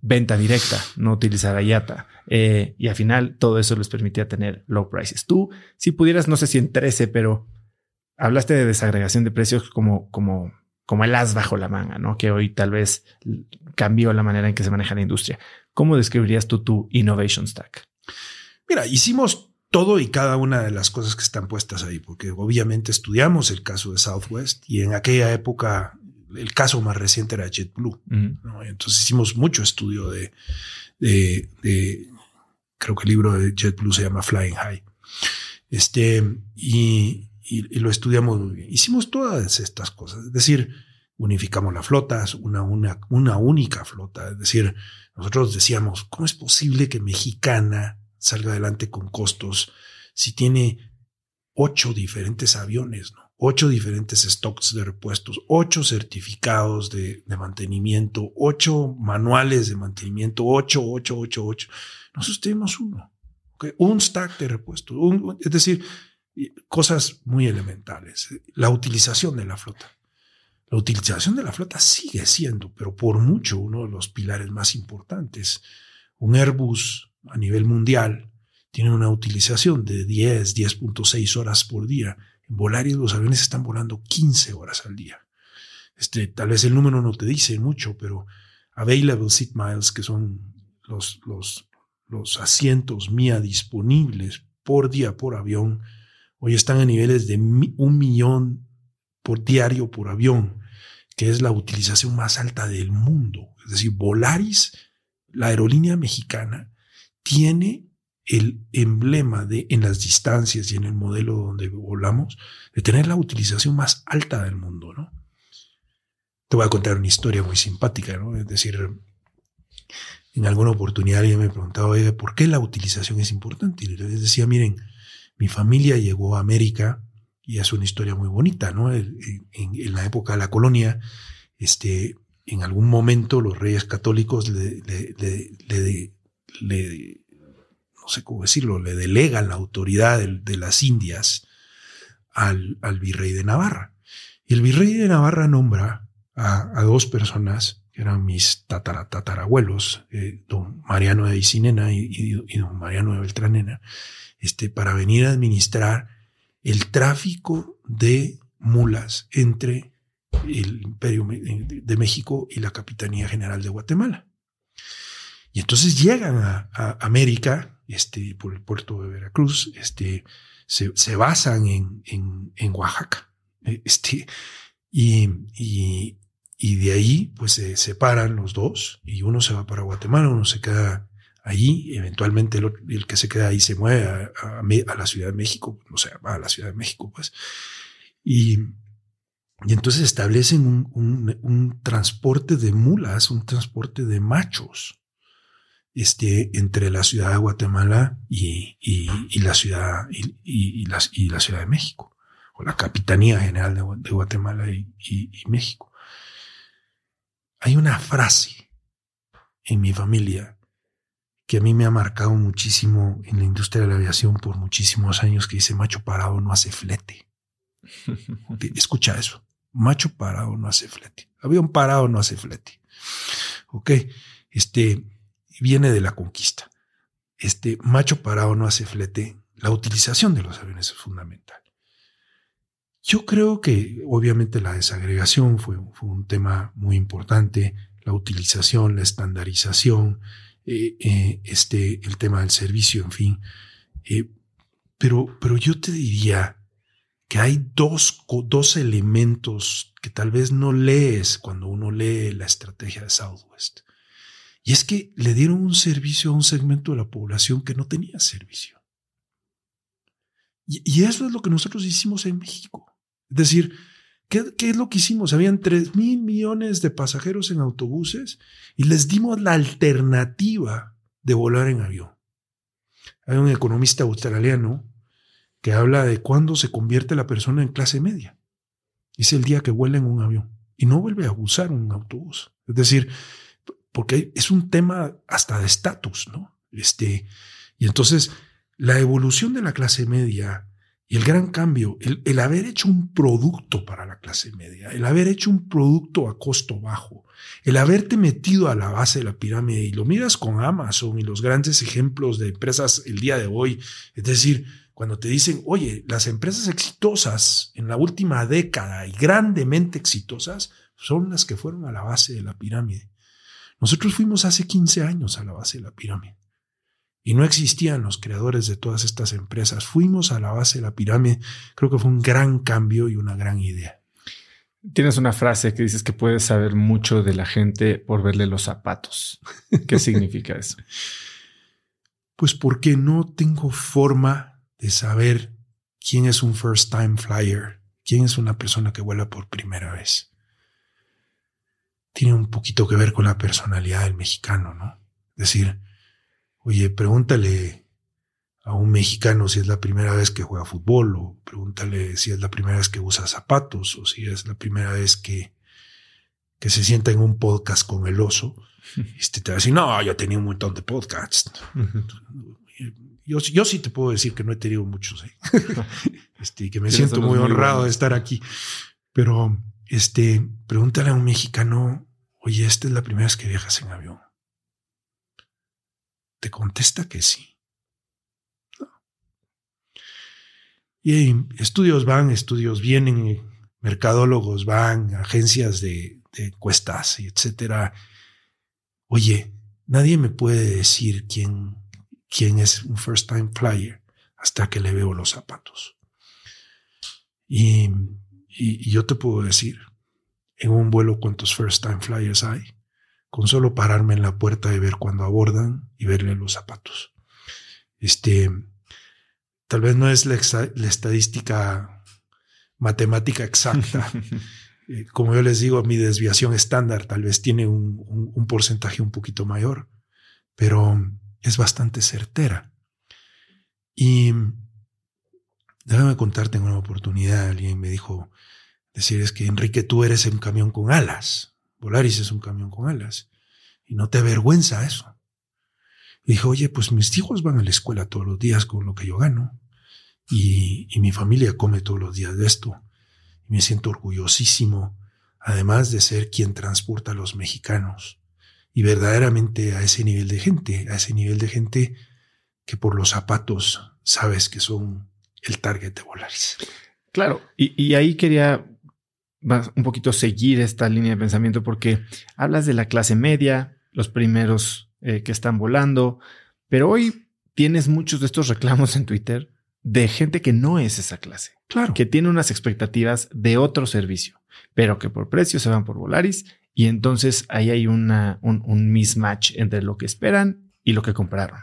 venta directa, no utilizar ayata. Eh, y al final todo eso les permitía tener low prices. Tú, si pudieras, no sé si en 13, pero hablaste de desagregación de precios como, como, como el as bajo la manga, ¿no? Que hoy tal vez cambió la manera en que se maneja la industria. ¿Cómo describirías tú tu innovation stack? Mira, hicimos todo y cada una de las cosas que están puestas ahí, porque obviamente estudiamos el caso de Southwest y en aquella época el caso más reciente era JetBlue. Entonces hicimos mucho estudio de, de, creo que el libro de JetBlue se llama Flying High. Este, y, y, lo estudiamos muy bien. Hicimos todas estas cosas. Es decir, unificamos las flotas, una, una, una única flota. Es decir, nosotros decíamos, ¿cómo es posible que Mexicana salga adelante con costos si tiene ocho diferentes aviones, ¿no? Ocho diferentes stocks de repuestos, ocho certificados de, mantenimiento, ocho manuales de mantenimiento, ocho, ocho, ocho, ocho. Nosotros tenemos uno, un stack de repuestos, es decir, cosas muy elementales. La utilización de la flota. La utilización de la flota sigue siendo, pero por mucho, uno de los pilares más importantes. Un Airbus a nivel mundial tiene una utilización de 10, 10.6 horas por día Volaris los aviones están volando 15 horas al día. Este, tal vez el número no te dice mucho, pero available seat miles, que son los, los, los asientos mía disponibles por día por avión, hoy están a niveles de un millón por diario por avión, que es la utilización más alta del mundo. Es decir, Volaris, la aerolínea mexicana, tiene el emblema de en las distancias y en el modelo donde volamos, de tener la utilización más alta del mundo, ¿no? Te voy a contar una historia muy simpática, ¿no? Es decir, en alguna oportunidad alguien me preguntaba, oye, ¿por qué la utilización es importante? Y les decía, miren, mi familia llegó a América y es una historia muy bonita, ¿no? En, la época de la colonia, este, en algún momento los reyes católicos le, le no sé cómo decirlo, le delegan la autoridad de, las Indias al, virrey de Navarra. Y el virrey de Navarra nombra a, dos personas que eran mis tatarabuelos, eh, don Mariano de Isinena y, don Mariano de Beltranena, este, para venir a administrar el tráfico de mulas entre el Imperio de México y la Capitanía General de Guatemala. Y entonces llegan a América este, por el puerto de Veracruz, este, se, basan en, Oaxaca. Eh, este, y, de ahí pues se separan los dos y uno se va para Guatemala, uno se queda allí, eventualmente el, que se queda ahí se mueve a, la Ciudad de México, o sea, a la Ciudad de México, pues. Y, entonces establecen un, transporte de mulas, un transporte de machos este, entre la ciudad de Guatemala y, la ciudad y, la, ciudad de México, o la Capitanía General de, Guatemala y, México. Hay una frase en mi familia que a mí me ha marcado muchísimo en la industria de la aviación por muchísimos años que dice macho parado no hace flete. Escucha eso. Macho parado no hace flete. Avión parado no hace flete. Ok. Este, viene de la conquista. Este macho parado no hace flete. La utilización de los aviones es fundamental. Yo creo que obviamente la desagregación fue, un tema muy importante, la utilización, la estandarización, eh, eh, este, el tema del servicio, en fin. Eh, pero, pero yo te diría que hay dos, dos elementos que tal vez no lees cuando uno lee la estrategia de Southwest. Y es que le dieron un servicio a un segmento de la población que no tenía servicio. Y, eso es lo que nosotros hicimos en México. Es decir, ¿qué, es lo que hicimos? Habían 3 mil millones de pasajeros en autobuses y les dimos la alternativa de volar en avión. Hay un economista australiano que habla de cuándo se convierte la persona en clase media. Es el día que vuela en un avión y no vuelve a usar un autobús. Es decir, porque es un tema hasta de estatus, ¿no? Este, y entonces la evolución de la clase media y el gran cambio, el, el, haber hecho un producto para la clase media, el haber hecho un producto a costo bajo, el haberte metido a la base de la pirámide y lo miras con Amazon y los grandes ejemplos de empresas el día de hoy, es decir, cuando te dicen, oye, las empresas exitosas en la última década y grandemente exitosas son las que fueron a la base de la pirámide. Nosotros fuimos hace 15 años a la base de la pirámide y no existían los creadores de todas estas empresas. Fuimos a la base de la pirámide. Creo que fue un gran cambio y una gran idea. Tienes una frase que dices que puedes saber mucho de la gente por verle los zapatos. ¿Qué significa eso? Pues porque no tengo forma de saber quién es un first time flyer, quién es una persona que vuela por primera vez. Tiene un poquito que ver con la personalidad del mexicano, ¿no? Es decir, oye, pregúntale a un mexicano si es la primera vez que juega fútbol, o pregúntale si es la primera vez que usa zapatos, o si es la primera vez que, que se sienta en un podcast con el oso. Este te va a decir, no, yo tenía un montón de podcasts. Yo, yo sí te puedo decir que no he tenido muchos, ¿eh? este, que me siento muy honrado de estar aquí. Pero, este, pregúntale a un mexicano, oye, esta es la primera vez que viajas en avión. Te contesta que sí. Y estudios van, estudios vienen, mercadólogos van, agencias de, de encuestas, etcétera. Oye, nadie me puede decir quién quién es un first time flyer hasta que le veo los zapatos. Y, yo te puedo decir, en un vuelo cuántos first time flyers hay, con solo pararme en la puerta y ver cuando abordan y verle los zapatos. Este, tal vez no es la, estadística matemática exacta. Eh, como yo les digo, mi desviación estándar tal vez tiene un, un porcentaje un poquito mayor, pero es bastante certera. Y déjame contarte en una oportunidad, alguien me dijo, decir es que Enrique, tú eres un camión con alas. Volaris es un camión con alas. Y no te avergüenza eso. Y dijo, oye, pues mis hijos van a la escuela todos los días con lo que yo gano. Y, y mi familia come todos los días de esto. Y me siento orgullosísimo, además de ser quien transporta a los mexicanos y verdaderamente a ese nivel de gente, a ese nivel de gente que por los zapatos sabes que son el target de Volaris. Claro, y, ahí quería un poquito seguir esta línea de pensamiento porque hablas de la clase media, los primeros eh, que están volando, pero hoy tienes muchos de estos reclamos en Twitter de gente que no es esa clase. Claro. Que tiene unas expectativas de otro servicio, pero que por precio se van por Volaris y entonces ahí hay una, un, mismatch entre lo que esperan y lo que compraron.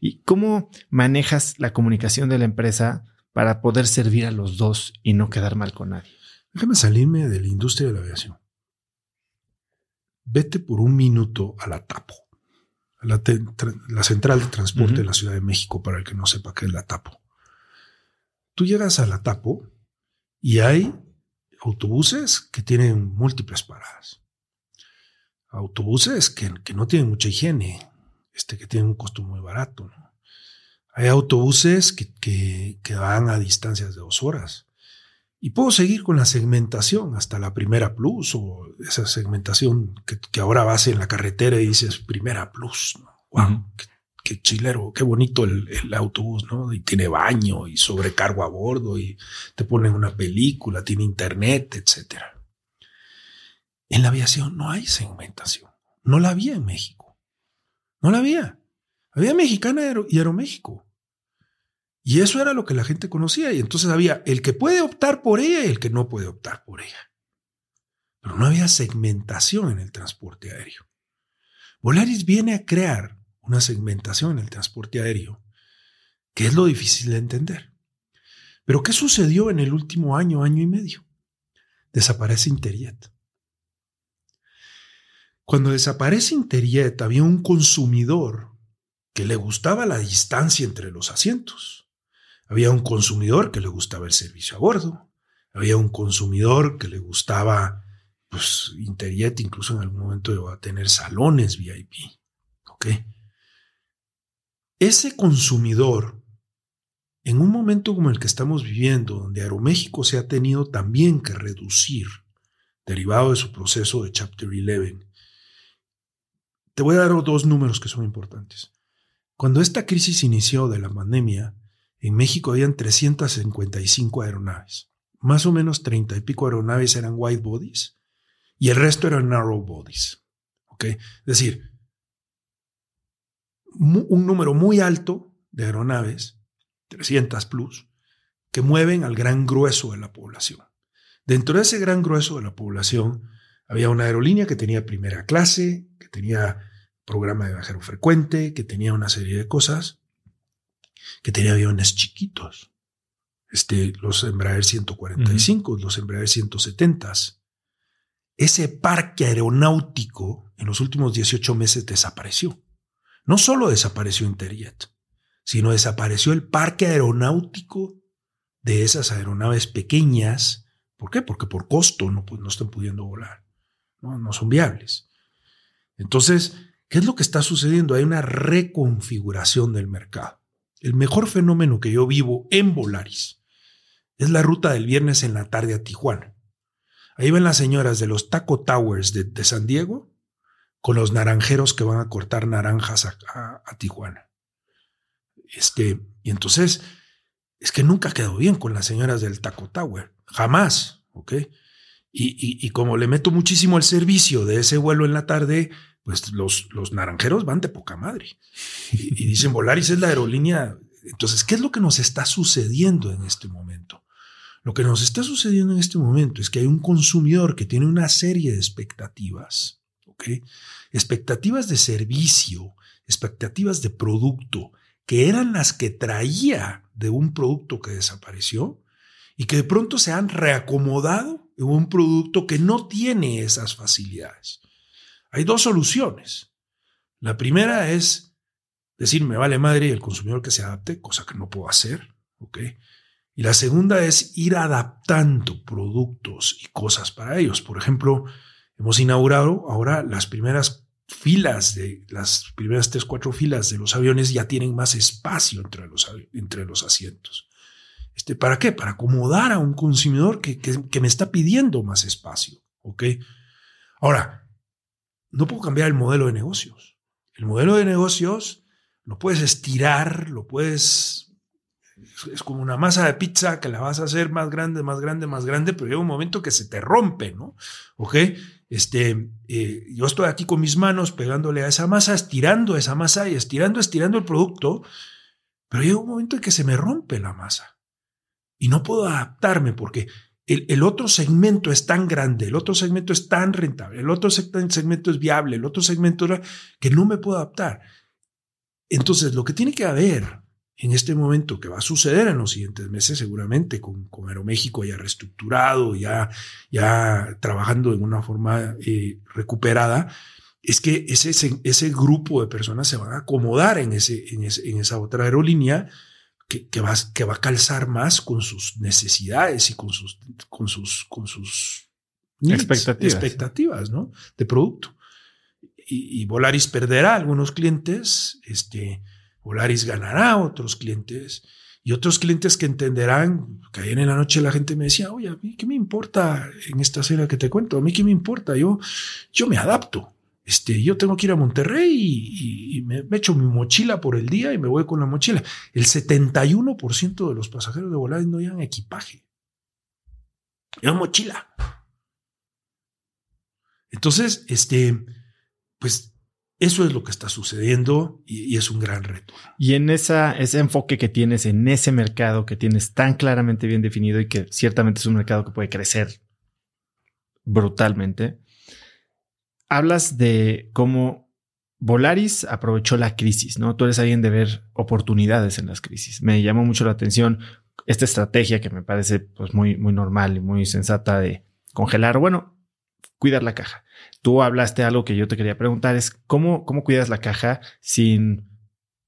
¿Y cómo manejas la comunicación de la empresa para poder servir a los dos y no quedar mal con nadie? Déjame salirme de la industria de la aviación. Vete por un minuto a la TAPO, a la, central de transporte de la Ciudad de México, para el que no sepa qué es la TAPO. Tú llegas a la TAPO y hay autobuses que tienen múltiples paradas autobuses que, no tienen mucha higiene, este, que tienen un costo muy barato. Hay autobuses que, que, van a distancias de dos horas. Y puedo seguir con la segmentación hasta la primera plus o esa segmentación que, ahora vas en la carretera y dices primera plus. Wow, qué, chilero, qué bonito el, el, autobús, ¿no? Y tiene baño y sobrecargo a bordo y te ponen una película, tiene internet, etcétera. En la aviación no hay segmentación. No la había en México. No la había. Había Mexicana y Aeroméxico. Y eso era lo que la gente conocía. Y entonces había el que puede optar por ella y el que no puede optar por ella. Pero no había segmentación en el transporte aéreo. Volaris viene a crear una segmentación en el transporte aéreo, que es lo difícil de entender. Pero ¿qué sucedió en el último año, año y medio? Desaparece Interjet. Cuando desaparece Interjet había un consumidor que le gustaba la distancia entre los asientos. Había un consumidor que le gustaba el servicio a bordo. Había un consumidor que le gustaba, pues, Interjet incluso en algún momento iba a tener salones VIP. ¿Ok? Ese consumidor, en un momento como el que estamos viviendo, donde Aeroméxico se ha tenido también que reducir, derivado de su proceso de Chapter 11, te voy a dar dos números que son importantes. Cuando esta crisis inició de la pandemia, en México habían 355 aeronaves. Más o menos 30 y pico aeronaves eran wide bodies y el resto eran narrow bodies. Es decir, un número muy alto de aeronaves, 300 plus, que mueven al gran grueso de la población. Dentro de ese gran grueso de la población había una aerolínea que tenía primera clase, que tenía programa de viajero frecuente, que tenía una serie de cosas, que tenía aviones chiquitos, este, los Embraer 145, los Embraer 170. ese parque aeronáutico en los últimos 18 meses desapareció. No solo desapareció Interjet, sino desapareció el parque aeronáutico de esas aeronaves pequeñas. ¿Por qué? Porque por costo no, pues, no están pudiendo volar. No, no son viables. Entonces, ¿qué es lo que está sucediendo? Hay una reconfiguración del mercado. El mejor fenómeno que yo vivo en Volaris es la ruta del viernes en la tarde a Tijuana. Ahí ven las señoras de los Taco Towers de, San Diego con los naranjeros que van a cortar naranjas a, Tijuana. Este, y entonces, es que nunca quedó bien con las señoras del Taco Tower. Jamás. ¿Ok? Y, y, como le meto muchísimo el servicio de ese vuelo en la tarde, pues los, los naranjeros van de poca madre. Y, y dicen, Volaris es la aerolínea. Entonces, ¿qué es lo que nos está sucediendo en este momento? Lo que nos está sucediendo en este momento es que hay un consumidor que tiene una serie de expectativas, ¿ok? Expectativas de servicio, expectativas de producto, que eran las que traía de un producto que desapareció y que de pronto se han reacomodado en un producto que no tiene esas facilidades. Hay dos soluciones. La primera es decir, me vale madre y el consumidor que se adapte, cosa que no puedo hacer, ¿ok? Y la segunda es ir adaptando productos y cosas para ellos. Por ejemplo, hemos inaugurado ahora las primeras filas de las primeras tres, cuatro filas de los aviones ya tienen más espacio entre los, entre los asientos. Este, ¿Para qué? Para acomodar a un consumidor que, que me está pidiendo más espacio. Ahora, no puedo cambiar el modelo de negocios. El modelo de negocios lo puedes estirar, lo puedes es como una masa de pizza que la vas a hacer más grande, más grande, más grande, pero llega un momento que se te rompe, ¿no? ¿Ok? Este, eh, yo estoy aquí con mis manos pegándole a esa masa, estirando esa masa y estirando, estirando el producto, pero llega un momento en que se me rompe la masa y no puedo adaptarme porque el, otro segmento es tan grande, el otro segmento es tan rentable, el otro segmento es viable, el otro segmento que no me puedo adaptar. Entonces, lo que tiene que haber en este momento que va a suceder en los siguientes meses, seguramente con, con Aeroméxico ya reestructurado, ya, ya trabajando en una forma eh, recuperada, es que ese, ese, grupo de personas se van a acomodar en, ese, en, esa otra aerolínea que, que, va, que va a calzar más con sus necesidades y con sus, con sus, con sus expectativas. expectativas ¿no? de producto. Y, y Volaris perderá algunos clientes, este, Volaris ganará otros clientes y otros clientes que entenderán que ayer en la noche la gente me decía, oye, ¿a mí qué me importa en esta cena que te cuento? ¿A mí qué me importa? Yo, yo me adapto. Este, yo tengo que ir a Monterrey y, me, echo mi mochila por el día y me voy con la mochila. El 71% de los pasajeros de Volaris no llevan equipaje. Llevan mochila. Entonces, este, pues eso es lo que está sucediendo y, es un gran reto. Y en ese enfoque que tienes en ese mercado que tienes tan claramente bien definido y que ciertamente es un mercado que puede crecer brutalmente, hablas de cómo Volaris aprovechó la crisis, ¿no? Tú eres alguien de ver oportunidades en las crisis. Me llamó mucho la atención esta estrategia que me parece pues muy, muy normal y muy sensata de congelar, bueno, cuidar la caja. Tú hablaste algo que yo te quería preguntar, es cómo, cómo cuidas la caja sin,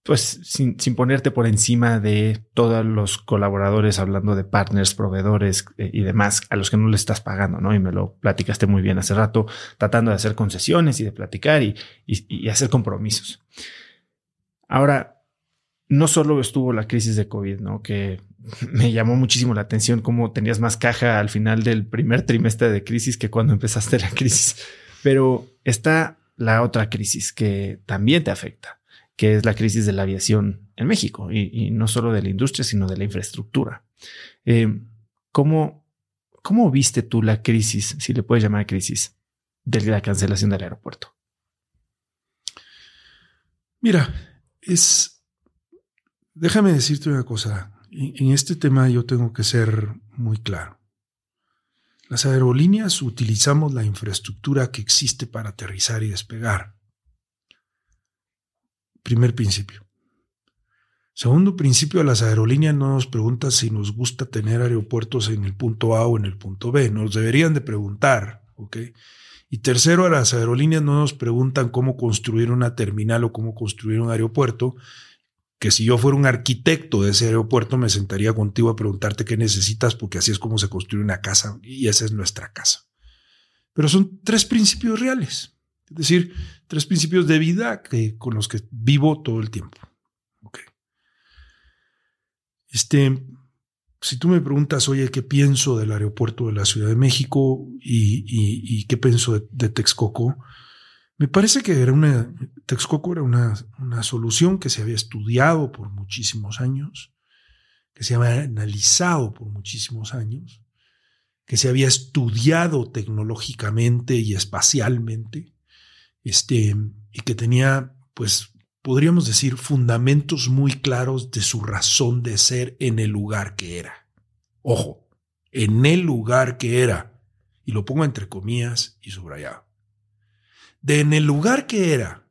pues, sin, sin ponerte por encima de todos los colaboradores, hablando de partners, proveedores eh, y demás, a los que no le estás pagando, ¿no? Y me lo platicaste muy bien hace rato, tratando de hacer concesiones y de platicar y, y hacer compromisos. Ahora, no solo estuvo la crisis de COVID, ¿no? Que me llamó muchísimo la atención cómo tenías más caja al final del primer trimestre de crisis que cuando empezaste la crisis. Pero está la otra crisis que también te afecta, que es la crisis de la aviación en México y, no solo de la industria, sino de la infraestructura. Eh, ¿cómo, ¿Cómo viste tú la crisis, si le puedes llamar crisis, de la cancelación del aeropuerto? Mira, es... Déjame decirte una cosa. En este tema yo tengo que ser muy claro. Las aerolíneas utilizamos la infraestructura que existe para aterrizar y despegar. Primer principio. Segundo principio, las aerolíneas no nos preguntan si nos gusta tener aeropuertos en el punto A o en el punto B. Nos deberían de preguntar, ¿ok? Y tercero, a las aerolíneas no nos preguntan cómo construir una terminal o cómo construir un aeropuerto, que si yo fuera un arquitecto de ese aeropuerto me sentaría contigo a preguntarte qué necesitas, porque así es como se construye una casa y esa es nuestra casa. Pero son tres principios reales, es decir, tres principios de vida que, con los que vivo todo el tiempo. Este, si tú me preguntas, oye, ¿qué pienso del aeropuerto de la Ciudad de México y, qué pienso de, Texcoco? Me parece que era una, Texcoco era una, una, solución que se había estudiado por muchísimos años, que se había analizado por muchísimos años, que se había estudiado tecnológicamente y espacialmente, este, y que tenía, pues, podríamos decir, fundamentos muy claros de su razón de ser en el lugar que era. Ojo, en el lugar que era. Y lo pongo entre comillas y subrayado. De en el lugar que era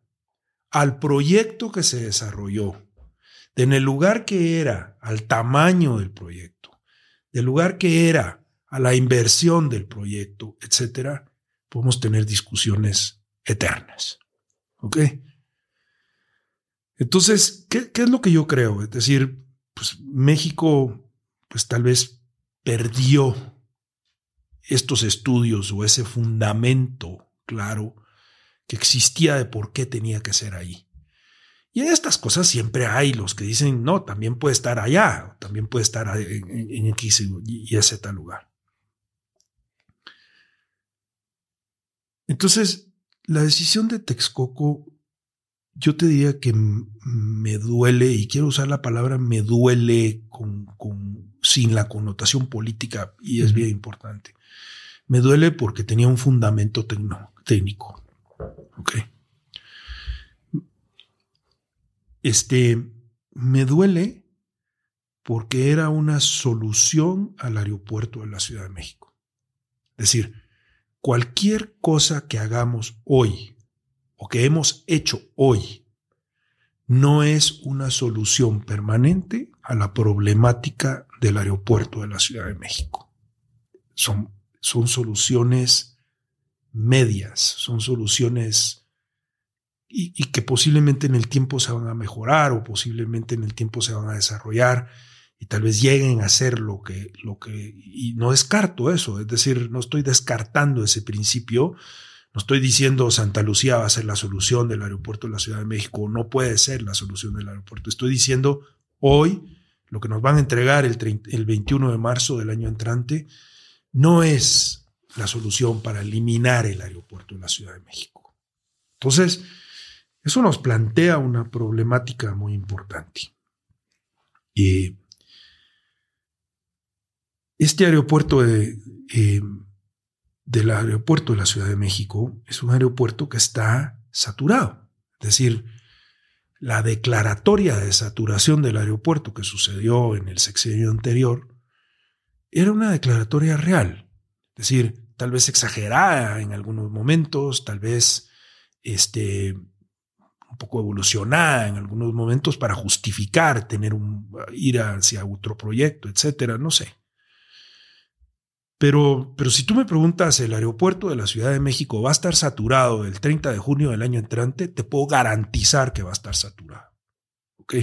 al proyecto que se desarrolló, de en el lugar que era al tamaño del proyecto, del lugar que era a la inversión del proyecto, etcétera, podemos tener discusiones eternas. ¿Ok? Entonces, ¿qué, es lo que yo creo? Es decir, pues México, pues tal vez perdió estos estudios o ese fundamento claro que existía de por qué tenía que ser ahí. Y en estas cosas siempre hay los que dicen, no, también puede estar allá, también puede estar en, X y, ese tal lugar. Entonces, la decisión de Texcoco yo te diría que me duele, y quiero usar la palabra me duele con, sin la connotación política, y es bien importante. Me duele porque tenía un fundamento técnico. Ok. Este, me duele porque era una solución al aeropuerto de la Ciudad de México. Es decir, cualquier cosa que hagamos hoy o que hemos hecho hoy no es una solución permanente a la problemática del aeropuerto de la Ciudad de México. Son, son soluciones medias, son soluciones y, que posiblemente en el tiempo se van a mejorar o posiblemente en el tiempo se van a desarrollar y tal vez lleguen a ser lo que, lo que, y no descarto eso, es decir, no estoy descartando ese principio, no estoy diciendo Santa Lucía va a ser la solución del aeropuerto de la Ciudad de México, no puede ser la solución del aeropuerto. Estoy diciendo hoy lo que nos van a entregar el, el 21 de marzo del año entrante no es la solución para eliminar el aeropuerto de la Ciudad de México. Entonces, eso nos plantea una problemática muy importante. Y este aeropuerto de, eh, del aeropuerto de la Ciudad de México es un aeropuerto que está saturado. Es decir, la declaratoria de saturación del aeropuerto que sucedió en el sexenio anterior era una declaratoria real. Es decir, tal vez exagerada en algunos momentos, tal vez este, un poco evolucionada en algunos momentos para justificar tener un ir hacia otro proyecto, etcétera, no sé. Pero, pero si tú me preguntas, ¿el aeropuerto de la Ciudad de México va a estar saturado el 30 de junio del año entrante? Te puedo garantizar que va a estar saturado. ¿Ok?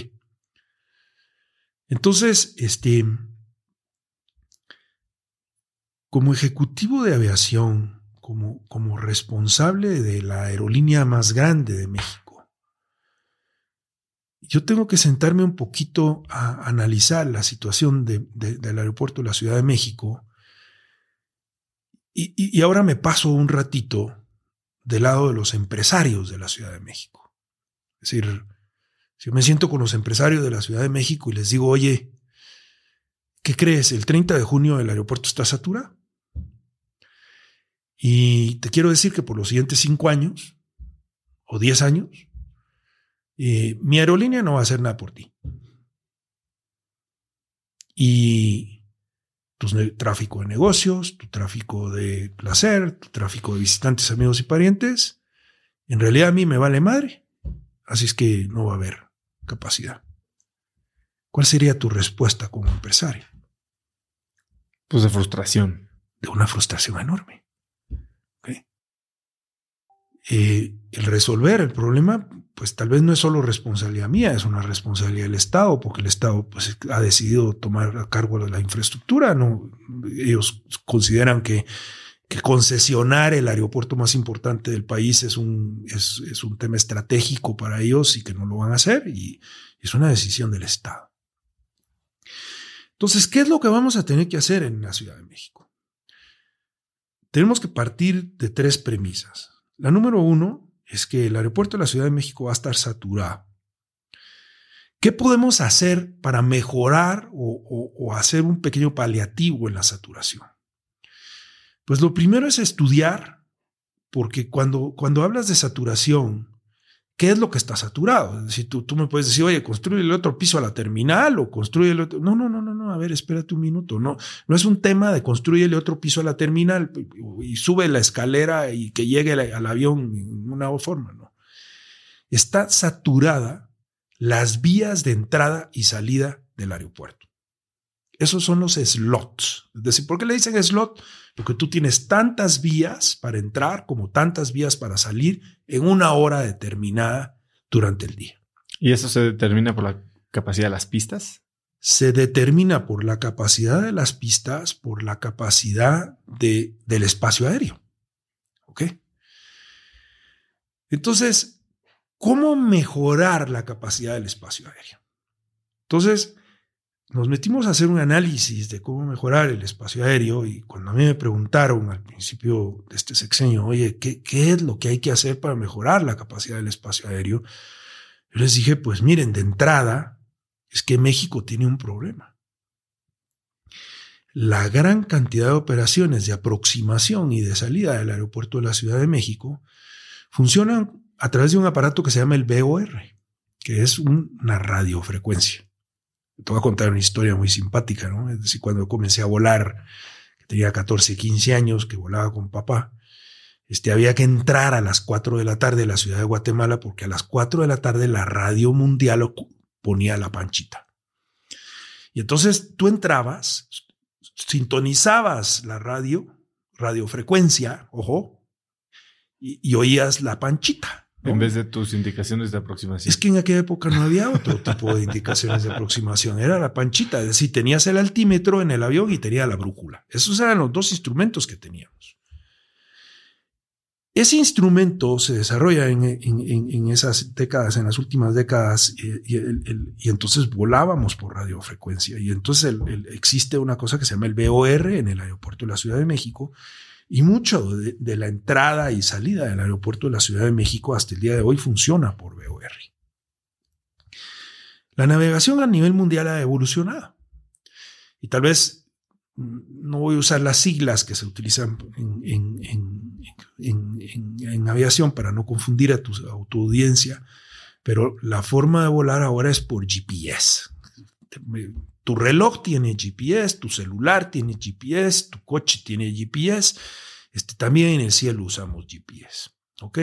Entonces, este, como ejecutivo de aviación, como, como responsable de la aerolínea más grande de México, yo tengo que sentarme un poquito a analizar la situación del aeropuerto de la Ciudad de México y, ahora me paso un ratito del lado de los empresarios de la Ciudad de México. Es decir, si yo me siento con los empresarios de la Ciudad de México y les digo, oye, ¿qué crees? El 30 de junio el aeropuerto está saturado. Y te quiero decir que por los siguientes cinco años o diez años, eh, mi aerolínea no va a hacer nada por ti. Y tu tráfico de negocios, tu tráfico de placer, tu tráfico de visitantes, amigos y parientes, en realidad a mí me vale madre. Así es que no va a haber capacidad. ¿Cuál sería tu respuesta como empresario? Pues de frustración. De una frustración enorme. eh, el resolver el problema, pues tal vez no es solo responsabilidad mía, es una responsabilidad del Estado, porque el Estado pues, ha decidido tomar a cargo de la infraestructura. ¿no? Ellos consideran que, que concesionar el aeropuerto más importante del país es un, es, es un tema estratégico para ellos y que no lo van a hacer, y es una decisión del Estado. Entonces, ¿qué es lo que vamos a tener que hacer en la Ciudad de México? Tenemos que partir de tres premisas. La número uno es que el aeropuerto de la Ciudad de México va a estar saturado. ¿Qué podemos hacer para mejorar o, hacer un pequeño paliativo en la saturación? Pues lo primero es estudiar, porque cuando, cuando hablas de saturación, ¿qué es lo que está saturado? Es decir, tú, tú me puedes decir, oye, construye otro piso a la terminal o construye el otro. No, no, no, no, no, a ver, espérate un minuto. No, no es un tema de construirle otro piso a la terminal y sube la escalera y que llegue al avión en una forma, no. Está saturada las vías de entrada y salida del aeropuerto. Esos son los slots. Es decir, ¿por qué le dicen slot? Porque tú tienes tantas vías para entrar como tantas vías para salir en una hora determinada durante el día. ¿Y eso se determina por la capacidad de las pistas? Se determina por la capacidad de las pistas, por la capacidad de, del espacio aéreo. ¿Ok? Entonces, ¿cómo mejorar la capacidad del espacio aéreo? Entonces, nos metimos a hacer un análisis de cómo mejorar el espacio aéreo y cuando a mí me preguntaron al principio de este sexenio, oye, ¿qué, ¿qué, es lo que hay que hacer para mejorar la capacidad del espacio aéreo? Yo les dije, pues miren, de entrada es que México tiene un problema. La gran cantidad de operaciones de aproximación y de salida del aeropuerto de la Ciudad de México funcionan a través de un aparato que se llama el BOR, que es una radiofrecuencia. Te voy a contar una historia muy simpática, ¿no? Es decir, cuando comencé a volar, tenía 14, 15 años, que volaba con papá, este, había que entrar a las 4 de la tarde a la ciudad de Guatemala porque a las 4 de la tarde la radio mundial ponía la panchita. Y entonces tú entrabas, sintonizabas la radio, radiofrecuencia, ojo, y oías la panchita. En vez de tus indicaciones de aproximación. Es que en aquella época no había otro tipo de indicaciones de aproximación. Era la panchita. Es decir, tenías el altímetro en el avión y tenía la brújula. Esos eran los dos instrumentos que teníamos. Ese instrumento se desarrolla en, esas décadas, en las últimas décadas, y, y, entonces volábamos por radiofrecuencia. Y entonces existe una cosa que se llama el BOR en el aeropuerto de la Ciudad de México, y mucho de, la entrada y salida del aeropuerto de la Ciudad de México hasta el día de hoy funciona por BOR. La navegación a nivel mundial ha evolucionado. Y tal vez no voy a usar las siglas que se utilizan en, aviación para no confundir a tu, a tu audiencia, pero la forma de volar ahora es por GPS. Tu reloj tiene GPS, tu celular tiene GPS, tu coche tiene GPS. Este, también en el cielo usamos GPS. ¿Ok?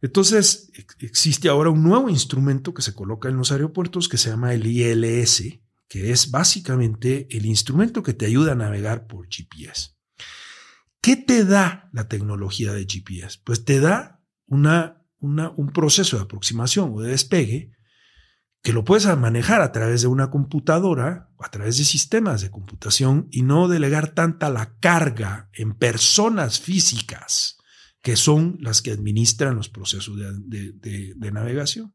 Entonces, existe ahora un nuevo instrumento que se coloca en los aeropuertos que se llama el ILS, que es básicamente el instrumento que te ayuda a navegar por GPS. ¿Qué te da la tecnología de GPS? Pues te da una, un proceso de aproximación o de despegue que lo puedes manejar a través de una computadora, a través de sistemas de computación y no delegar tanta la carga en personas físicas que son las que administran los procesos de, navegación.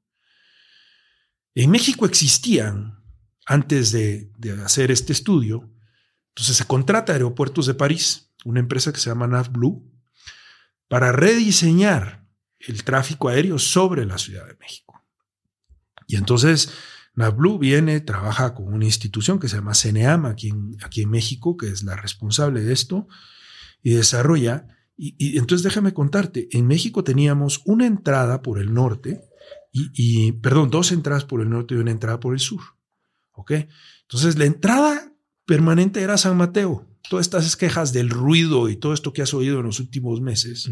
En México existían, antes de, hacer este estudio, entonces se contrata Aeropuertos de París, una empresa que se llama NavBlue, para rediseñar el tráfico aéreo sobre la Ciudad de México. Y entonces NavBlue viene, trabaja con una institución que se llama CNEAM aquí en, aquí México, que es la responsable de esto, y desarrolla. Y, entonces déjame contarte, en México teníamos una entrada por el norte, y, perdón, dos entradas por el norte y una entrada por el sur. ¿Ok? Entonces la entrada permanente era San Mateo. Todas estas quejas del ruido y todo esto que has oído en los últimos meses.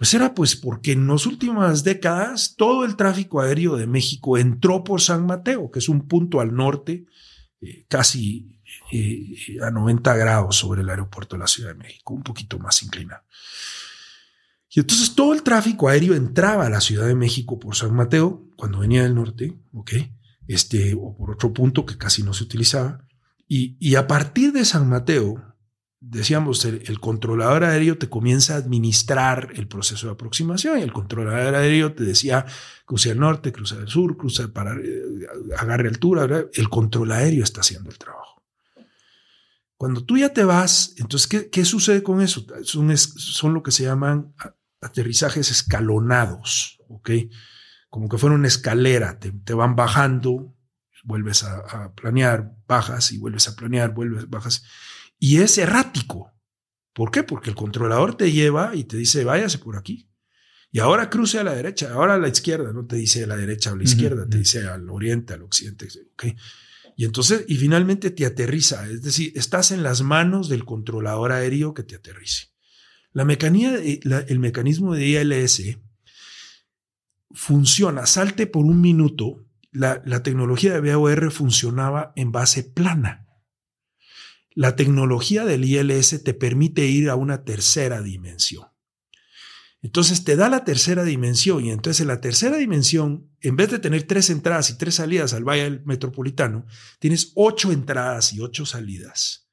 Pues era pues porque en las últimas décadas todo el tráfico aéreo de México entró por San Mateo, que es un punto al norte, eh, casi eh, a 90 grados sobre el aeropuerto de la Ciudad de México, un poquito más inclinado. Y entonces todo el tráfico aéreo entraba a la Ciudad de México por San Mateo cuando venía del norte, ¿ok? Este, o por otro punto que casi no se utilizaba. Y, y a partir de San Mateo, decíamos, el, controlador aéreo te comienza a administrar el proceso de aproximación y el controlador aéreo te decía, cruce al norte, cruce al sur, cruce para, eh, agarre altura, el control aéreo está haciendo el trabajo. Cuando tú ya te vas, entonces, ¿qué, qué sucede con eso? Son, son lo que se llaman aterrizajes escalonados, ¿ok? Como que fuera una escalera, te, te van bajando, vuelves a, a planear, bajas y vuelves a planear, vuelves, bajas y es errático. ¿Por qué? Porque el controlador te lleva y te dice, váyase por aquí. Y ahora cruce a la derecha, ahora a la izquierda, no te dice a la derecha o a la izquierda, te dice al oriente, al occidente. ¿okay? Y entonces, y finalmente te aterriza, es decir, estás en las manos del controlador aéreo que te aterrice. La mecanía, el mecanismo de ILS funciona, salte por un minuto, la, la tecnología de BOR funcionaba en base plana. La tecnología del ILS te permite ir a una tercera dimensión. Entonces te da la tercera dimensión y entonces en la tercera dimensión, en vez de tener tres entradas y tres salidas al Valle Metropolitano, tienes ocho entradas y ocho salidas.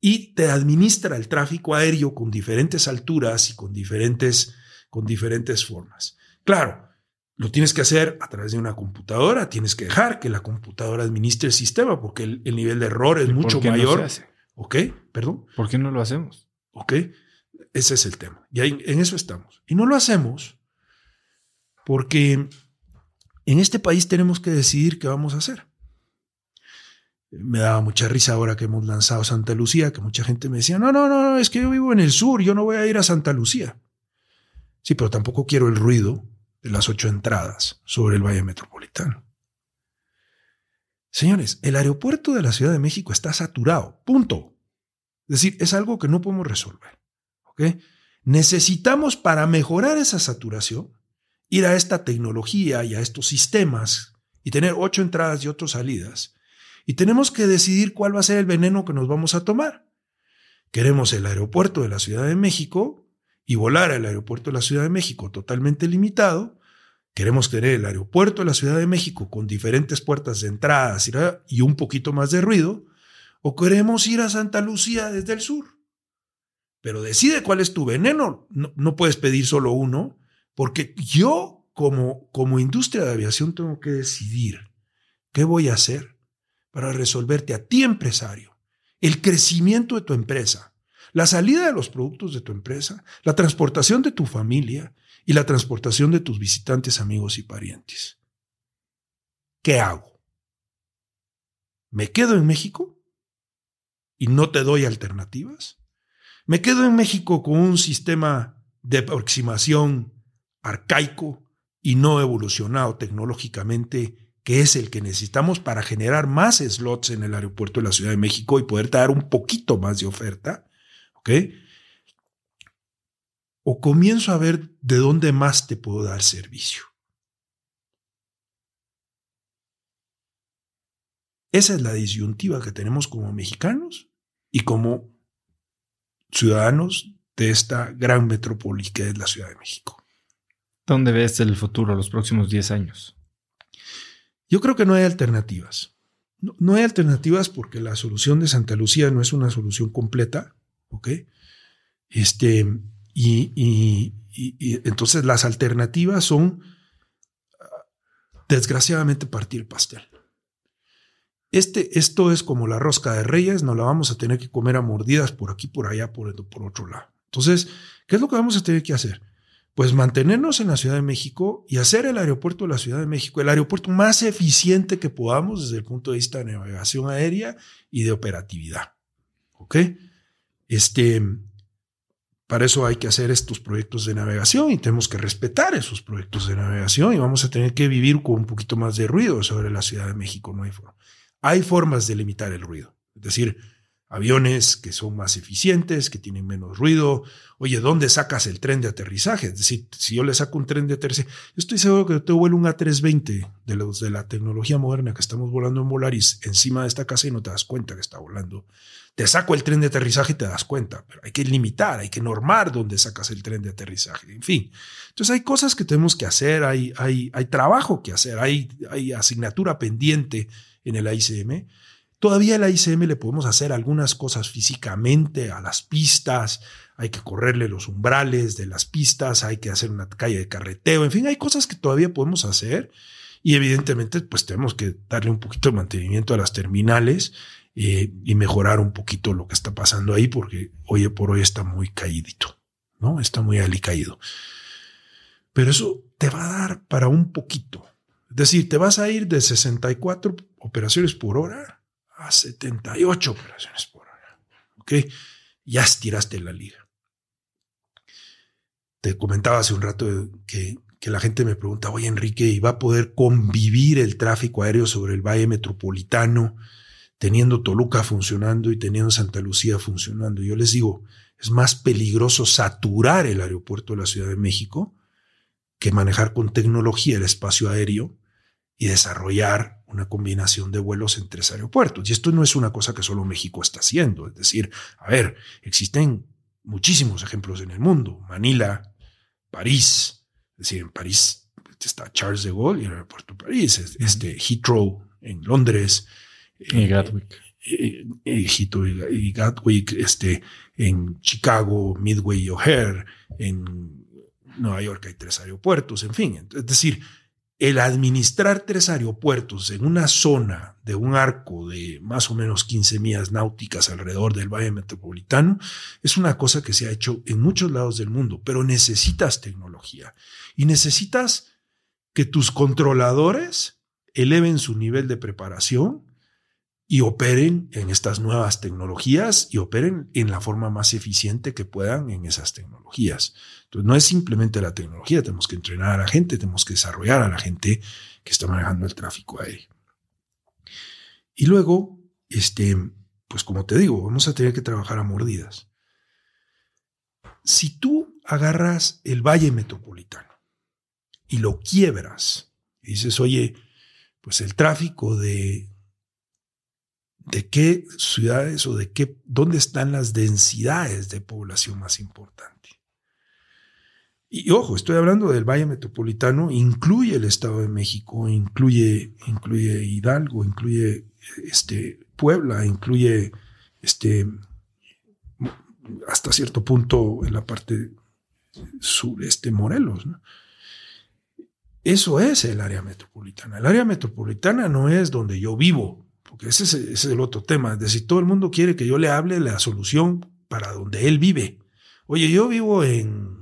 Y te administra el tráfico aéreo con diferentes alturas y con diferentes, con diferentes formas. Claro, lo tienes que hacer a través de una computadora, tienes que dejar que la computadora administre el sistema porque el, nivel de error es mucho mayor. No se hace? ¿Ok? ¿Perdón? ¿Por qué no lo hacemos? ¿Ok? Ese es el tema. Y en eso estamos. Y no lo hacemos porque en este país tenemos que decidir qué vamos a hacer. Me daba mucha risa ahora que hemos lanzado Santa Lucía, que mucha gente me decía, no, no, no, es que yo vivo en el sur, yo no voy a ir a Santa Lucía. Sí, pero tampoco quiero el ruido las ocho entradas sobre el Valle Metropolitano. Señores, el aeropuerto de la Ciudad de México está saturado, punto. Es decir, es algo que no podemos resolver. Necesitamos para mejorar esa saturación ir a esta tecnología y a estos sistemas y tener ocho entradas y ocho salidas. Y tenemos que decidir cuál va a ser el veneno que nos vamos a tomar. Queremos el aeropuerto de la Ciudad de México y volar al aeropuerto de la Ciudad de México totalmente limitado. Queremos tener el aeropuerto de la Ciudad de México con diferentes puertas de entrada y un poquito más de ruido. O queremos ir a Santa Lucía desde el sur. Pero decide cuál es tu veneno. No, puedes pedir solo uno, porque yo como, como industria de aviación tengo que decidir qué voy a hacer para resolverte a ti empresario el crecimiento de tu empresa la salida de los productos de tu empresa, la transportación de tu familia y la transportación de tus visitantes, amigos y parientes. ¿Qué hago? ¿Me quedo en México y no te doy alternativas? ¿Me quedo en México con un sistema de aproximación arcaico y no evolucionado tecnológicamente que es el que necesitamos para generar más slots en el aeropuerto de la Ciudad de México y poder dar un poquito más de oferta? O comienzo a ver de dónde más te puedo dar servicio. Esa es la disyuntiva que tenemos como mexicanos y como ciudadanos de esta gran metrópoli que es la Ciudad de México. ¿Dónde ves el futuro, los próximos 10 años? Yo creo que no hay alternativas. No, no, hay alternativas porque la solución de Santa Lucía no es una solución completa. ¿ok? Este, y, entonces las alternativas son, desgraciadamente, partir pastel. Este, esto es como la rosca de reyes, no la vamos a tener que comer a mordidas por aquí, por allá, por, por otro lado. Entonces, ¿qué es lo que vamos a tener que hacer? Pues mantenernos en la Ciudad de México y hacer el aeropuerto de la Ciudad de México el aeropuerto más eficiente que podamos desde el punto de vista de navegación aérea y de operatividad. ¿Ok? Este, para eso hay que hacer estos proyectos de navegación y tenemos que respetar esos proyectos de navegación y vamos a tener que vivir con un poquito más de ruido sobre la Ciudad de México. No hay forma. Hay formas de limitar el ruido. Es decir, aviones que son más eficientes, que tienen menos ruido. Oye, ¿dónde sacas el tren de aterrizaje? Es decir, si yo le saco un tren de aterrizaje, yo estoy seguro que te vuelo un A320 de los de la tecnología moderna que estamos volando en Volaris encima de esta casa y no te das cuenta que está volando. Te saco el tren de aterrizaje y te das cuenta, pero hay que limitar, hay que normar dónde sacas el tren de aterrizaje. En fin, entonces hay cosas que tenemos que hacer, hay, hay, hay trabajo que hacer, hay, hay asignatura pendiente en el ICM Todavía la ICM le podemos hacer algunas cosas físicamente a las pistas, hay que correrle los umbrales de las pistas, hay que hacer una calle de carreteo, en fin, hay cosas que todavía podemos hacer y evidentemente pues tenemos que darle un poquito de mantenimiento a las terminales eh, y mejorar un poquito lo que está pasando ahí porque hoy por hoy está muy caídito, ¿no? Está muy alicaído. Pero eso te va a dar para un poquito. Es decir, te vas a ir de 64 operaciones por hora a 78 operaciones por hora. ¿Ok? Ya estiraste la liga. Te comentaba hace un rato que, que la gente me pregunta, oye Enrique, ¿y va a poder convivir el tráfico aéreo sobre el Valle Metropolitano teniendo Toluca funcionando y teniendo Santa Lucía funcionando? Yo les digo, es más peligroso saturar el aeropuerto de la Ciudad de México que manejar con tecnología el espacio aéreo y desarrollar una combinación de vuelos en tres aeropuertos. Y esto no es una cosa que solo México está haciendo. Es decir, a ver, existen muchísimos ejemplos en el mundo. Manila, París, es decir, en París está Charles de Gaulle y el aeropuerto de París, este Heathrow en Londres. Y eh, Gatwick. Eh, Heathrow y Gatwick, este, en Chicago, Midway y O'Hare, en Nueva York hay tres aeropuertos, en fin. Es decir, el administrar tres aeropuertos en una zona de un arco de más o menos 15 millas náuticas alrededor del Valle Metropolitano es una cosa que se ha hecho en muchos lados del mundo, pero necesitas tecnología y necesitas que tus controladores eleven su nivel de preparación y operen en estas nuevas tecnologías y operen en la forma más eficiente que puedan en esas tecnologías. No es simplemente la tecnología, tenemos que entrenar a la gente, tenemos que desarrollar a la gente que está manejando el tráfico aéreo. Y luego, este, pues como te digo, vamos a tener que trabajar a mordidas. Si tú agarras el Valle Metropolitano y lo quiebras y dices, oye, pues el tráfico de de qué ciudades o de qué, dónde están las densidades de población más importante. Y ojo, estoy hablando del Valle Metropolitano, incluye el Estado de México, incluye, incluye Hidalgo, incluye este, Puebla, incluye este, hasta cierto punto en la parte sureste Morelos. Eso es el área metropolitana. El área metropolitana no es donde yo vivo, porque ese es, el otro tema. Es decir, todo el mundo quiere que yo le hable la solución para donde él vive. Oye, yo vivo en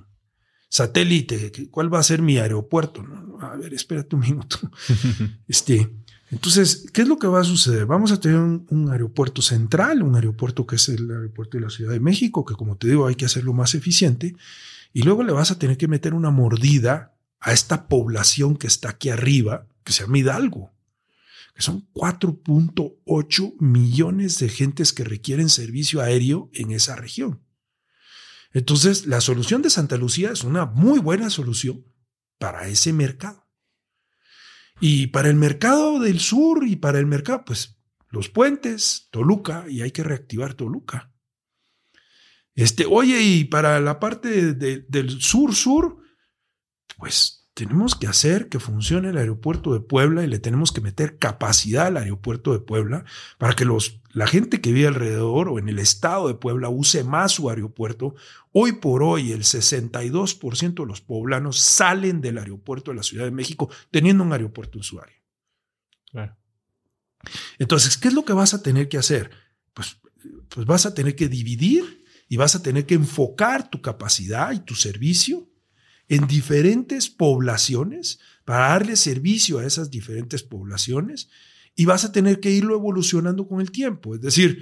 satélite, ¿cuál va a ser mi aeropuerto? a ver, espérate un minuto. este, entonces, ¿qué es lo que va a suceder? Vamos a tener un, aeropuerto central, un aeropuerto que es el aeropuerto de la Ciudad de México, que como te digo, hay que hacerlo más eficiente, y luego le vas a tener que meter una mordida a esta población que está aquí arriba, que se llama Hidalgo que son 4.8 millones de gentes que requieren servicio aéreo en esa región. Entonces, la solución de Santa Lucía es una muy buena solución para ese mercado. Y para el mercado del sur y para el mercado, pues los puentes, Toluca, y hay que reactivar Toluca. Este, oye, y para la parte del sur-sur, pues tenemos que hacer que funcione el aeropuerto de Puebla y le tenemos que meter capacidad al aeropuerto de Puebla para que los, la gente que vive alrededor o en el estado de Puebla use más su aeropuerto. Hoy por hoy el 62% de los poblanos salen del aeropuerto de la Ciudad de México teniendo un aeropuerto en su área. Entonces, ¿qué es lo que vas a tener que hacer? Pues, pues vas a tener que dividir y vas a tener que enfocar tu capacidad y tu servicio en diferentes poblaciones para darle servicio a esas diferentes poblaciones y vas a tener que irlo evolucionando con el tiempo. Es decir,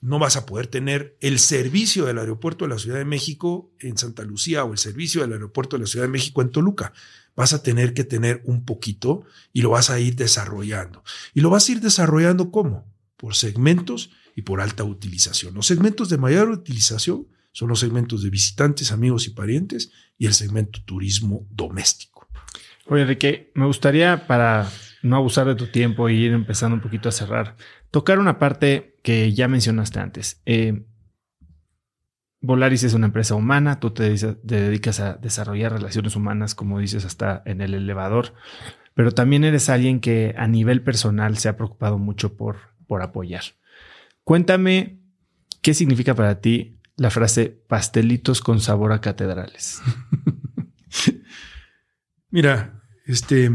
no vas a poder tener el servicio del aeropuerto de la Ciudad de México en Santa Lucía o el servicio del aeropuerto de la Ciudad de México en Toluca. Vas a tener que tener un poquito y lo vas a ir desarrollando. ¿Y lo vas a ir desarrollando cómo? por segmentos y por alta utilización. Los segmentos de mayor utilización son los segmentos de visitantes, amigos y parientes y el segmento turismo doméstico. Oye, Enrique, me gustaría, para no abusar de tu tiempo y ir empezando un poquito a cerrar, tocar una parte que ya mencionaste antes. Eh, Volaris es una empresa humana, tú te, dedicas a desarrollar relaciones humanas, como dices, hasta en el elevador, pero también eres alguien que a nivel personal se ha preocupado mucho por, por apoyar. Cuéntame qué significa para ti la frase pastelitos con sabor a catedrales? Mira, este,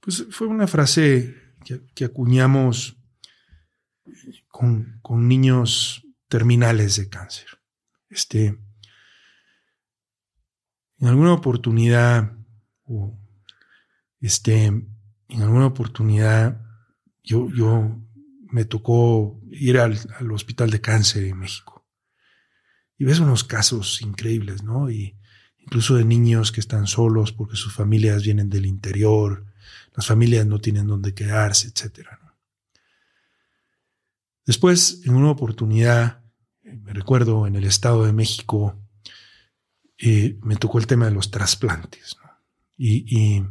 pues fue una frase que, acuñamos con, niños terminales de cáncer. Este, en alguna oportunidad, este, en alguna oportunidad, yo, yo me tocó ir al hospital de cáncer en México y ves unos casos increíbles, ¿no? Y incluso de niños que están solos porque sus familias vienen del interior, las familias no tienen dónde quedarse, etc. Después, en una oportunidad, eh, me recuerdo en el Estado de México, eh, me tocó el tema de los trasplantes. Y, y,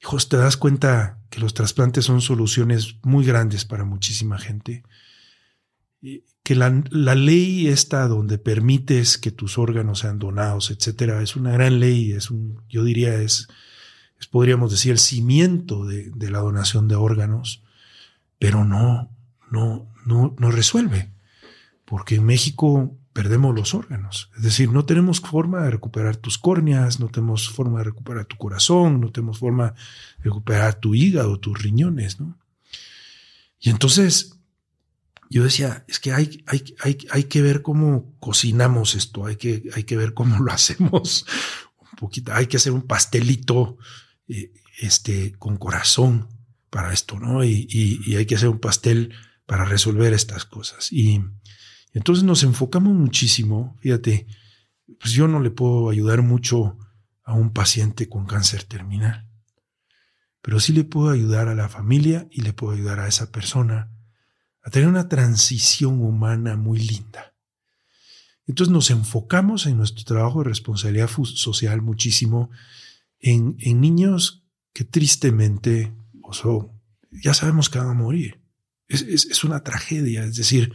hijos, te das cuenta que los trasplantes son soluciones muy grandes para muchísima gente que la, ley esta donde permites que tus órganos sean donados, etcétera, es una gran ley, es un, yo diría, es, es podríamos decir, el cimiento de, de, la donación de órganos, pero no, no, no, no resuelve, porque en México perdemos los órganos, es decir, no tenemos forma de recuperar tus córneas, no tenemos forma de recuperar tu corazón, no tenemos forma de recuperar tu hígado, tus riñones, ¿no? Y entonces yo decía, es que hay, hay, hay, hay que ver cómo cocinamos esto, hay que, hay que ver cómo lo hacemos un poquito, hay que hacer un pastelito eh, este, con corazón para esto, ¿no? Y, y, hay que hacer un pastel para resolver estas cosas. Y, entonces nos enfocamos muchísimo, fíjate, pues yo no le puedo ayudar mucho a un paciente con cáncer terminal, pero sí le puedo ayudar a la familia y le puedo ayudar a esa persona a tener una transición humana muy linda. Entonces nos enfocamos en nuestro trabajo de responsabilidad social muchísimo en, niños que tristemente, o ya sabemos que van a morir. Es, una tragedia. Es decir,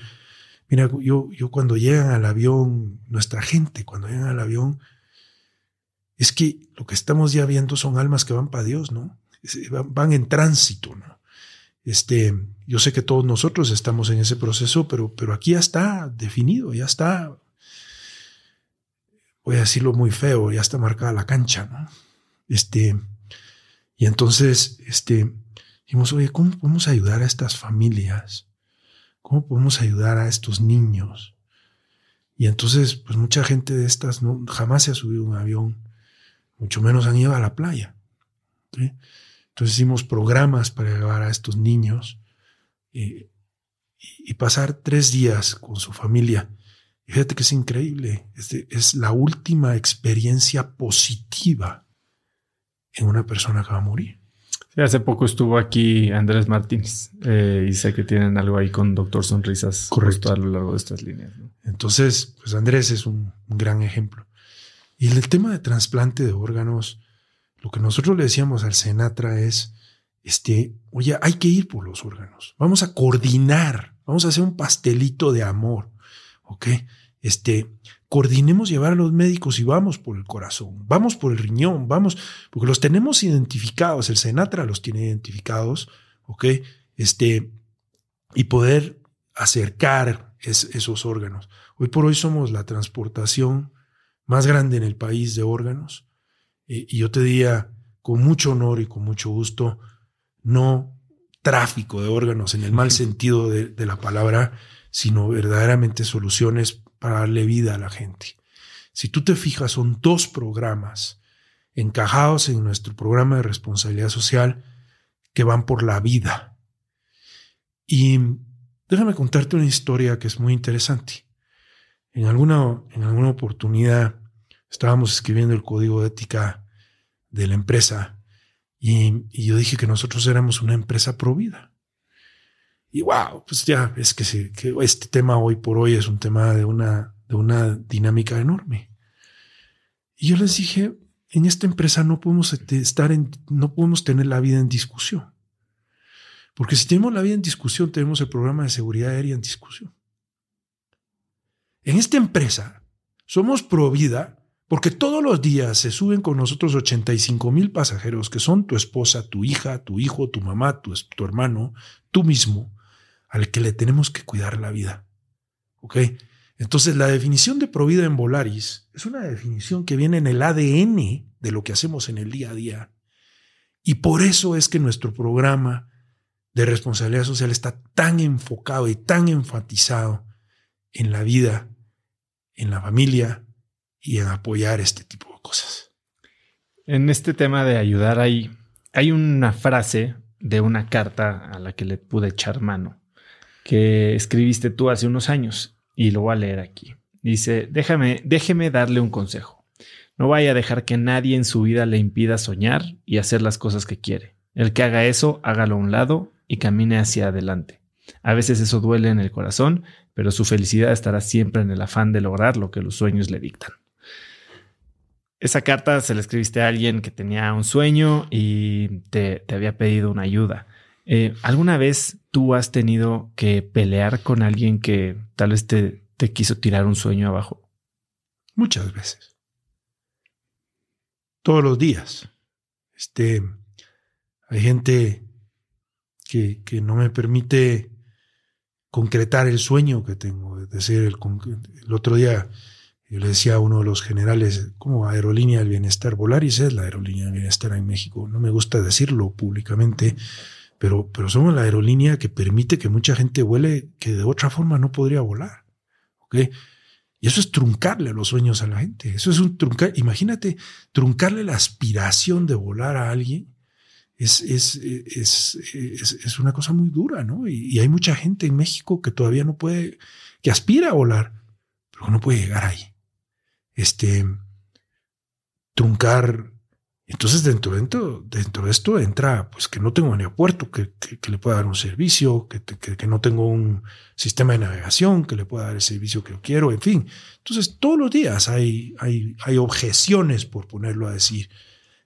mira, yo, yo cuando llegan al avión, nuestra gente, cuando llegan al avión, es que lo que estamos ya viendo son almas que van para Dios, ¿no? Van, van en tránsito, ¿no? Este, yo sé que todos nosotros estamos en ese proceso, pero, pero aquí ya está definido, ya está, voy a decirlo muy feo, ya está marcada la cancha, ¿no? Este, y entonces, este, dijimos, oye, ¿cómo podemos ayudar a estas familias? ¿Cómo podemos ayudar a estos niños? Y entonces, pues mucha gente de estas no, jamás se ha subido un avión, mucho menos han ido a la playa. Entonces hicimos programas para llevar a estos niños y, pasar tres días con su familia. Y fíjate que es increíble, es, es la última experiencia positiva en una persona que va a morir. hace poco estuvo aquí Andrés Martínez eh, y sé que tienen algo ahí con Doctor Sonrisas Correcto. a lo largo de estas líneas. Entonces, pues Andrés es un, un, gran ejemplo. Y el tema de trasplante de órganos, lo que nosotros le decíamos al Senatra es, este, oye, hay que ir por los órganos. Vamos a coordinar, vamos a hacer un pastelito de amor, ¿ok? Este, coordinemos llevar a los médicos y vamos por el corazón, vamos por el riñón, vamos, porque los tenemos identificados, el Senatra los tiene identificados, ¿ok? Este, y poder acercar esos órganos. Hoy por hoy somos la transportación más grande en el país de órganos, y yo te diría con mucho honor y con mucho gusto, no tráfico de órganos en el mal sentido de, la palabra, sino verdaderamente soluciones para darle vida a la gente. Si tú te fijas, son dos programas encajados en nuestro programa de responsabilidad social que van por la vida. Y déjame contarte una historia que es muy interesante. En alguna, en alguna oportunidad estábamos escribiendo el código de ética de la empresa y, yo dije que nosotros éramos una empresa provida. Y wow, pues ya es que, este tema hoy por hoy es un tema de una, de una dinámica enorme. Y yo les dije, en esta empresa no podemos estar en, no podemos tener la vida en discusión. Porque si tenemos la vida en discusión, tenemos el programa de seguridad aérea en discusión. En esta empresa somos pro vida porque todos los días se suben con nosotros 85 mil pasajeros que son tu esposa, tu hija, tu hijo, tu mamá, tu, hermano, tú mismo, al que le tenemos que cuidar la vida. ¿Ok? Entonces, la definición de provida en Volaris es una definición que viene en el ADN de lo que hacemos en el día a día. Y por eso es que nuestro programa de responsabilidad social está tan enfocado y tan enfatizado en la vida, en la familia y en apoyar este tipo de cosas. En este tema de ayudar hay, hay una frase de una carta a la que le pude echar mano que escribiste tú hace unos años y lo voy a leer aquí. Dice, déjame, déjeme darle un consejo. No vaya a dejar que nadie en su vida le impida soñar y hacer las cosas que quiere. El que haga eso, hágalo a un lado y camine hacia adelante. A veces eso duele en el corazón, pero su felicidad estará siempre en el afán de lograr lo que los sueños le dictan. Esa carta se la escribiste a alguien que tenía un sueño y te, había pedido una ayuda. Eh, ¿Alguna vez tú has tenido que pelear con alguien que tal vez te, te quiso tirar un sueño abajo? Muchas veces. Todos los días. Este, hay gente que, que no me permite concretar el sueño que tengo. Es decir, el, el otro día yo le decía a uno de los generales, como aerolínea del bienestar, Volaris es la aerolínea del bienestar en México. No me gusta decirlo públicamente, pero, pero somos la aerolínea que permite que mucha gente vuele que de otra forma no podría volar. ¿Ok? Y eso es truncarle los sueños a la gente. Eso es un truncar. Imagínate truncarle la aspiración de volar a alguien. Es, es, es, es una cosa muy dura, ¿no? Y, y, hay mucha gente en México que todavía no puede, que aspira a volar, pero no puede llegar ahí. Este, truncar entonces, dentro, dentro, dentro de esto entra, pues que no tengo un aeropuerto que, que, le pueda dar un servicio, que, que, no tengo un sistema de navegación que le pueda dar el servicio que yo quiero, en fin. Entonces, todos los días hay, hay, hay objeciones, por ponerlo a decir,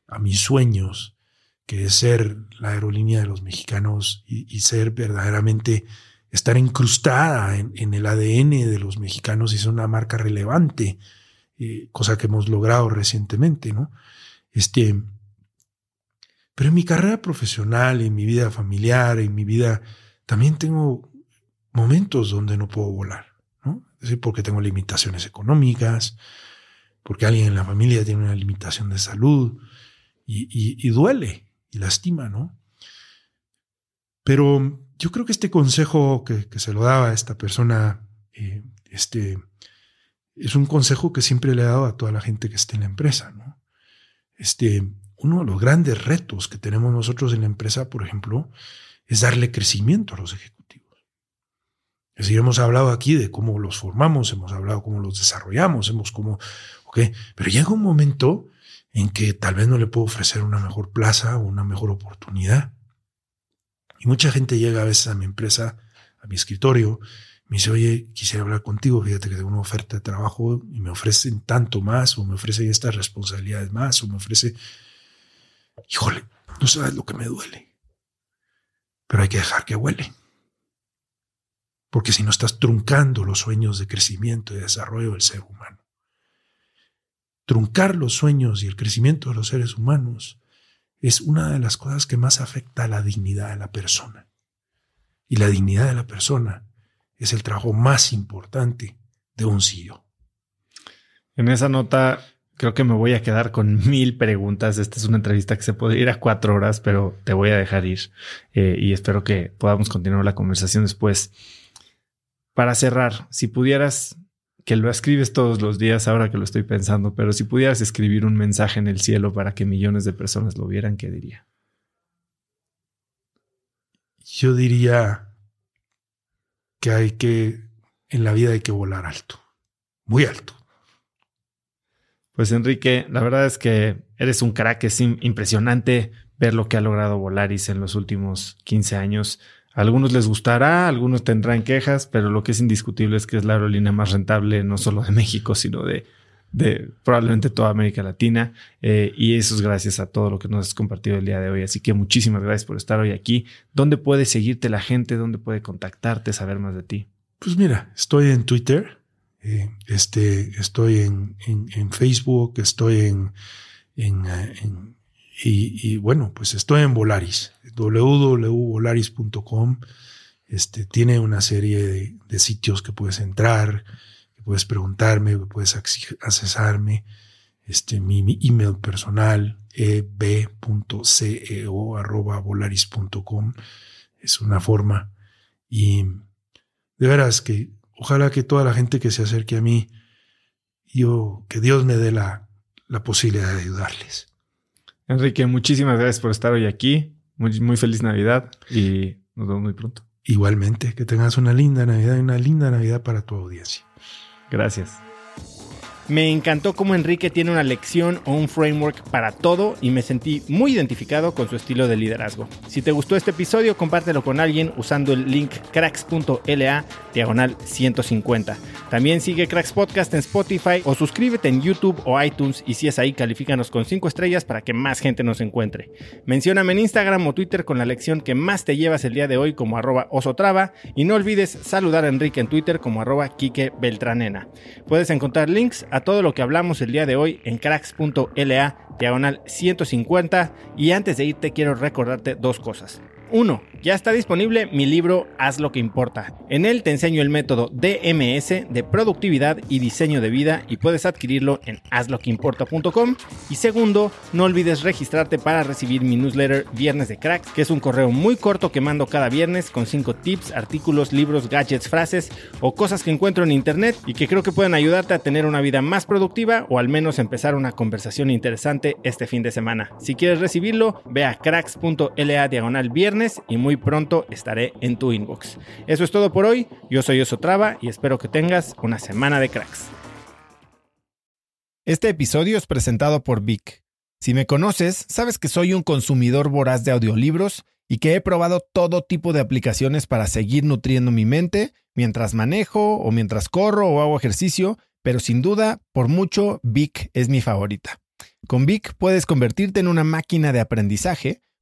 a mis sueños, que es ser la aerolínea de los mexicanos y, ser verdaderamente, estar incrustada en, en, el ADN de los mexicanos y ser una marca relevante, eh, cosa que hemos logrado recientemente, ¿no? Este, pero en mi carrera profesional, en mi vida familiar, en mi vida, también tengo momentos donde no puedo volar, ¿no? Es decir, porque tengo limitaciones económicas, porque alguien en la familia tiene una limitación de salud y, duele y lastima, ¿no? Pero yo creo que este consejo que, se lo daba a esta persona, eh, este, es un consejo que siempre le he dado a toda la gente que esté en la empresa, este, uno de los grandes retos que tenemos nosotros en la empresa, por ejemplo, es darle crecimiento a los ejecutivos. Es decir, hemos hablado aquí de cómo los formamos, hemos hablado cómo los desarrollamos, hemos cómo, pero llega un momento en que tal vez no le puedo ofrecer una mejor plaza o una mejor oportunidad. Y mucha gente llega a veces a mi empresa, a mi escritorio, me dice, oye, quisiera hablar contigo, fíjate que tengo una oferta de trabajo y me ofrecen tanto más, o me ofrecen estas responsabilidades más, o me ofrece, híjole, no sabes lo que me duele, pero hay que dejar que huele. Porque si no estás truncando los sueños de crecimiento y desarrollo del ser humano. Truncar los sueños y el crecimiento de los seres humanos es una de las cosas que más afecta a la dignidad de la persona. Y la dignidad de la persona es el trabajo más importante de un CEO. En esa nota, creo que me voy a quedar con mil preguntas. Esta es una entrevista que se puede ir a cuatro horas, pero te voy a dejar ir eh, y espero que podamos continuar la conversación después. Para cerrar, si pudieras, que lo escribes todos los días ahora que lo estoy pensando, pero si pudieras escribir un mensaje en el cielo para que millones de personas lo vieran, ¿qué diría? Yo diría, que hay que, en la vida hay que volar alto, muy alto. Pues Enrique, la verdad es que eres un crack, es impresionante ver lo que ha logrado Volaris en los últimos 15 años. A algunos les gustará, algunos tendrán quejas, pero lo que es indiscutible es que es la aerolínea más rentable no solo de México, sino de, de probablemente toda América Latina. Eh, y eso es gracias a todo lo que nos has compartido el día de hoy. Así que muchísimas gracias por estar hoy aquí. ¿Dónde puede seguirte la gente? ¿Dónde puede contactarte, saber más de ti? Pues mira, estoy en Twitter, eh, este, estoy en, en, Facebook, estoy en, en, eh, y, bueno, pues estoy en Volaris, www.volaris.com. Este, tiene una serie de, sitios que puedes entrar, puedes preguntarme, puedes accesarme. Este, mi, email personal, eb.ceo.volaris.com. Es una forma. Y de veras que ojalá que toda la gente que se acerque a mí, yo, que Dios me dé la, la posibilidad de ayudarles. Enrique, muchísimas gracias por estar hoy aquí. Muy, muy feliz Navidad y nos vemos muy pronto. Igualmente, que tengas una linda Navidad y una linda Navidad para tu audiencia. Gracias. Me encantó cómo Enrique tiene una lección o un framework para todo y me sentí muy identificado con su estilo de liderazgo. Si te gustó este episodio, compártelo con alguien usando el link cracks.la diagonal 150. También sigue Cracks Podcast en Spotify o suscríbete en YouTube o iTunes y si es ahí, califícanos con 5 estrellas para que más gente nos encuentre. Mencióname en Instagram o Twitter con la lección que más te llevas el día de hoy como arroba osotrava y no olvides saludar a Enrique en Twitter como arroba Kike Beltranena. Puedes encontrar links a todo lo que hablamos el día de hoy en cracks.la diagonal 150 y antes de irte quiero recordarte dos cosas. 1. Ya está disponible mi libro Haz lo que importa. En él te enseño el método DMS de productividad y diseño de vida y puedes adquirirlo en hazloqueimporta.com. Y segundo, no olvides registrarte para recibir mi newsletter Viernes de Cracks, que es un correo muy corto que mando cada viernes con 5 tips, artículos, libros, gadgets, frases o cosas que encuentro en internet y que creo que pueden ayudarte a tener una vida más productiva o al menos empezar una conversación interesante este fin de semana. Si quieres recibirlo, ve a cracks.la diagonal viernes y muy pronto estaré en tu inbox. Eso es todo por hoy. Yo soy Osotrava y espero que tengas una semana de cracks. Este episodio es presentado por Vic. Si me conoces, sabes que soy un consumidor voraz de audiolibros y que he probado todo tipo de aplicaciones para seguir nutriendo mi mente mientras manejo o mientras corro o hago ejercicio, pero sin duda, por mucho, Vic es mi favorita. Con Vic puedes convertirte en una máquina de aprendizaje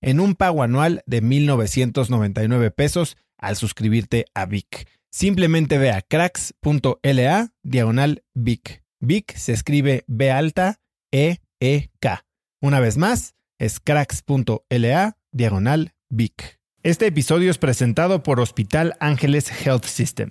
en un pago anual de 1.999 pesos al suscribirte a Vic. Simplemente ve a cracks.la diagonal Vic. Vic se escribe B alta E E K. Una vez más, es cracks.la diagonal Vic. Este episodio es presentado por Hospital Ángeles Health System.